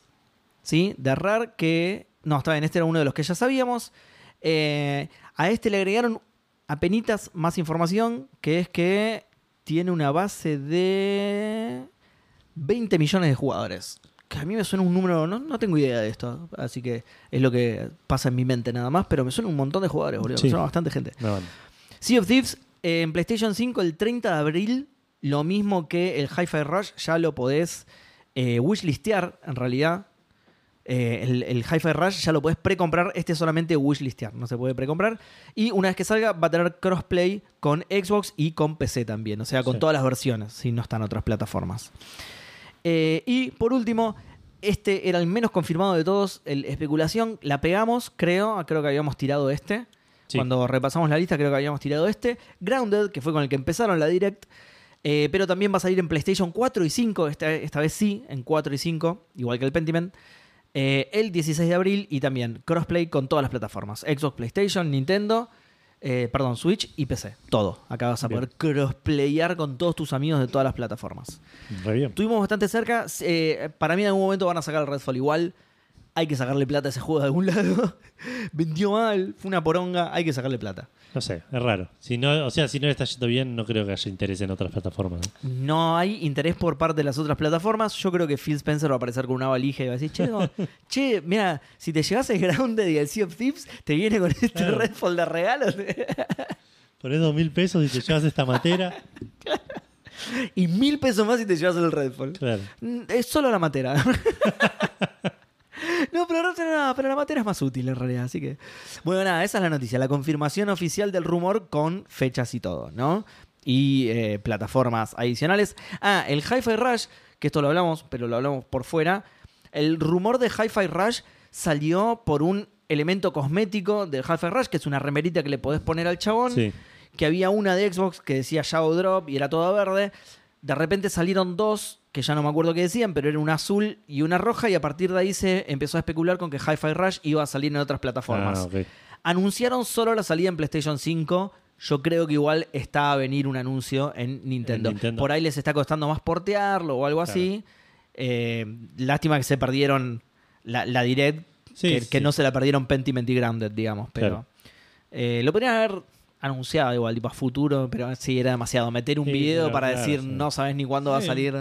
¿sí? De Rare, que... No, está bien, este era uno de los que ya sabíamos. Eh, a este le agregaron apenitas más información, que es que tiene una base de 20 millones de jugadores. Que a mí me suena un número, no, no tengo idea de esto, así que es lo que pasa en mi mente nada más, pero me suena un montón de jugadores, boludo, Sí. me suena bastante gente. No, no. Sea of Thieves eh, en PlayStation 5 el 30 de abril, lo mismo que el Hi-Fi Rush, ya lo podés eh, wishlistear en realidad. Eh, el, el Hi-Fi Rush ya lo podés precomprar, este es solamente wishlistear, no se puede precomprar. Y una vez que salga va a tener crossplay con Xbox y con PC también, o sea, con Sí. todas las versiones, si no están otras plataformas. Eh, y por último, este era el menos confirmado de todos, el especulación, la pegamos, creo, creo que habíamos tirado este. Sí. Cuando repasamos la lista, creo que habíamos tirado este. Grounded, que fue con el que empezaron la Direct. eh, pero también va a salir en PlayStation 4 y 5. Esta, esta vez sí, en 4 y 5, igual que el Pentiment. eh, el 16 de abril y también crossplay con todas las plataformas: Xbox, PlayStation, Nintendo, eh, perdón, Switch y PC. Todo. Acá vas a Bien. poder crossplayar con todos tus amigos de todas las plataformas. Re bien. Estuvimos bastante cerca. eh, para mí en algún momento van a sacar el Redfall igual. Hay que sacarle plata a ese juego de algún *laughs* lado. Vendió mal, fue una poronga, hay que sacarle plata. No sé, es raro. Si no, o sea, si no le está yendo bien, no creo que haya interés en otras plataformas. ¿no? No hay interés por parte de las otras plataformas. Yo creo que Phil Spencer va a aparecer con una valija y va a decir, che, no, *laughs* che, mira, si te llevas el Grounded y el Sea of Thieves, te viene con este Claro. Redfall de regalo. *laughs* Ponés dos mil pesos y te llevas esta matera. y mil pesos más si te llevas el Redfall. Claro. Mm, Es solo la matera. No, pero, la matera es más útil en realidad, así que... Bueno, nada, esa es la noticia, la confirmación oficial del rumor con fechas y todo, ¿no? Y eh, plataformas adicionales. Ah, el Hi-Fi Rush, que esto lo hablamos, pero lo hablamos por fuera. El rumor de Hi-Fi Rush salió por un elemento cosmético del Hi-Fi Rush, que es una remerita que le podés poner al chabón Sí. que había una de Xbox que decía Shadow Drop y era toda verde. De repente salieron dos, que ya no me acuerdo qué decían, pero era una azul y una roja, y a partir de ahí se empezó a especular con que Hi-Fi Rush iba a salir en otras plataformas. Ah. Anunciaron solo la salida en PlayStation 5. Yo creo que igual está a venir un anuncio en Nintendo. En Nintendo. Por ahí les está costando más portearlo o algo así. Eh, lástima que se perdieron la, la Direct, Sí, que, sí. que no se la perdieron Pentiment y Grounded, digamos. Pero Claro. eh, lo podrían haber anunciado igual, tipo a futuro, pero sí, era demasiado. Meter un Sí, video claro, para decir no sabes ni cuándo va a salir.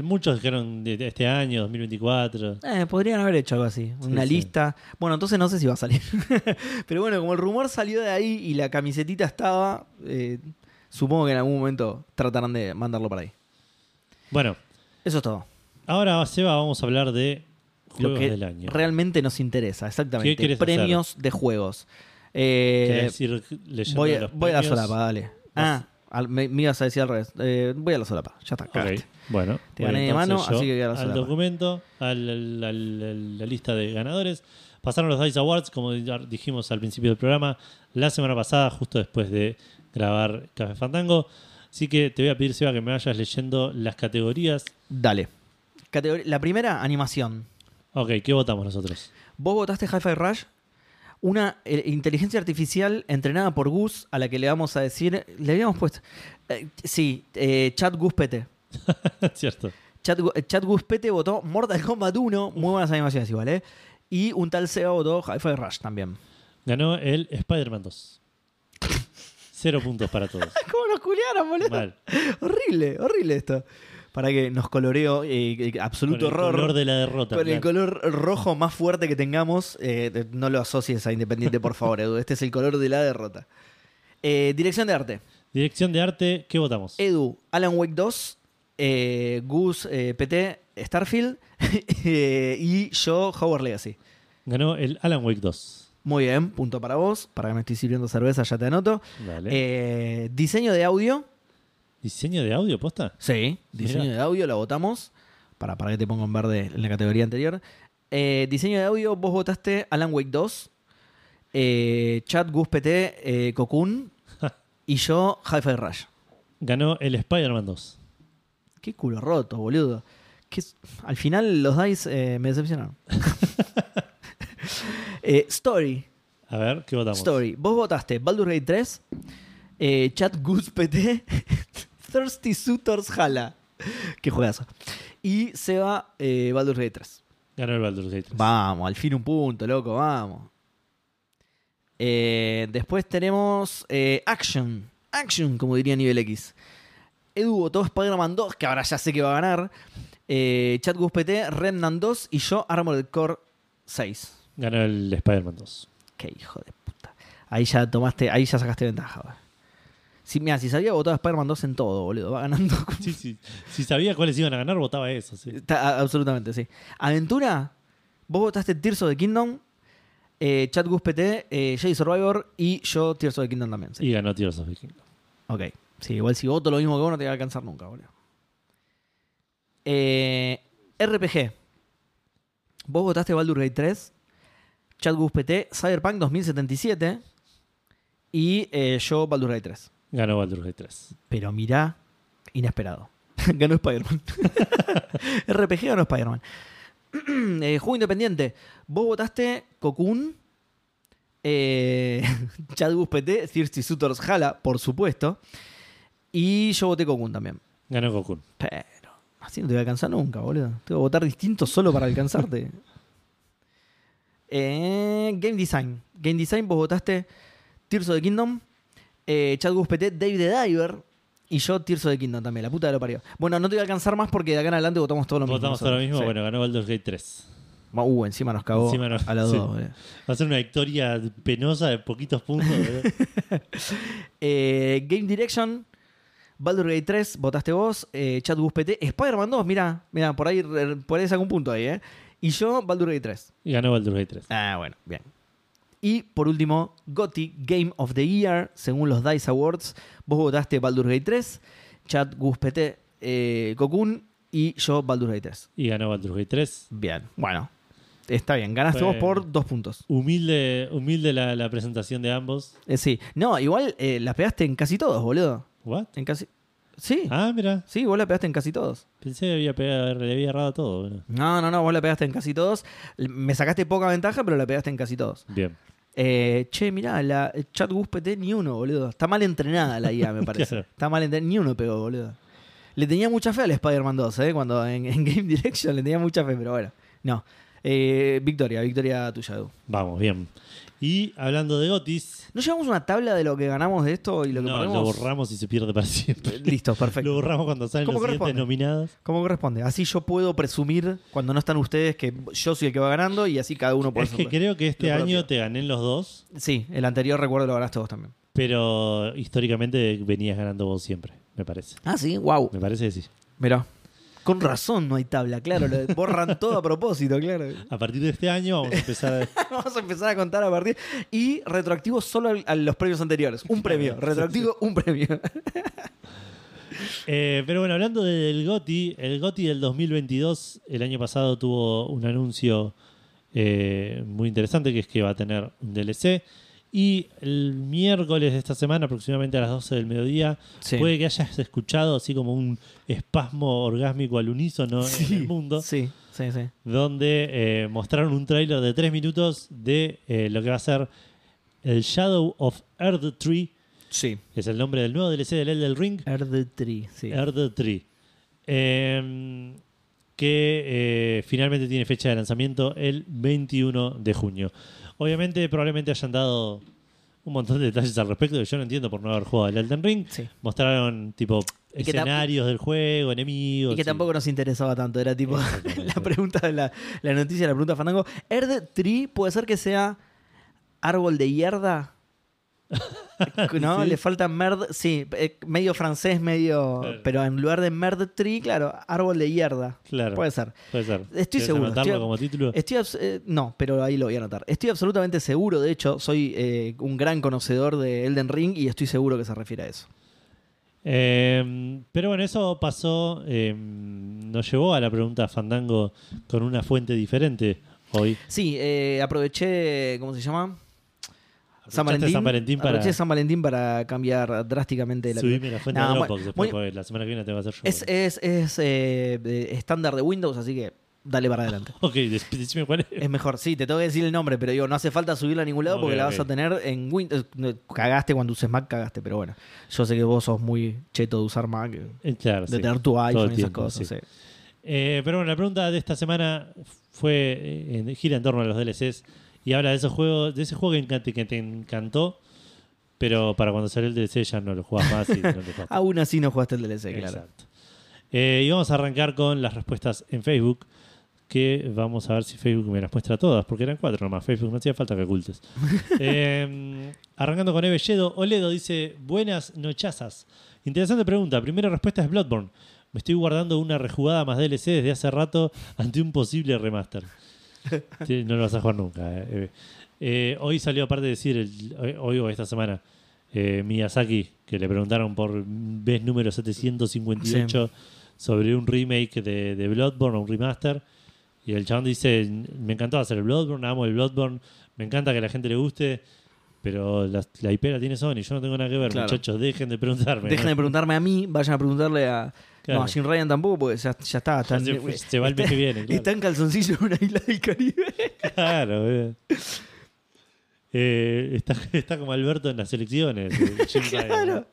Muchos dijeron de este año, 2024. Eh, podrían haber hecho algo así, una sí. lista. Bueno, entonces no sé si va a salir. *laughs* Pero bueno, como el rumor salió de ahí y la camisetita estaba, eh, supongo que en algún momento tratarán de mandarlo para ahí. Bueno, Eso es todo. ahora, Seba, vamos a hablar de Lo juegos que del año. realmente nos interesa, ¿Qué exactamente. Premios de juegos. ¿Querés Eh, ir leyendo voy, a- voy a la solapa, dale. Ah, al- me, me ibas a decir al revés. Eh, voy a la solapa, ya está. Ok, cagaste. bueno. Te gané de mano, así que voy a la Al documento, al- al- al- la lista de ganadores. Pasaron los DICE Awards, como dijimos al principio del programa, la semana pasada, justo después de grabar Café Fandango. Así que te voy a pedir, Seba, que me vayas leyendo las categorías. Dale. Categor- la primera, animación. Ok, ¿qué votamos nosotros? Vos votaste Hi-Fi Rush, una eh, inteligencia artificial entrenada por Gus, a la que le vamos a decir. Le habíamos puesto. eh, sí, eh, Chat Gus PT. *laughs* Cierto. Chat, eh, Chat Gus PT votó Mortal Kombat 1, muy buenas animaciones igual, ¿eh? Y un tal Seba votó Hi-Fi Rush también. Ganó el Spider-Man 2. Cero puntos para todos. *laughs* ¿Cómo nos culiaron, boludo? Mal. Horrible, horrible esto. Para que nos coloreó eh, eh, Con absoluto el horror. color de la derrota. Con el claro. color rojo más fuerte que tengamos, eh, no lo asocies a Independiente, por favor, Edu. Este es el color de la derrota. Eh, dirección de arte. Dirección de arte, ¿qué votamos? Edu, Alan Wake 2, eh, Gus, PT, Starfield *laughs* y yo, Howard Legacy. Ganó el Alan Wake 2. Muy bien, punto para vos. Para que me estoy sirviendo cerveza, ya te anoto. Vale. Eh, diseño de audio. ¿Diseño de audio, posta? Sí, diseño de audio, lo votamos. Para, para que te pongo en verde en la categoría anterior. Eh, diseño de audio, vos votaste Alan Wake 2, eh, Chat Gus PT, eh, Cocoon y yo Hi-Fi Rush. Ganó el Spider-Man 2. Qué culo roto, boludo. Es- al final los dice eh, me decepcionaron. *laughs* Eh, story, A ver, ¿qué votamos? Story. Vos votaste Baldur's Gate 3, eh, Chat PT, Thirsty Suitors Hala. Qué juegazo. Y Seba eh, Baldur's Gate 3. Ganó el Baldur's Gate 3. Vamos, al fin un punto, loco, vamos. Eh, después tenemos eh, Action. Action, como diría Nivel X. Edu votó Spider-Man 2, que ahora ya sé que va a ganar. Eh, Chat PT, Remnant 2 y yo Armored Core 6. Ganó el Spider-Man 2. Qué hijo de puta. Ahí ya tomaste, ahí ya sacaste ventaja. Si, mira, si sabía votar Spider-Man 2 en todo, boludo. Va ganando. *laughs* Sí, sí. Si sabía cuáles iban a ganar, votaba eso. Sí. Está- absolutamente, sí. Aventura, vos votaste Tears of the Kingdom, eh, Chat Gus PT, eh, Jay Survivor y yo Tears of the Kingdom también. Sí. Y ganó Tears of the Kingdom. Ok. Sí, igual si voto lo mismo que vos no te va a alcanzar nunca, boludo. Eh, RPG. Vos votaste Baldur's Gate 3, Chat Gus PT, Cyberpunk 2077 y eh, yo Baldur's Gate 3. Ganó Baldur's Gate 3. Pero mirá, inesperado. *laughs* Ganó Spider-Man. *laughs* RPG ganó Spider-Man. *clears throat* Eh, juego independiente. Vos votaste Cocoon, eh, *laughs* Chad Gus PT, Thirsty Suitors Hala, por supuesto. Y yo voté Cocoon también. Ganó Cocoon. Pero así no te voy a alcanzar nunca, boludo. Tengo que votar distinto solo para alcanzarte. Eh, Game Design. Game Design, vos votaste Tears of the Kingdom, eh, Chad Gus PT, Dave the Diver y yo Tears of the Kingdom también. La puta de lo parió. Bueno, no te voy a alcanzar más porque de acá en adelante votamos todo lo mismo. Votamos todo lo mismo. Sí. Bueno, ganó Baldur's Gate 3. Uh, encima nos cagó Encima a los sí. dos. Va a ser una victoria penosa de poquitos puntos. *laughs* Eh, Game Direction, Baldur's Gate 3, votaste vos, eh, Chat Gus PT, Spider-Man 2, mira, mira, por ahí, por ahí un punto ahí, ¿eh? Y yo, Baldur's Gate 3. y ganó Baldur's Gate 3. Ah, bueno, bien. Y por último, GOTY Game of the Year, según los DICE Awards. Vos votaste Baldur's Gate 3, Chat Gus PT, eh, Cocoon y yo Baldur's Gate 3. Y ganó Baldur's Gate 3. Bien, bueno. Está bien, ganaste Fue- vos por dos puntos. Humilde, humilde la, la presentación de ambos. Eh, sí. No, igual eh, la pegaste en casi todos, boludo. ¿What? En casi. Sí. Ah, mira. Sí, vos la pegaste en casi todos. Pensé que había pegado, le había errado todo. Bueno, No, no, no, vos la pegaste en casi todos. Me sacaste poca ventaja, pero la pegaste en casi todos. Bien. Eh, che, mirá, la el chat Gus PT ni uno, boludo. Está mal entrenada la IA, me *laughs* parece. Claro. Está mal entrenada. Ni uno pegó, boludo. Le tenía mucha fe al Spider-Man 2, ¿eh? Cuando en, en Game Direction le tenía mucha fe, pero bueno. No. Eh, victoria, victoria tuya, Edu. Vamos, bien. Y hablando de Gotis, ¿No llevamos una tabla de lo que ganamos de esto y lo que no, lo borramos y se pierde para siempre. *laughs* Listo, perfecto. Lo borramos cuando salen los ¿Cómo siguientes nominados. ¿Cómo corresponde? Así yo puedo presumir cuando no están ustedes que yo soy el que va ganando y así cada uno puede Es que creo que este propio. año te gané en los dos, Sí, el anterior recuerdo lo ganaste vos también. pero históricamente venías ganando vos siempre, me parece. Ah, sí, wow. Me parece que sí. Mirá. Con razón no hay tabla, claro. Lo borran *laughs* todo a propósito, claro. A partir de este año vamos a empezar a... *laughs* Vamos a empezar a contar a partir. Y retroactivo solo a los premios anteriores. Un premio. Retroactivo, un premio. Eh, pero bueno, hablando del GOTI, el GOTI del 2022, el año pasado tuvo un anuncio eh, muy interesante, que es que va a tener un DLC. Y el miércoles de esta semana, aproximadamente a las 12 del mediodía, Sí. puede que hayas escuchado así como un espasmo orgásmico al unísono en el mundo, Sí, sí, sí. donde eh, mostraron un tráiler de 3 minutos de eh, lo que va a ser el Shadow of Earth Tree, Sí. es el nombre del nuevo DLC del Elden Ring. Earth Tree, sí. Earth Tree. Eh, que eh, finalmente tiene fecha de lanzamiento el 21 de junio. Obviamente, probablemente hayan dado un montón de detalles al respecto que yo no entiendo por no haber jugado al Elden Ring. Sí. Mostraron tipo Y que tam- escenarios del juego, enemigos. Y que tampoco nos interesaba tanto, era tipo Exactamente. *laughs* la pregunta de la, la noticia, la pregunta de Fandango. ¿Earth Tree puede ser que sea árbol de hierda? *laughs* ¿No? Sí. Le falta merd, sí, eh, medio francés, medio. Claro. Pero en lugar de merd tree, claro, árbol de hierda. Claro. Puede ser. Puede ser. Estoy ¿Quieres seguro, estoy- como título? Estoy eh, no, pero ahí lo voy a anotar. Estoy absolutamente seguro, de hecho, soy eh, un gran conocedor de Elden Ring y estoy seguro que se refiere a eso. Eh, pero bueno, eso pasó, eh, nos llevó a la pregunta Fandango con una fuente diferente hoy. Sí, eh, aproveché, ¿cómo se llama? San Valentín. San Valentín para San Valentín para cambiar drásticamente la subirme la fuente No, de Dropbox después, porque la semana que viene tengo que hacer yo. Es, es, es eh, de- estándar de Windows, así que dale para adelante. *laughs* Ok, decime cuál es. Es mejor, sí, te tengo que decir el nombre, pero digo, no hace falta subirla a ningún lado porque la vas a tener en Windows. Cagaste cuando uses Mac, cagaste, pero bueno. Yo sé que vos sos muy cheto de usar Mac, de Eh, Claro, sí. tener tu iPhone y esas cosas. sí. sí. Eh, pero bueno, la pregunta de esta semana fue eh, gira en torno a los DLCs y habla de esos juegos, de ese juego que, que te encantó, pero para cuando salió el DLC ya no lo jugás más y no lo jugás. *laughs* Aún así no jugaste el DLC, claro. Exacto. Eh, y vamos a arrancar con las respuestas en Facebook, que vamos a ver si Facebook me las muestra todas, porque eran cuatro nomás. Facebook no hacía falta que ocultes. *laughs* Eh, arrancando con Evelledo, Oledo dice, buenas nochazas. Interesante pregunta. Primera respuesta es Bloodborne. Me estoy guardando una rejugada más DLC desde hace rato ante un posible remaster. *laughs* Sí, no lo vas a jugar nunca. eh, Eve. Eh, hoy salió aparte de decir, el- hoy- hoy o esta semana, eh, Miyazaki, que le preguntaron por vez número 758 sobre un remake de, de Bloodborne o un remaster. Y el chabón dice, me encantó hacer el Bloodborne, amo el Bloodborne, me encanta que a la gente le guste, pero la, la IP la tiene Sony, yo no tengo nada que ver, Claro. muchachos, dejen de preguntarme. Dejen de preguntarme a mí, vayan a preguntarle a. Claro. No, Jim Ryan tampoco, porque ya, ya está. se, va el mes que viene. *laughs* claro. Está en calzoncillo en una isla del Caribe. Claro, *laughs* eh. Eh, está, está como Alberto en las elecciones. eh, Jim Ryan, ¿no? Claro.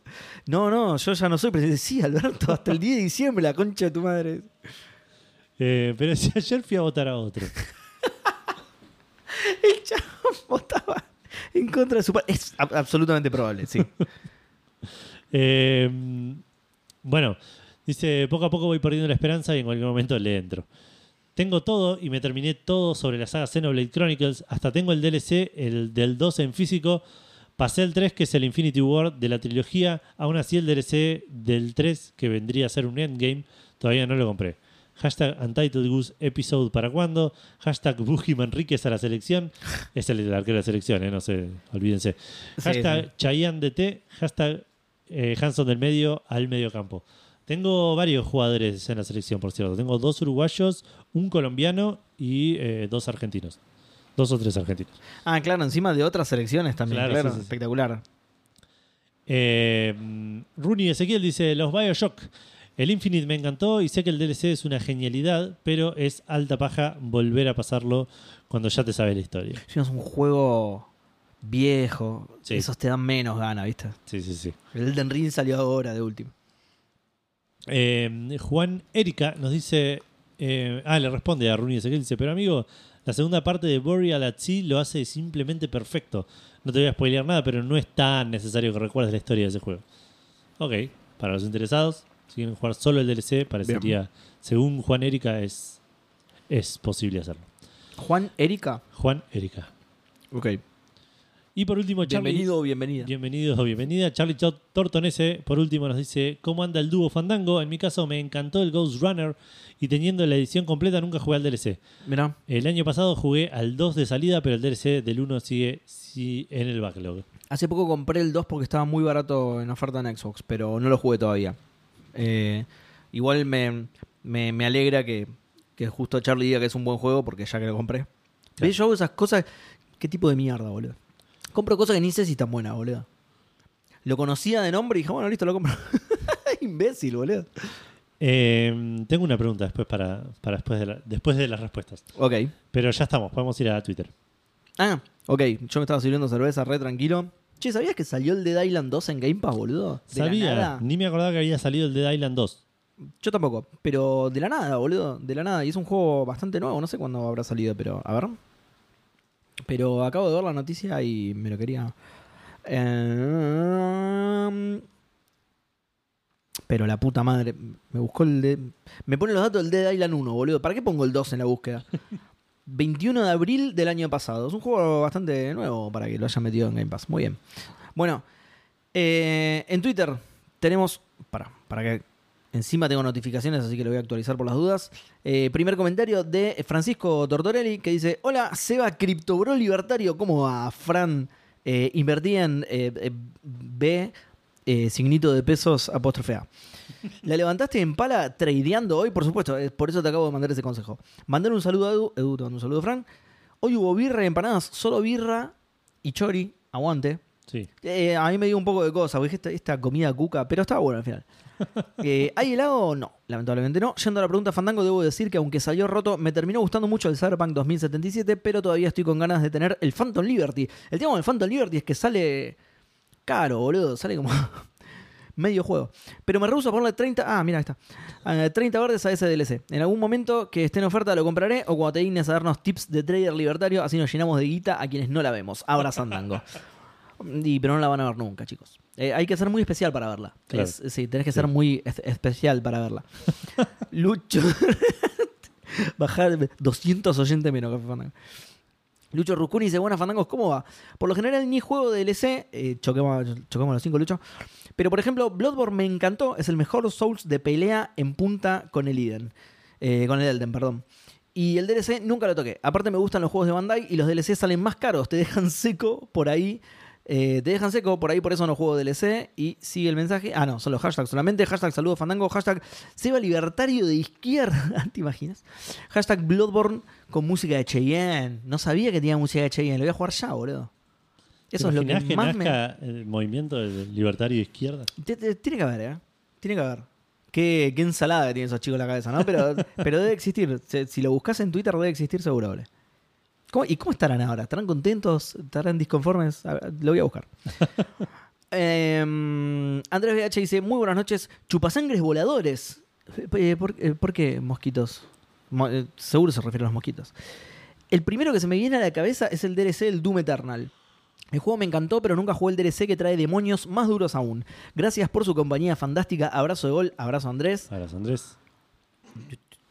No, no, yo ya no soy presidente. Sí, Alberto, hasta el 10 de diciembre, la concha de tu madre. Eh, pero si ayer fui a votar a otro. *laughs* El chabón votaba en contra de su padre. Es ab- absolutamente probable, sí. Eh, bueno, dice, poco a poco voy perdiendo la esperanza y en cualquier momento le entro. Tengo todo y me terminé todo sobre la saga Xenoblade Chronicles. Hasta tengo el DLC, el del 2 en físico. Pasé el 3, que es el Infinity War de la trilogía. Aún así, el DLC del 3, que vendría a ser un endgame, todavía no lo compré. Hashtag Untitled Goose Episode para cuándo. Hashtag Buji Manríquez a la selección. Es el arquero de la selección, ¿eh? no sé, olvídense. Sí, Hashtag sí. Chayanne DT. Hashtag eh, Hanson del medio al medio campo. Tengo varios jugadores en la selección, por cierto. Tengo dos uruguayos, un colombiano y eh, dos argentinos. Dos o tres argentinos. Ah, claro, encima de otras selecciones también. Claro, Claro, sí, sí, sí. espectacular. Eh, Rooney Ezequiel dice: Los Bioshock. El Infinite me encantó y sé que el DLC es una genialidad, pero es alta paja volver a pasarlo cuando ya te sabes la historia. Si no es un juego viejo, Sí. esos te dan menos gana, ¿viste? Sí, sí, sí. El Elden Ring salió ahora, de último. Eh, Juan Erika nos dice. eh, ah, le responde a Rooney Ezequiel. Dice: Pero amigo, La segunda parte de Burial at Sea lo hace simplemente perfecto. No te voy a spoilear nada, pero no es tan necesario que recuerdes la historia de ese juego. Ok, para los interesados, si quieren jugar solo el DLC, parecería, según Juan Erika, es, es posible hacerlo. Juan Erika. Juan Erika. Ok. Y por último, Charlie. Bienvenido o bienvenida. Bienvenidos o bienvenida. Charlie Tortonese, por último, nos dice: ¿Cómo anda el dúo Fandango? En mi caso, me encantó el Ghost Runner y teniendo la edición completa, nunca jugué al DLC. Mirá. El año pasado jugué al 2 de salida, pero el DLC del 1 sigue en el backlog. Hace poco compré el 2 porque estaba muy barato en oferta en Xbox, pero no lo jugué todavía. Eh, igual me, me, me alegra que, que justo Charlie diga que es un buen juego porque ya que lo compré. ¿Ves? Yo hago esas cosas. ¿Qué tipo de mierda, boludo? Compro cosas que ni sé si están buenas, boludo. Lo conocía de nombre y dije, bueno, listo, lo compro. *laughs* Imbécil, boludo. Eh, tengo una pregunta después para, para después, de la- después de las respuestas. Ok. Pero ya estamos, podemos ir a Twitter. Ah, ok. Yo me estaba sirviendo cerveza re tranquilo. Che, ¿sabías que salió el Dead Island 2 en Game Pass, boludo? De la Sabía, nada. ni me acordaba que había salido el Dead Island 2. Yo tampoco, pero de la nada, boludo. De la nada. Y es un juego bastante nuevo. No sé cuándo habrá salido, pero a ver. Pero acabo de ver la noticia y me lo quería. Eh, Pero la puta madre. Me buscó el. de- Me pone los datos del Dead Island 1, boludo. ¿Para qué pongo el 2 en la búsqueda? *laughs* 21 de abril del año pasado. Es un juego bastante nuevo para que lo hayan metido en Game Pass. Muy bien. Bueno, eh, en Twitter tenemos. Para, para que encima tengo notificaciones, así que lo voy a actualizar por las dudas. Eh, primer comentario de Francisco Tortorelli que dice: Hola, Seba Criptobro Libertario. ¿Cómo va, Fran? Eh, invertí en eh, eh, B, signito de pesos, apóstrofe A. ¿La levantaste en pala tradeando hoy? Por supuesto, por eso te acabo de mandar ese consejo. Mandar un saludo a Edu, Edu te mando un saludo a Fran. Hoy hubo birra y empanadas, solo birra y chori, aguante. Sí. Eh, a mí me dio un poco de cosa, porque esta, esta comida cuca, pero estaba bueno al final. *laughs* Eh, ¿Hay helado? No, lamentablemente no. Yendo a la pregunta Fandango, debo decir que aunque salió roto, me terminó gustando mucho el Cyberpunk 2077, pero todavía estoy con ganas de tener el Phantom Liberty. El tema del Phantom Liberty es que sale caro, boludo, sale como *laughs* medio juego. Pero me rehuso a ponerle 30, ah, mira, está. Eh, 30 verdes a ese DLC. En algún momento que esté en oferta lo compraré o cuando te dignes a darnos tips de trader libertario, así nos llenamos de guita a quienes no la vemos. Ahora Fandango. *laughs* Y, pero no la van a ver nunca, chicos. Eh, hay que ser muy especial para verla. Claro. Es- sí, tenés que ser muy es- especial para verla. *laughs* Lucho. *laughs* Bajar 200 oyentes menos que Fandango. Lucho Rucuni dice, buenas Fandangos, ¿cómo va? Por lo general ni juego de DLC, eh, choquemos, choquemos los cinco, Lucho. Pero por ejemplo, Bloodborne me encantó, es el mejor Souls de pelea en punta con el Eden. Eh, con el Elden, perdón. Y el DLC nunca lo toqué. Aparte me gustan los juegos de Bandai y los DLC salen más caros, te dejan seco por ahí. Eh, te dejan seco por ahí, por eso no juego DLC. Y sigue el mensaje. Ah, no, son los hashtags solamente. Hashtag saludo Fandango. Hashtag Seba Libertario de izquierda. *laughs* ¿Te imaginas? Hashtag Bloodborne con música de Cheyenne. No sabía que tenía música de Cheyenne. Lo voy a jugar ya, boludo. Eso es lo que, ¿Te imaginás más me. el movimiento del libertario de izquierda? Tiene que haber, ¿eh? Tiene que haber. Qué, qué ensalada que tienen esos chicos en la cabeza, ¿no? Pero, *laughs* pero debe existir. Si lo buscas en Twitter, debe existir seguro, boludo. ¿Cómo- ¿Y cómo estarán ahora? ¿Estarán contentos? ¿Estarán disconformes? A ver, lo voy a buscar. *laughs* Em, Andrés BH dice: Muy buenas noches. Chupasangres voladores. Eh, ¿Por, eh, por qué mosquitos? Mo- eh, seguro se refiere a los mosquitos. El primero que se me viene a la cabeza es el DLC del Doom Eternal. El juego me encantó, pero nunca jugué el DLC que trae demonios más duros aún. Gracias por su compañía fantástica. Abrazo de gol. Abrazo Andrés. Ahora, Andrés.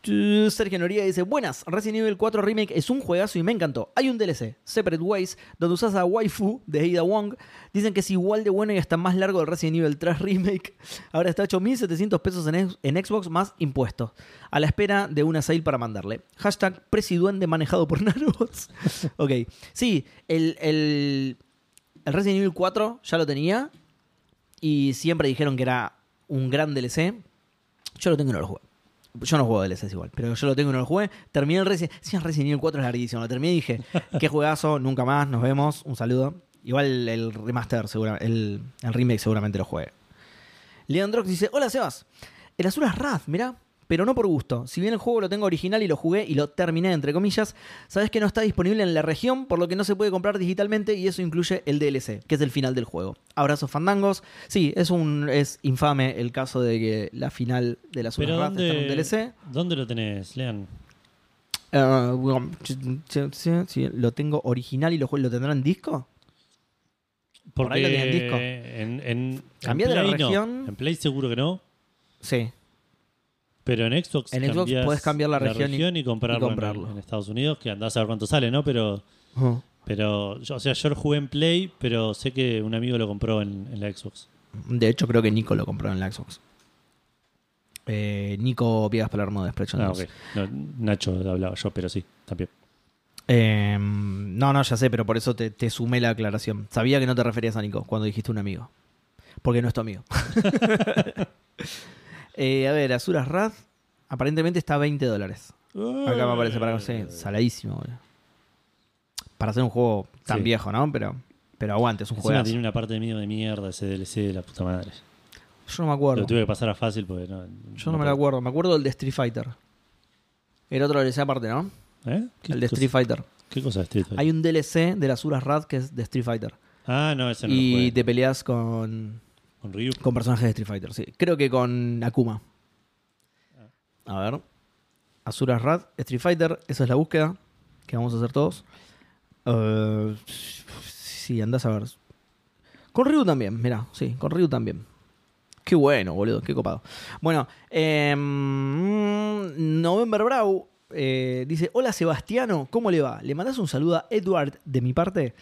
Sergio Noriega dice, buenas, Resident Evil 4 Remake es un juegazo y me encantó. Hay un DLC, Separate Ways, donde usas a Waifu de Ada Wong. Dicen que es igual de bueno y hasta más largo del Resident Evil 3 Remake. Ahora está hecho 1.700 pesos en, Xbox más impuestos. A la espera de una sale para mandarle. Hashtag Presiduende manejado por *laughs* Nanobots. ok, sí, el, el, el Resident Evil 4 ya lo tenía y siempre dijeron que era un gran DLC. Yo lo tengo y no lo jugué. Yo no juego DLCs igual, pero yo lo tengo y no lo jugué. Terminé el Resident Sí, el Resident Evil 4 es larguísimo. Lo terminé y dije, *laughs* qué juegazo, nunca más, nos vemos, un saludo. Igual el remaster, segura- el, remake seguramente lo juegue. Leandrox dice, hola Sebas, el azul es Wrath, mirá, pero no por gusto. Si bien el juego lo tengo original y lo jugué y lo terminé, entre comillas, sabes que no está disponible en la región, por lo que no se puede comprar digitalmente y eso incluye el DLC, que es el final del juego. Abrazos fandangos. Sí, es un es infame el caso de que la final del azul Pero Wrath está en un ¿dónde, DLC. ¿dónde lo tenés, Lean? Bueno, sí, lo tengo original y lo, lo tendrá en disco. Por ahí lo tienen disco. en, en, de la no. región. En Play seguro que no. Sí. Pero en Xbox, En Xbox podés cambiar la región y- y, comprarlo, y en- comprarlo. En, Estados Unidos, que andás a ver cuánto sale, ¿no? Pero, pero yo, o sea, yo lo jugué en Play, pero sé que un amigo lo compró en, en la Xbox. De hecho, creo que Nico lo compró en la Xbox. Eh, Nico Viegas Palermo de Spreadshot Ah, News. ok. No, Nacho hablaba yo, pero sí, también. Eh, no, no, ya sé, pero por eso te, te sumé la aclaración. Sabía que no te referías a Nico cuando dijiste un amigo. Porque no es tu amigo. *laughs* Eh, a ver, Azuras Wrath aparentemente está a 20 dólares. Acá me aparece para sí, saladísimo. boludo. Para hacer un juego tan Sí. viejo, ¿no? Pero, pero aguante, es un Encima juego. tiene una parte de mí de mierda ese DLC de la puta madre. Yo no me acuerdo. Lo tuve que pasar a fácil porque no. Yo no me lo acuerdo. Me acuerdo del de Street Fighter. Era otro DLC aparte, ¿no? ¿Eh? ¿Qué El de cosa- Street Fighter. ¿Qué cosa de Street Fighter? Hay un DLC de las Azuras Wrath que es de Street Fighter. Ah, no, ese no lo y jugué. te peleas con, Con Ryu. con personajes de Street Fighter, sí. Creo que con Akuma. A ver. Azuras Wrath, Street Fighter. Esa es la búsqueda que vamos a hacer todos. Eh, sí, andás a ver. Con Ryu también, mira, sí, con Ryu también. Qué bueno, boludo, qué copado. Bueno, eh, November Brow eh, dice: Hola Sebastiano, ¿cómo le va? ¿Le mandás un saludo a Edward de mi parte?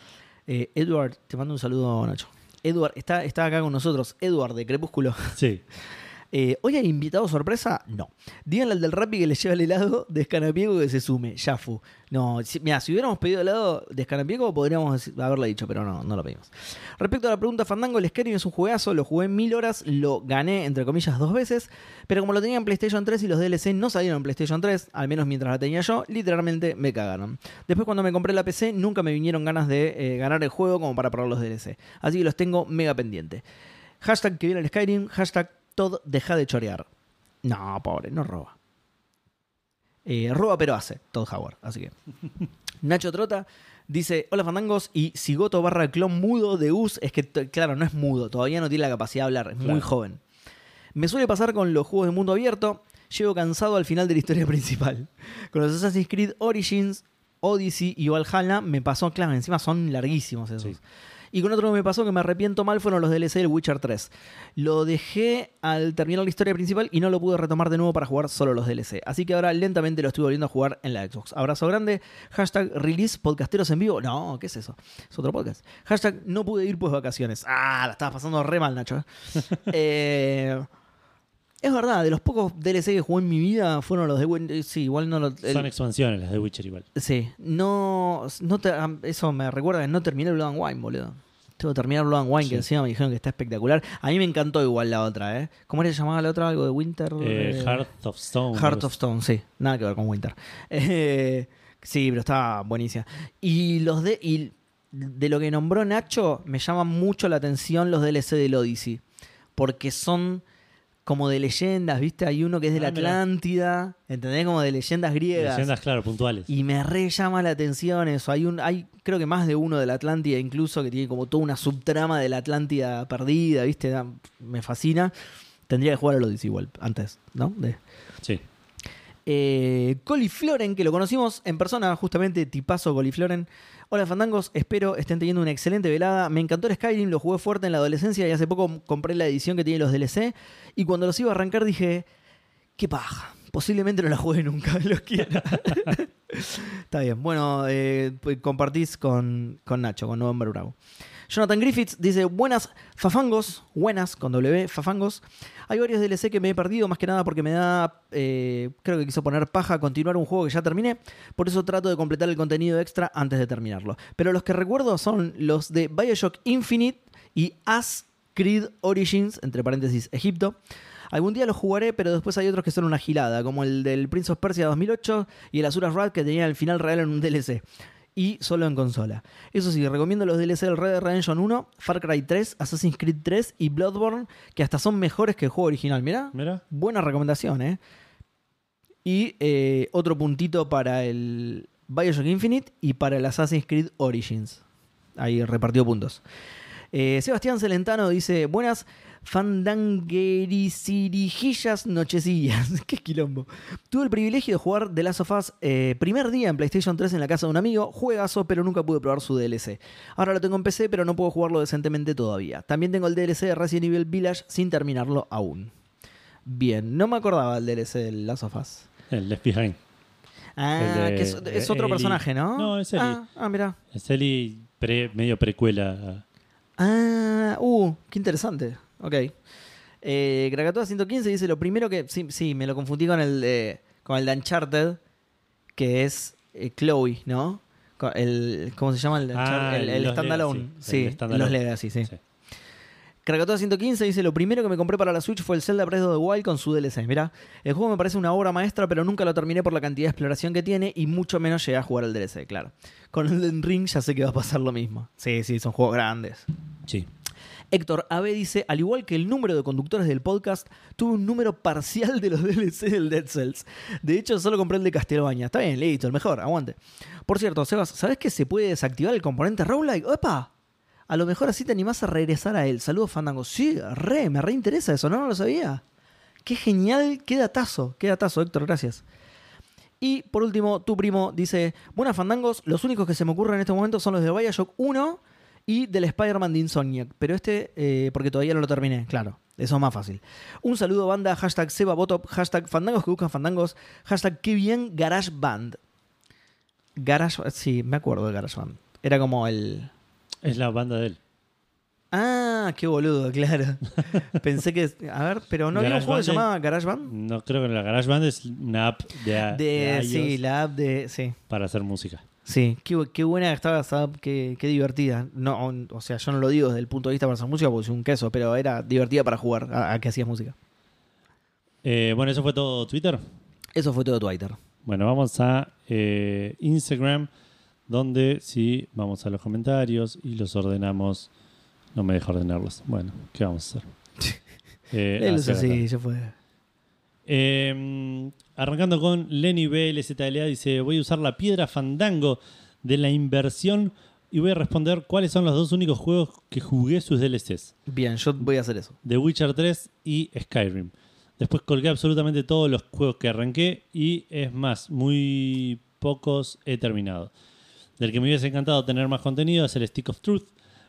Eh, Edward, te mando un saludo, Nacho. Edward está, está acá con nosotros. Edward de Crepúsculo. Sí. *laughs* Eh, ¿Hoy hay invitado sorpresa? No. Díganle al del Rappi que le lleva el helado de Escanapiego que se sume. Ya fu. No, mira, si hubiéramos pedido helado de Escanapiego podríamos haberle dicho, pero no, no lo pedimos. Respecto a la pregunta Fandango, el Skyrim es un juegazo, lo jugué mil horas, lo gané entre comillas dos veces, pero como lo tenía en PlayStation 3 y los DLC no salieron en PlayStation 3, al menos mientras la tenía yo, literalmente me cagaron. Después cuando me compré la PC nunca me vinieron ganas de eh, ganar el juego como para probar los DLC. Así que los tengo mega pendiente. Hashtag que viene el Skyrim, hashtag Todd deja de chorear. No, pobre, no roba. Eh, roba pero hace, Todd Howard. Así que. *laughs* Nacho Trota dice: Hola fandangos y Sigoto barra clon mudo de US. Es que, claro, no es mudo, todavía no tiene la capacidad de hablar, es muy Claro. joven. Me suele pasar con los juegos de mundo abierto. Llego cansado al final de la historia *laughs* principal. Con los Assassin's Creed Origins, Odyssey y Valhalla me pasó, claro, encima son larguísimos esos. Sí. Y con otro que me pasó que me arrepiento mal fueron los DLC del Witcher 3. Lo dejé al terminar la historia principal y no lo pude retomar de nuevo para jugar solo los DLC. Así que ahora lentamente lo estoy volviendo a jugar en la Xbox. Abrazo grande. Hashtag release podcasteros en vivo. No, ¿qué es eso? Es otro podcast. Hashtag no pude ir pues vacaciones. Ah, la estabas pasando re mal, Nacho. Eh, *laughs* es verdad, de los pocos DLC que jugué en mi vida fueron los de... Win- Sí, igual no lo... el- Son expansiones las de Witcher igual. Sí, no, no te- eso me recuerda que no terminé Blood and Wine, boludo. Tengo que terminar Blood and Wine, que encima me dijeron que está espectacular. A mí me encantó igual la otra, ¿eh? ¿Cómo era llamaba la otra? Algo de Winter. Eh, eh, Heart of Stone. Heart of Stone, sí. Nada que ver con Winter. *laughs* Eh, sí, pero estaba buenísima. Y los de. Y de lo que nombró Nacho, me llaman mucho la atención los DLC del Odyssey. Porque son como de leyendas, ¿viste? Hay uno que es de la Ah, mirá. Atlántida, ¿entendés? Como de leyendas griegas. Leyendas, claro, puntuales. Y me re llama la atención eso. Hay un, hay creo que más de uno de la Atlántida incluso que tiene como toda una subtrama de la Atlántida perdida, ¿viste? Da- Me fascina. Tendría que jugar a Odyssey igual antes, ¿no? De, Sí. Eh, Colifloren, que lo conocimos en persona, justamente, tipazo Colifloren. Hola Fandangos, espero estén teniendo una excelente velada. Me encantó el Skyrim, lo jugué fuerte en la adolescencia y hace poco compré la edición que tiene los DLC. Y cuando los iba a arrancar dije, qué paja. Posiblemente no la juegue nunca, *laughs* los quiera. *laughs* Está bien, bueno, eh, pues compartís con, con Nacho, con November Bravo. Jonathan Griffiths dice, buenas fafangos, buenas con W, fafangos. Hay varios DLC que me he perdido, más que nada porque me da, eh, creo que quiso poner paja continuar un juego que ya terminé, por eso trato de completar el contenido extra antes de terminarlo. Pero los que recuerdo son los de Bioshock Infinite y As Creed Origins, entre paréntesis, Egipto. Algún día los jugaré, pero después hay otros que son una gilada, como el del Prince of Persia 2008 y el Azura's Wrath que tenía el final real en un DLC. Y solo en consola. Eso sí, recomiendo los DLC del Red Dead Redemption 1, Far Cry 3, Assassin's Creed 3 y Bloodborne, que hasta son mejores que el juego original. Mirá, Mira. buena recomendación, ¿eh? Y eh, otro puntito para el Bioshock Infinite y para el Assassin's Creed Origins. Ahí repartió puntos. Eh, Sebastián Celentano dice: Buenas fandanguericirijillas nochecillas. *laughs* Qué quilombo. Tuve el privilegio de jugar The Last of Us eh, primer día en PlayStation 3 en la casa de un amigo. Juegazo, pero nunca pude probar su DLC. Ahora lo tengo en PC, pero no puedo jugarlo decentemente todavía. También tengo el DLC de Resident Evil Village sin terminarlo aún. Bien, no me acordaba del DLC de Last of Us. El Left Behind. Ah, El de- que es, otro Ellie. personaje, ¿no? No, es Ellie. Ah, ah, mira. Es Eli pre- medio precuela. Ah, uh, qué interesante. Ok. Eh, Krakatoa 115 dice lo primero que. Sí, sí, me lo confundí con el de, con el de Uncharted, que es eh, Chloe, ¿no? Con El, ¿Cómo se llama? El, de Ah, Uncharted? el, standalone. Sí, el los Legacy, sí. Sí. Krakatoa 115 dice: Lo primero que me compré para la Switch fue el Zelda Breath of the Wild con su DLC. Mirá, el juego me parece una obra maestra, pero nunca lo terminé por la cantidad de exploración que tiene y mucho menos llegué a jugar al DLC, claro. Con el Ring ya sé que va a pasar lo mismo. Sí, sí, son juegos grandes. Sí. Héctor AB dice, al igual que el número de conductores del podcast, tuve un número parcial de los *laughs* DLC del Dead Cells. De hecho, solo compré el de Castlevania. Está bien, listo, el mejor, aguante. Por cierto, Sebas, ¿sabes que se puede desactivar el componente roguelike? ¡Opa! A lo mejor así te animás a regresar a él. Saludos, Fandango. Sí, re, me reinteresa eso, ¿no? No lo sabía. Qué genial, qué datazo, qué datazo, Héctor, gracias. Y por último, tu primo dice: Buenas fandangos, los únicos que se me ocurren en este momento son los de Bioshock 1 y del Spider-Man de Insomniac. Pero este, eh, porque todavía no lo terminé, claro. Eso es más fácil. Un saludo, banda. Hashtag SebaBotop. Hashtag fandangos que buscan fandangos. Hashtag qué bien Garage Band. Garage, sí, me acuerdo del Garage Band. Era como el. Es la banda de él. Ah, qué boludo, claro. *laughs* Pensé que. A ver, pero no había un juego que se llamaba Garage Band. No creo que la GarageBand es una app de, De, de iOS sí, la app de. Sí. para hacer música. Sí, qué, bu- qué buena que estaba esa qué, qué divertida. No, o sea, yo no lo digo desde el punto de vista para hacer música porque soy un queso, pero era divertida para jugar a, a que hacías música. Eh, bueno, eso fue todo Twitter. Eso fue todo Twitter. Bueno, vamos a eh, Instagram, donde sí, vamos a los comentarios y los ordenamos. No me deja ordenarlos. Bueno, ¿qué vamos a hacer? *laughs* Eh, acá. así, ya fue. Eh, arrancando con Lenny BLZLA, dice: Voy a usar la piedra fandango de la inversión y voy a responder cuáles son los dos únicos juegos que jugué sus DLCs: Bien, yo voy a hacer eso. The Witcher 3 y Skyrim. Después colgué absolutamente todos los juegos que arranqué y es más, muy pocos he terminado. Del que me hubiese encantado tener más contenido es el Stick of Truth,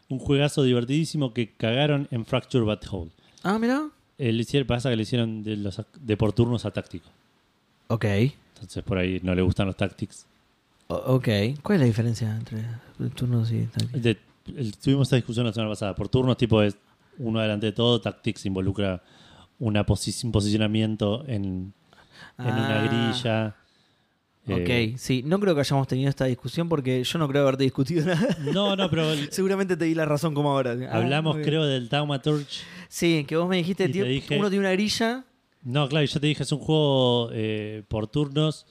un juegazo divertidísimo que cagaron en Fracture But Whole. Ah, mira. El hicieron, pasa que le hicieron de, los, ac- de por turnos a táctico. Ok. Entonces por ahí no le gustan los tactics. O- ok. ¿Cuál es la diferencia entre turnos y tácticos? De- el- tuvimos esta discusión la semana pasada. Por turnos, tipo, es uno adelante de todo. Tactics involucra una posi- un posicionamiento en, en una Ah, grilla. Eh, Ok, sí. No creo que hayamos tenido esta discusión porque yo no creo haberte discutido *laughs* nada. no, no, pero el- Seguramente te di la razón como ahora. Ah, hablamos, muy bien. creo, del Taumaturge. Sí, que vos me dijiste, Y te tío, dije- uno tiene una grilla. No, claro, yo te dije, es un juego eh, por turnos,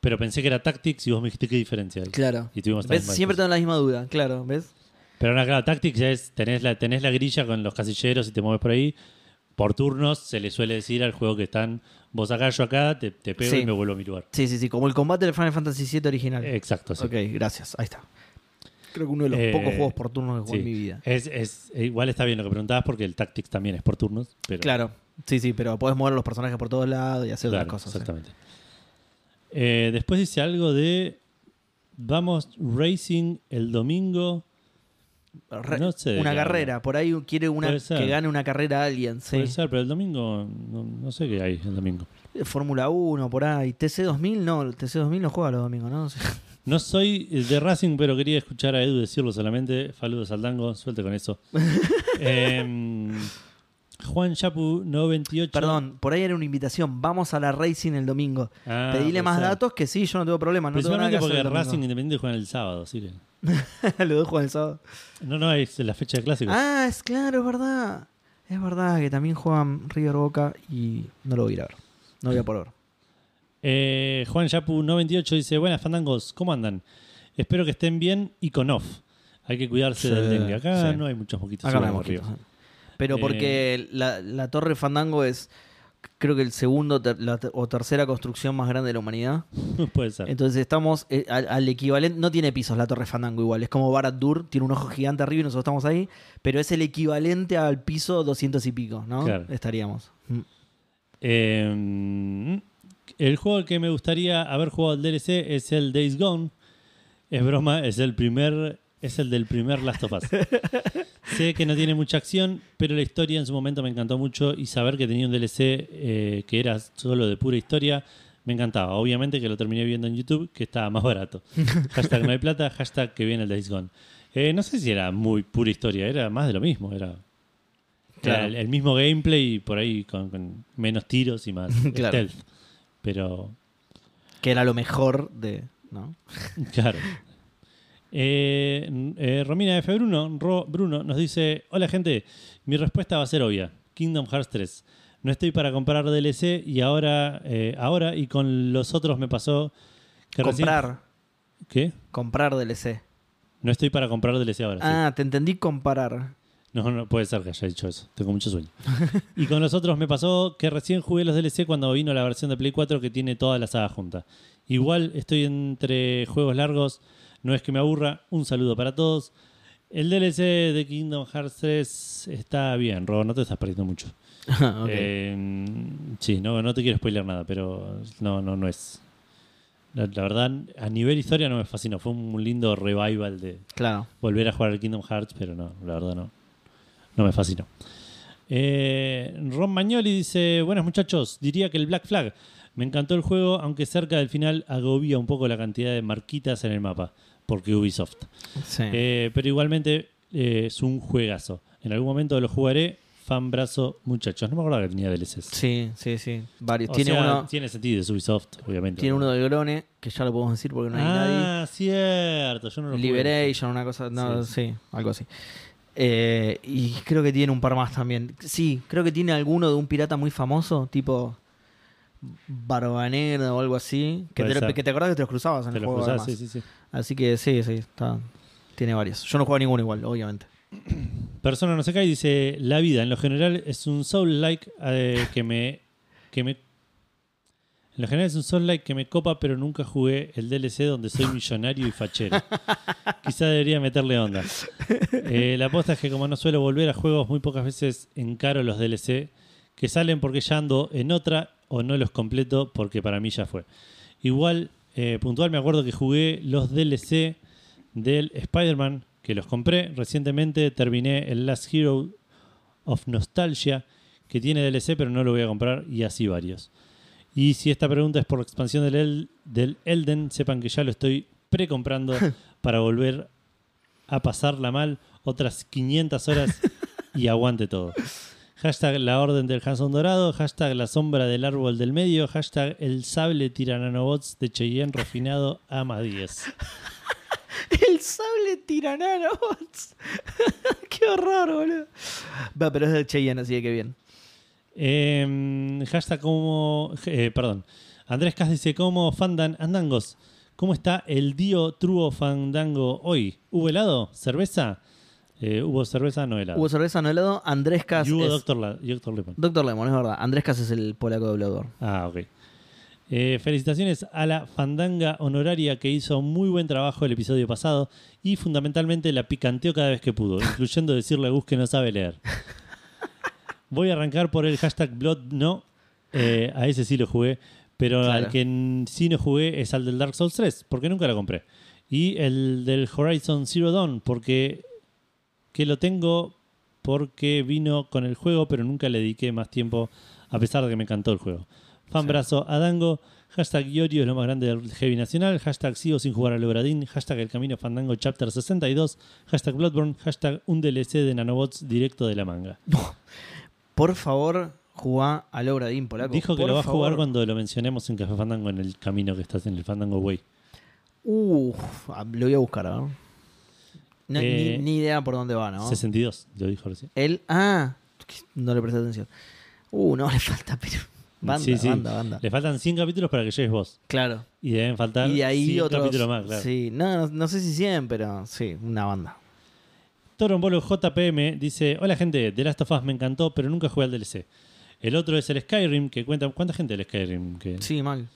pero pensé que era Tactics y vos me dijiste qué diferencia hay. Claro. Y tuvimos Siempre tengo la misma duda, claro, ¿ves? Pero no, claro, Tactics ya es, tenés la, tenés la grilla con los casilleros y te mueves por ahí. Por turnos se le suele decir al juego que están, vos acá, yo acá, te, te pego Sí. y me vuelvo a mi lugar. Sí, sí, sí, como el combate del Final Fantasy VII original. Exacto, sí. Ok, gracias, ahí está. Creo que uno de los Eh, pocos juegos por turnos que jugué Sí. en mi vida. Es, es- eh, igual está bien lo que preguntabas porque el Tactics también es por turnos. Pero, Claro, sí, sí, pero podés mover los personajes por todos lados y hacer claro, otras cosas. Exactamente. Eh, después dice algo de vamos racing el domingo. No sé una carrera, por ahí quiere una que gane una carrera a alguien, sí. Puede ser, pero el domingo no, no sé qué hay el domingo. Fórmula 1, por ahí. TC2000, no, el TC2000 no juega los domingos, ¿no? *laughs* Sí. No soy de Racing, pero quería escuchar a Edu decirlo solamente. Saludos al Dango, suelte con eso. *laughs* Em, Juan Chapu 98. Perdón, por ahí era una invitación. Vamos a la Racing el domingo. Ah, Pedile más ser. datos que sí, yo no tengo problema. No tengo nada Principalmente que porque hacer el Racing. Independiente juegan el sábado, sí. *laughs* Lo dejo el sábado. No, no, es la fecha de clásicos. Ah, es claro, es verdad. Es verdad que también juegan River Boca y no lo voy a ir a ver. No voy a por ver. Eh, Juan Chapu 98 dice: Buenas fandangos, ¿cómo andan? Espero que estén bien y con off. Hay que cuidarse Sí, del dengue. Acá sí. no hay muchos moquitos. Acá no hay mosquitos. Pero Eh, porque la, la torre Fandango es creo que el segundo ter- la ter- o tercera construcción más grande de la humanidad. *laughs* Puede ser. Entonces estamos eh, al, al equivalente, no tiene pisos la Torre Fandango igual, es como Barad Dur, tiene un ojo gigante arriba y nosotros estamos ahí, pero es el equivalente al piso 200 y pico, ¿no? Claro. Estaríamos. Mm. Eh, el juego al que me gustaría haber jugado el DLC es el Days Gone. Es broma, es el primer. Es el del primer Last of Us. *laughs* sé que no tiene mucha acción, pero la historia en su momento me encantó mucho y saber que tenía un DLC eh, que era solo de pura historia me encantaba. Obviamente que lo terminé viendo en YouTube, que estaba más barato. *laughs* hashtag no hay plata, hashtag que viene el Days Gone. Eh, no sé si era muy pura historia, era más de lo mismo. Era, el, el mismo gameplay y por ahí con, con menos tiros y más *laughs* Claro. stealth. Pero, Que era lo mejor de. ¿no? claro. Eh, eh, Romina F. Bruno, Ro- Bruno nos dice: Hola gente, mi respuesta va a ser obvia: Kingdom Hearts 3. No estoy para comprar DLC y ahora, eh, ahora y con los otros me pasó que recién- Comprar. ¿Qué? Comprar DLC. No estoy para comprar DLC ahora. sí. Ah, te entendí comparar. No, no puede ser que haya dicho eso. Tengo mucho sueño. *laughs* y con los otros me pasó que recién jugué los DLC cuando vino la versión de Play 4 que tiene toda la saga junta. Igual estoy entre juegos largos, no es que me aburra. Un saludo para todos. El DLC de Kingdom Hearts 3 está bien, Robo, no te estás perdiendo mucho. *laughs* Ok. Eh, sí, no, no te quiero spoilear nada, pero no, no, no es. La, la verdad, a nivel historia no me fascinó. Fue un lindo revival de, claro. volver a jugar al Kingdom Hearts, pero no, la verdad no. No me fascinó. Eh, Ron Magnoli dice: Buenos muchachos, diría que el Black Flag. Me encantó el juego, aunque cerca del final agobia un poco la cantidad de marquitas en el mapa, porque Ubisoft. Sí. Eh, pero igualmente eh, es un juegazo. En algún momento lo jugaré. Fan brazo, muchachos. No me acuerdo que tenía DLCs. sí, sí, sí. Varios. O tiene sea, uno. tiene sentido, es Ubisoft, obviamente. Tiene uno del Grone, que ya lo podemos decir porque no hay nadie. ah, cierto. Yo no lo jugué. Liberation, una cosa, no, Sí, sí, algo así. Eh, y creo que tiene un par más también. Sí, creo que tiene alguno de un pirata muy famoso, tipo Barbanera o algo así. Que Puede te, ser. que te acordás que te los cruzabas en Te el juego. cruzás, además. sí, sí, sí. Así que sí, sí, está, tiene varios. Yo no juego a ninguno igual, obviamente. *clears throat* Persona no se cae dice, la vida en lo general es un soul-like eh, que me... Que me en lo general es un soul-like que me copa, pero nunca jugué el DLC donde soy millonario y fachero. *laughs* Quizá debería meterle onda. Eh, la aposta es que como no suelo volver a juegos, muy pocas veces encaro los DLC que salen porque ya ando en otra o no los completo porque para mí ya fue. Igual, eh, puntual, me acuerdo que jugué los DLC del Spider-Man, que los compré. Recientemente terminé el Last Hero of Nostalgia, que tiene DLC, pero no lo voy a comprar, y así varios. Y si esta pregunta es por la expansión del, El- del Elden, sepan que ya lo estoy precomprando *laughs* para volver a pasarla mal otras 500 horas y aguante todo. *laughs* Hashtag la orden del Hanson Dorado, hashtag la sombra del árbol del medio, hashtag el sable tirananobots de Cheyenne refinado ama 10. *laughs* El sable tirananobots. *laughs* Qué horror, boludo. Va, pero es del Cheyenne, así que bien. Eh, hashtag como. eh, perdón. Andrés Cas dice: ¿Cómo fandan andangos? ¿Cómo está el Dio Truo Fandango hoy? ¿Hubo helado? ¿Cerveza? Eh, ¿Hubo cerveza? No helado. Hubo cerveza no helado. Andrés Cas y hubo es- Doctor, La- Doctor Lemon. Doctor Lemon, es verdad. Andrés Cas es el polaco doblador. Ah, ok. Eh, felicitaciones a la Fandanga honoraria que hizo muy buen trabajo el episodio pasado y fundamentalmente la picanteó cada vez que pudo, *laughs* incluyendo decirle a Gus que no sabe leer. Voy a arrancar por el hashtag Blood No. Eh, a ese sí lo jugué, pero Claro. al que sí no jugué es al del Dark Souls 3, porque nunca lo compré. Y el del Horizon Zero Dawn, porque que lo tengo porque vino con el juego, pero nunca le dediqué más tiempo, a pesar de que me encantó el juego. Fanbrazo a Dango, hashtag Yorio es lo más grande del Heavy Nacional, hashtag sigo sin jugar al Obradín, hashtag El Camino Fandango Chapter 62, hashtag Bloodborne, hashtag un DLC de nanobots directo de la manga. *laughs* Por favor, jugá al Obradín polaco. Dijo que Por lo va a jugar cuando lo mencionemos en Café Fandango en el camino que estás en el Fandango Way. Uf, ah, lo voy a buscar, a ver. No, Eh, ni, ni idea por dónde va, ¿no? 62, lo dijo recién. Él. Ah, no le presté atención. Uh, no *laughs* le falta, pero. Banda, Sí, sí. banda, banda. Le faltan 100 capítulos para que llegues vos. Claro. Y deben faltar Y de ahí 100 otros. capítulos más, claro. Sí, no, no, no sé si 100, pero sí, una banda. Torombolo JPM dice: Hola gente, The Last of Us me encantó, pero nunca jugué al DLC. El otro es el Skyrim, que cuenta. ¿Cuánta gente el Skyrim? Que, Sí, mal.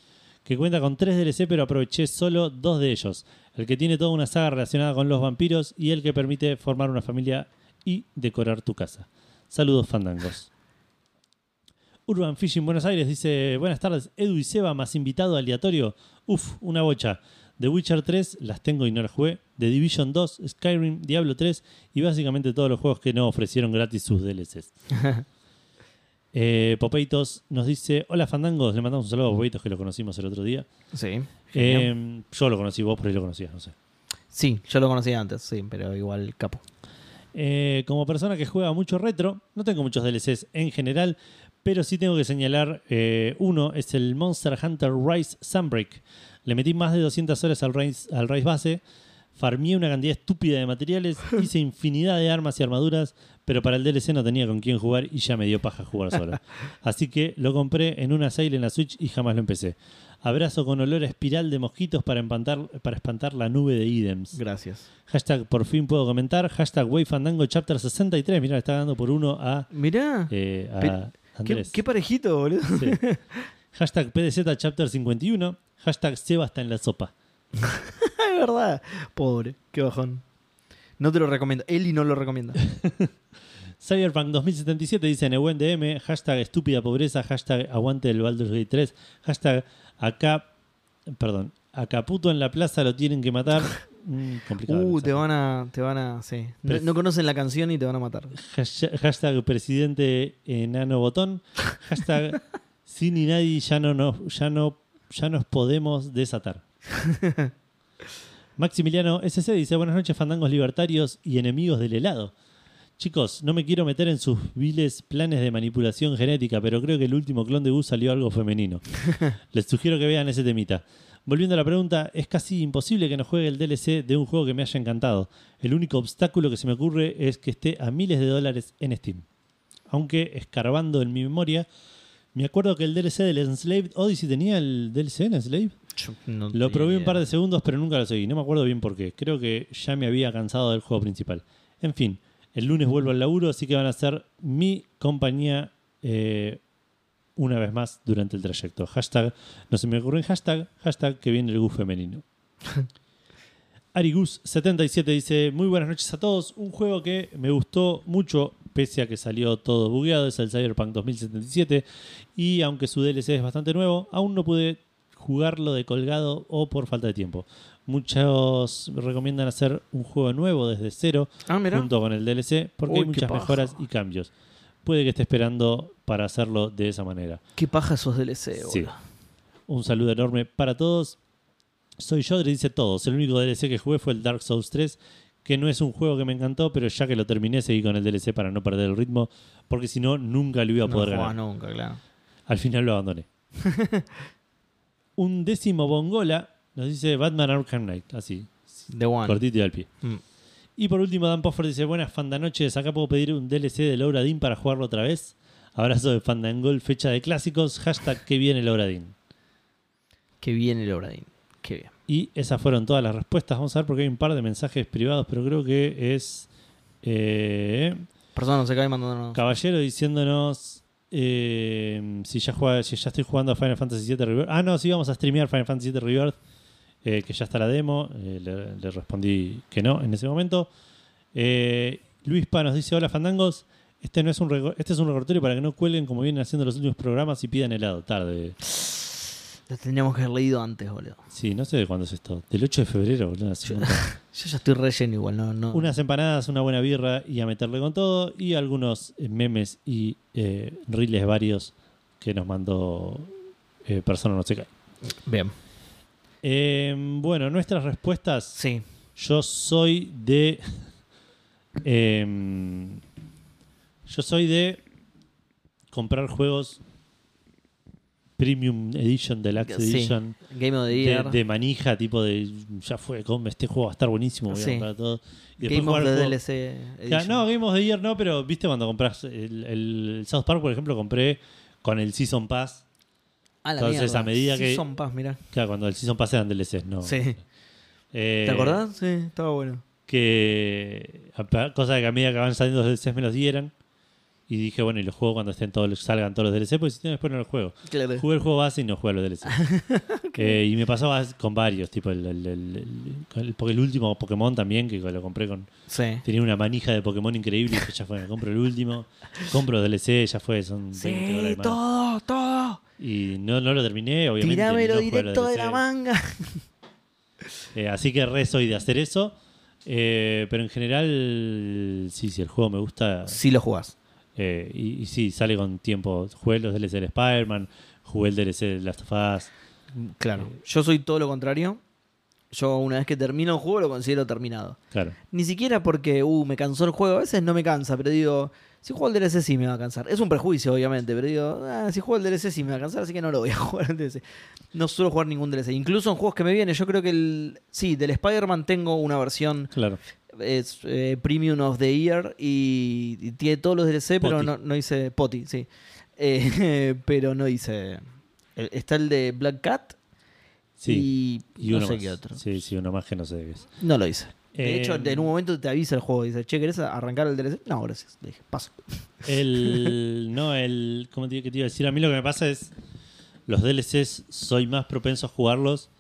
Que cuenta con tres DLC, pero aproveché solo dos de ellos. El que tiene toda una saga relacionada con los vampiros y el que permite formar una familia y decorar tu casa. Saludos, fandangos. Urban Fishing Buenos Aires dice: Buenas tardes, Edu y Seba, más invitado aleatorio. Uf, una bocha. The Witcher 3 las tengo y no las jugué. The Division 2, Skyrim, Diablo 3 y básicamente todos los juegos que no ofrecieron gratis sus DLCs. *laughs* Eh, Popeitos nos dice: Hola Fandangos, le mandamos un saludo a Popeitos que lo conocimos el otro día. Sí. Eh, yo lo conocí, vos por ahí lo conocías, no sé. Sí, yo lo conocía antes, sí, pero igual capo. Eh, como persona que juega mucho retro, no tengo muchos DLCs en general, pero sí tengo que señalar eh, uno, es el Monster Hunter Rise Sunbreak. Le metí más de 200 horas al Rise, al Rise base, farmeé una cantidad estúpida de materiales, *laughs* hice infinidad de armas y armaduras, pero para el DLC no tenía con quién jugar y ya me dio paja jugar solo. *laughs* Así que lo compré en una sale en la Switch y jamás lo empecé. Abrazo con olor a espiral de mosquitos para, espantar la nube de ítems. Gracias. Hashtag por fin puedo comentar. Hashtag Wayfandango Chapter 63. Mirá, le está dando por uno a, Mirá, eh, a qué parejito, boludo. Sí. *laughs* Hashtag PDZ Chapter 51. Hashtag Seba está en la sopa. *laughs* es verdad. Pobre, qué bajón. No te lo recomiendo. Eli no lo recomienda. *laughs* Cyberpunk 2077 dice en el DM. Hashtag estúpida pobreza. Hashtag aguante el Baldur's Gate 3. Hashtag acá. Perdón. A Caputo en la plaza lo tienen que matar. *laughs* Mm, complicado. Uh, te van a. Te van a. Sí. No, conocen la canción y te van a matar. Hashtag, hashtag presidente enano botón. *laughs* Hashtag sin y nadie ya no nos, ya no, ya nos podemos desatar. Maximiliano SC dice: Buenas noches, fandangos libertarios y enemigos del helado. Chicos, no me quiero meter en sus viles planes de manipulación genética, pero creo que el último clon de Gus salió algo femenino. *laughs* Les sugiero que vean ese temita. Volviendo a la pregunta, es casi imposible que no juegue el DLC de un juego que me haya encantado. El único obstáculo que se me ocurre es que esté a miles de dólares en Steam. Aunque, escarbando en mi memoria, me acuerdo que el DLC del Enslaved Odyssey tenía el DLC en Enslaved. No Lo probé un par de segundos, pero nunca lo seguí. No me acuerdo bien por qué. Creo que ya me había cansado del juego principal. En fin, el lunes vuelvo al laburo, así que van a ser mi compañía eh, una vez más durante el trayecto. Hashtag, no se me ocurre en hashtag, hashtag que viene el GUF femenino. *laughs* Arigus77 dice, muy buenas noches a todos. Un juego que me gustó mucho, pese a que salió todo bugueado, es el Cyberpunk 2077. Y aunque su DLC es bastante nuevo, aún no pude jugarlo de colgado o por falta de tiempo. Muchos recomiendan hacer un juego nuevo desde cero Ah, junto con el DLC porque Uy, hay muchas mejoras y cambios. Puede que esté esperando para hacerlo de esa manera. Qué paja esos DLC, Sí. Un saludo enorme para todos. Soy yo, dice todos. El único DLC que jugué fue el Dark Souls 3, que no es un juego que me encantó, pero ya que lo terminé seguí con el DLC para no perder el ritmo, porque si no, nunca lo iba a No poder jugaba ganar. nunca, claro. Al final lo abandoné. *laughs* un décimo bongola nos dice Batman Arkham Knight, así, The One. cortito y al pie. Mm. Y por último, Dan Poffer dice: Buenas fandanoches, acá puedo pedir un DLC de Laura Dean para jugarlo otra vez. Abrazo de Fandangol, fecha de clásicos, hashtag que viene Laura Dean. Qué bien el Obradín. Qué bien. Y esas fueron todas las respuestas. Vamos a ver porque hay un par de mensajes privados, pero creo que es eh, Persona no se cae mandándonos. Caballero diciéndonos eh, si ya juega, si ya estoy jugando a Final Fantasy VII Rebirth. Ah, no, sí, vamos a streamear Final Fantasy VII Rebirth, eh, que ya está la demo. Eh, le, respondí que no en ese momento. Eh, Luis Pa nos dice: Hola, fandangos. Este, no es un este es un recordatorio para que no cuelguen como vienen haciendo los últimos programas y pidan helado tarde. Lo tendríamos que haber leído antes, boludo. Sí, no sé de cuándo es esto. Del 8 de febrero, boludo. hace un montón. *laughs* Yo ya estoy relleno igual, no, no. Unas empanadas, una buena birra y a meterle con todo. Y algunos eh, memes y eh, reels varios que nos mandó eh, Persona No Se Cae. Bien. Eh, bueno, nuestras respuestas. Sí. Yo soy de. em, yo soy de comprar juegos Premium Edition, Deluxe Sí. Edition, Game of the Year. de manija, tipo de. Ya fue, este juego va a estar buenísimo, voy a Sí. comprar todo. Y Game of the DLC. Edition. no, Game of the Year no, pero viste cuando compras el, el South Park, por ejemplo, compré con el Season Pass. Ah, la entonces, mierda. a medida que- Son paz, mirá. Claro, cuando el Season Pass eran DLCs, ¿no? Sí. Eh, ¿Te acordás? Sí, estaba bueno. Que. a- Cosa que a medida que van saliendo los DLCs me los dieran. Y dije, bueno, y los juego cuando estén todos, salgan todos los DLC, porque si no, después no los juego. Claro. Jugué el juego base y no jugué a los DLC. *laughs* Eh, y me pasaba con varios, tipo el, el, el- el- el- porque el último Pokémon también, que lo compré con. Sí. Tenía una manija de Pokémon increíble y dije, ya fue, me compro el último. Compro los DLC, ya fue, son 20 Sí, dólares más. todo, todo. Y no, no lo terminé, obviamente. Tirámelo no directo de la manga. *laughs* Eh, así que re soy de hacer eso. Eh, pero en general, sí, si el juego me gusta. Si lo jugás. Eh, y, y sí, sale con tiempo. Jugué los DLC del Spider-Man, jugué el DLC de Last of Us. Claro. Yo soy todo lo contrario. Yo una vez que termino el juego lo considero terminado. Claro. Ni siquiera porque, uh, me cansó el juego. A veces no me cansa, pero digo, si juego el DLC sí me va a cansar. Es un prejuicio, obviamente, pero digo, ah, si juego el DLC sí me va a cansar, así que no lo voy a *laughs* jugar el DLC. No suelo jugar ningún DLC. Incluso en juegos que me vienen, yo creo que el... Sí, del Spider-Man tengo una versión Claro. Es eh, Premium of the Year y, y tiene todos los DLC, pero Poti. no, no hice Poti, sí. Eh, *laughs* pero no hice. Está el de Black Cat Sí. y, Y no uno sé más. qué otro. Sí, sí, uno más que no sé qué es. No lo hice. De Eh, hecho, en un momento te avisa el juego. Dice, che, ¿querés arrancar el DLC? No, gracias. Le dije, paso. *laughs* El. No, el. ¿Cómo te, qué te iba a decir? A mí lo que me pasa es. Los DLCs soy más propenso a jugarlos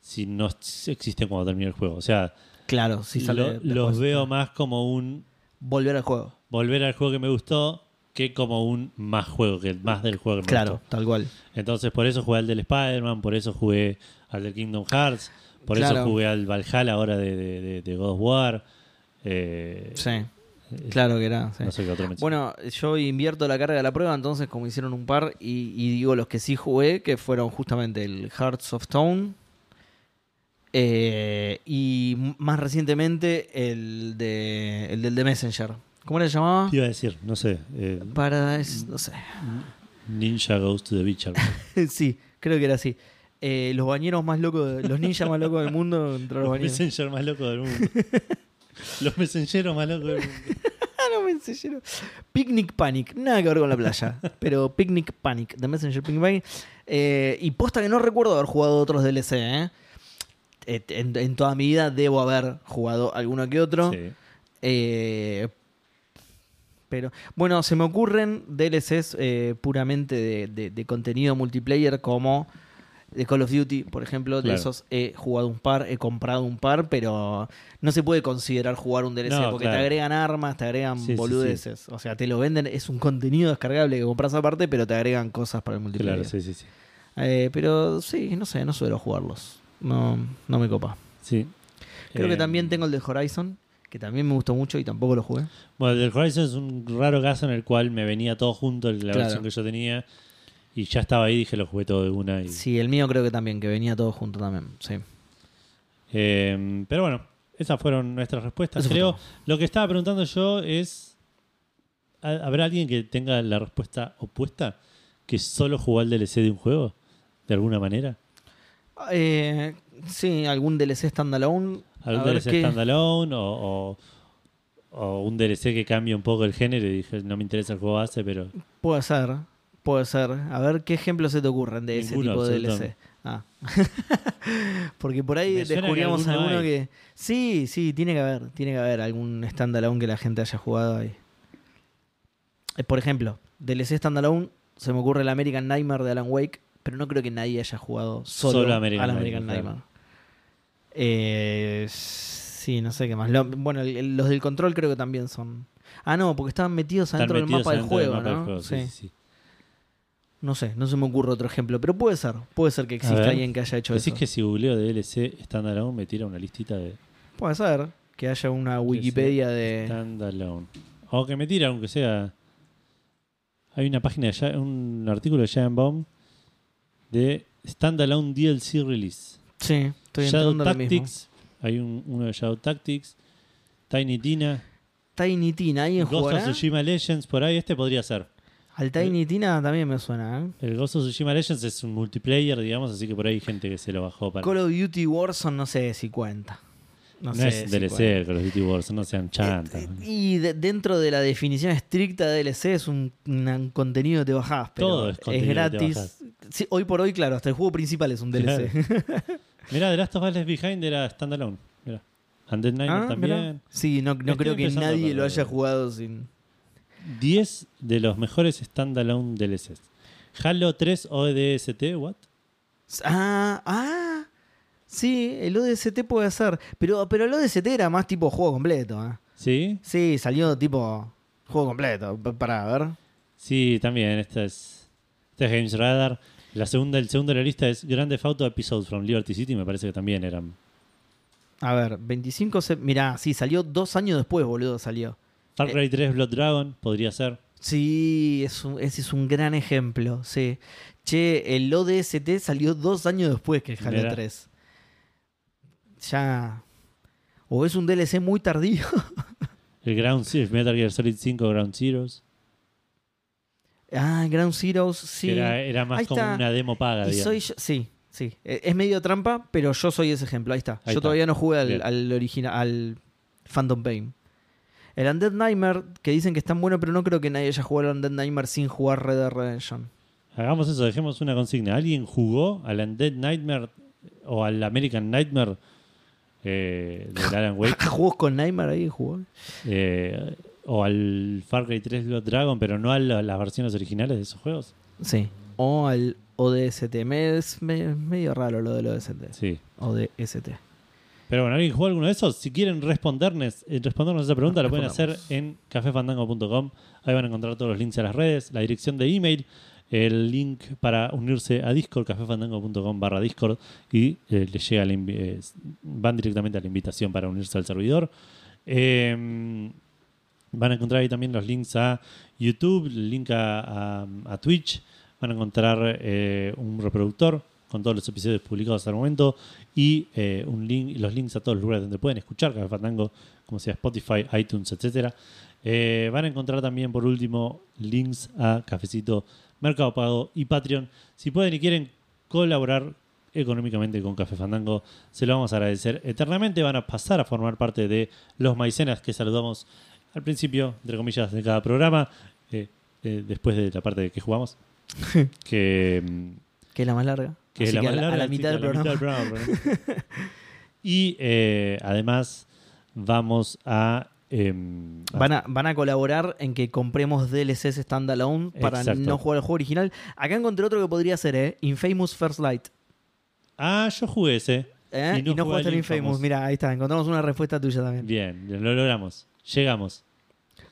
si no existen cuando termine el juego. O sea, Claro, sale. lo- después. los veo más como un Volver al juego. volver al juego que me gustó que como un más juego, que más del juego que me Claro, gustó. tal cual. Entonces, por eso jugué al del Spider-Man, por eso jugué al del Kingdom Hearts, por Claro. eso jugué al Valhalla ahora de, de, de- de God of War. Eh, Sí, eh, claro que era. sí. No sé qué otro mencionar. Bueno, yo invierto la carga de la prueba, entonces como hicieron un par, y, y digo los que sí jugué, que fueron justamente el Hearts of Stone, eh, y más recientemente el, de, el del The Messenger. ¿Cómo le llamaba? Te iba a decir, no sé. eh, Paradise, no sé. Ninja Goes to the Beach. *laughs* sí, creo que era así. Eh, los bañeros más locos, de- los ninjas más locos del mundo entre los Los messenger más locos del mundo. *laughs* Los messengeros más locos del mundo. *laughs* Ah, no, Messenger. Picnic Panic, nada que ver con la playa, pero Picnic Panic, The Messenger Picnic Panic. Eh, y posta que no recuerdo haber jugado otros DLC, ¿eh? En, en toda mi vida debo haber jugado alguno que otro. Sí. Eh, pero bueno, se me ocurren DLCs eh, puramente de, de- de contenido multiplayer como de Call of Duty, por ejemplo. De esos he jugado un par, he comprado un par, pero no se puede considerar jugar un DLC No, porque claro. te agregan armas, te agregan Sí, sí, boludeces. O sea, te lo venden, es un contenido descargable que compras aparte, pero te agregan cosas para el multiplayer. Claro, sí, sí, sí. Eh, pero sí, no sé, no suelo jugarlos. No, no me copa. Sí. Creo que Eh, también tengo el de Horizon, que también me gustó mucho y tampoco lo jugué. Bueno, el del Horizon es un raro caso en el cual me venía todo junto, la Claro. versión que yo tenía, y ya estaba ahí, dije lo jugué todo de una. Y, Sí, el mío creo que también, que venía todo junto también. Sí. Eh, pero bueno, esas fueron nuestras respuestas. Eso Creo, lo que estaba preguntando yo es, ¿ha- ¿habrá alguien que tenga la respuesta opuesta? ¿Que solo jugó al DLC de un juego? ¿De alguna manera? Eh, sí, algún DLC standalone. ¿Algún A DLC standalone o, o, o un DLC que cambie un poco el género y dije, no me interesa el juego base, pero... Puede ser, puede ser. A ver qué ejemplos se te ocurren de ese tipo de DLC. Ah. *laughs* Porque por ahí que descubríamos alguno que. Sí, sí, tiene que haber. Tiene que haber algún standalone que la gente haya jugado ahí. Eh, Por ejemplo, DLC standalone, se me ocurre el American Nightmare de Alan Wake, pero no creo que nadie haya jugado solo, Solo American al American Nightmare. Eh, sí, no sé qué más. Lo- bueno, el- los del control creo que también son. Ah, no, porque estaban metidos Están adentro del metidos mapa del juego, del ¿no? juego, sí. sí, sí. No sé, no se me ocurre otro ejemplo, pero puede ser. Puede ser que exista ver. alguien que haya hecho Decís eso. que si googleo DLC Standalone me tira una listita de Puede ser que haya una Wikipedia de. Standalone. O que me tira, aunque sea... Hay una página, de un artículo de Giant Bomb de Standalone DLC Release. Sí, estoy Shadow entrando lo mismo. Tactics, hay un- uno de Shadow Tactics. Tiny Tina. Tiny Tina, ¿alguien Ghost of? Tsushima Legends, por ahí este podría ser. Al Tiny Tina también me suena, ¿eh? El Ghost of Tsushima Legends es un multiplayer, digamos, así que por ahí hay gente que se lo bajó para... Call of Duty Warzone no sé si cuenta. No, No, sé es si DLC, cuenta. el Call of Duty Wars, no sean chantas. Eh, Y de- dentro de la definición estricta de DLC es un, un contenido que te bajás, pero Todo es te gratis. Sí, hoy por hoy, claro, hasta el juego principal es un DLC. *laughs* Mirá, The Last of Us Left Behind era standalone. Mirá. Undead Nightmare Ah, también. mirá. Sí, no, no creo que nadie lo haya jugado sin. 10 de los mejores standalone DLCs. Halo 3 ODST, what? Ah, ah. Sí, el ODST puede ser. Pero, pero el ODST era más tipo juego completo. ¿eh? ¿Sí? Sí, salió tipo juego completo. Pa- Para ver. Sí, también. Esta es, esta es Games Radar. La segunda, el segundo de la lista es Grand Theft Auto Episodes from Liberty City. Me parece que también eran. A ver, 25. Se... Mirá, sí, salió dos años después, boludo, salió. Far Cry 3 Blood Dragon podría ser. Sí, es un- ese es un gran ejemplo. Sí. Che, el ODST salió dos años después que el Halo Mirá. 3. Ya. O es un DLC muy tardío. *laughs* El Ground Zero, Metal Gear Solid 5 Ground Zeroes. ah, Ground Zeroes, sí. Era, era más Ahí como está. una demo paga, Y digamos. soy yo- sí, sí. Eh, Es medio trampa, pero yo soy ese ejemplo. Ahí está. Ahí yo está. todavía no jugué al original, al Phantom Pain. El Undead Nightmare, que dicen que es tan bueno, pero no creo que nadie haya jugado al Undead Nightmare sin jugar Red Dead Redemption. Hagamos eso, dejemos una consigna. ¿Alguien jugó al Undead Nightmare o al American Nightmare eh, de Alan Wake? *laughs* ¿Jugó con Nightmare ahí? ¿Jugó? Eh, o al Far Cry 3 Blood Dragon, pero no a la- las versiones originales de esos juegos. Sí. O al ODST. Me, es me- medio raro lo del ODST. Sí. ODST. Pero bueno, ¿alguien jugó alguno de esos? Si quieren respondernos, eh, respondernos esa pregunta, Ah, lo pueden hacer en cafefandango.com. Ahí van a encontrar todos los links a las redes, la dirección de email, el link para unirse a Discord, cafefandango.com barra Discord, y eh, les llega eh, van directamente a la invitación para unirse al servidor. Eh, van a encontrar ahí también los links a YouTube, link a, Twitch, van a encontrar eh, un reproductor con todos los episodios publicados hasta el momento y un link, los links a todos los lugares donde pueden escuchar Café Fandango, como sea Spotify, iTunes, etcétera. Eh, van a encontrar también, por último, links a Cafecito, Mercado Pago y Patreon. Si pueden y quieren colaborar económicamente con Café Fandango, se lo vamos a agradecer eternamente. Van a pasar a formar parte de los maicenas que saludamos al principio, entre comillas, de cada programa, eh, eh, después de la parte de que jugamos. *laughs* que. Que es la más larga. que es la que más a la, a larga, la así mitad que del a la programa. mitad del programa, *laughs* y eh, además vamos a... em, Van a, van a colaborar en que compremos DLCs standalone para Exacto. no jugar al juego original. Acá encontré otro que podría ser, ¿eh? Infamous First Light. Ah, yo jugué ese. ¿eh? Y Y no jugaste Infamous. Infamous. Mira, ahí está. Encontramos una respuesta tuya también. Bien, lo logramos. Llegamos.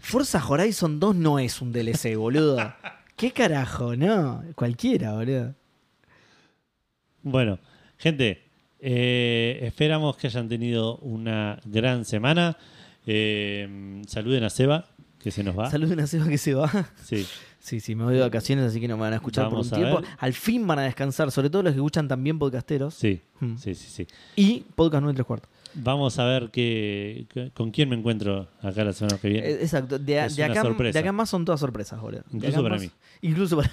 Forza Horizon 2 no es un DLC, boludo. *laughs* ¿Qué carajo? No, cualquiera, boludo. Bueno, gente, eh, esperamos que hayan tenido una gran semana. Eh, saluden a Seba, que se nos va. Saluden a Seba que se va. Sí, *laughs* Sí, sí, me voy de vacaciones, así que no me van a escuchar Vamos por un tiempo. ver. Al fin van a descansar, sobre todo los que escuchan también podcasteros. sí, Hmm. sí, sí, sí. Y podcast 9 y 3 cuartos. Vamos a ver qué, con quién me encuentro acá la semana que viene. Eh, Exacto. De, Es de una acá, sorpresa. de acá más son todas sorpresas, boludo. Incluso para más- mí. Incluso para,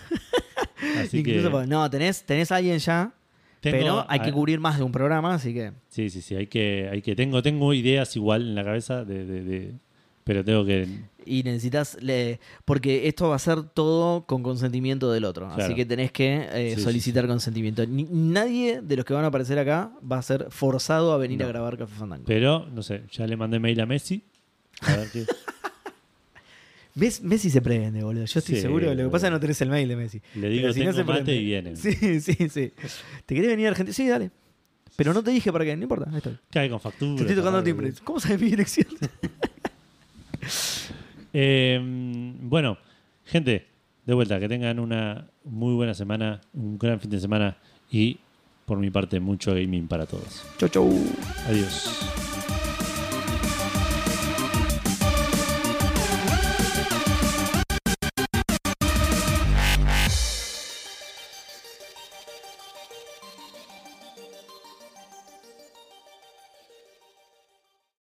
Así *laughs* incluso que para- No, tenés, tenés a alguien ya, tengo- pero hay que cubrir más de un programa, así que... Sí, sí, sí, hay que, hay que, tengo, tengo ideas igual en la cabeza de, de- de- pero tengo que, Y necesitas... le- porque esto va a ser todo con consentimiento del otro. Claro. Así que tenés que eh, Sí, sí, solicitar consentimiento. Ni- nadie de los que van a aparecer acá va a ser forzado a venir No. a grabar Café Fandango. pero no sé, ya le mandé mail a Messi. A ver qué. *laughs* Mes- Messi se prende, boludo. Yo estoy Sí, seguro. Lo que pasa es que no tenés el mail de Messi. Le digo, si no tengo se mate prende. y viene. *laughs* Sí, sí, sí. ¿Te querés venir a Argentina? Sí, dale. Pero no te dije para qué, no importa. Ahí estoy. Cae con factura. Te estoy tocando timbre. ¿Cómo sabes mi dirección? *laughs* *laughs* Eh, bueno, gente, de vuelta, que tengan una muy buena semana, un gran fin de semana y por mi parte mucho gaming para todos. chau, chau. Adiós.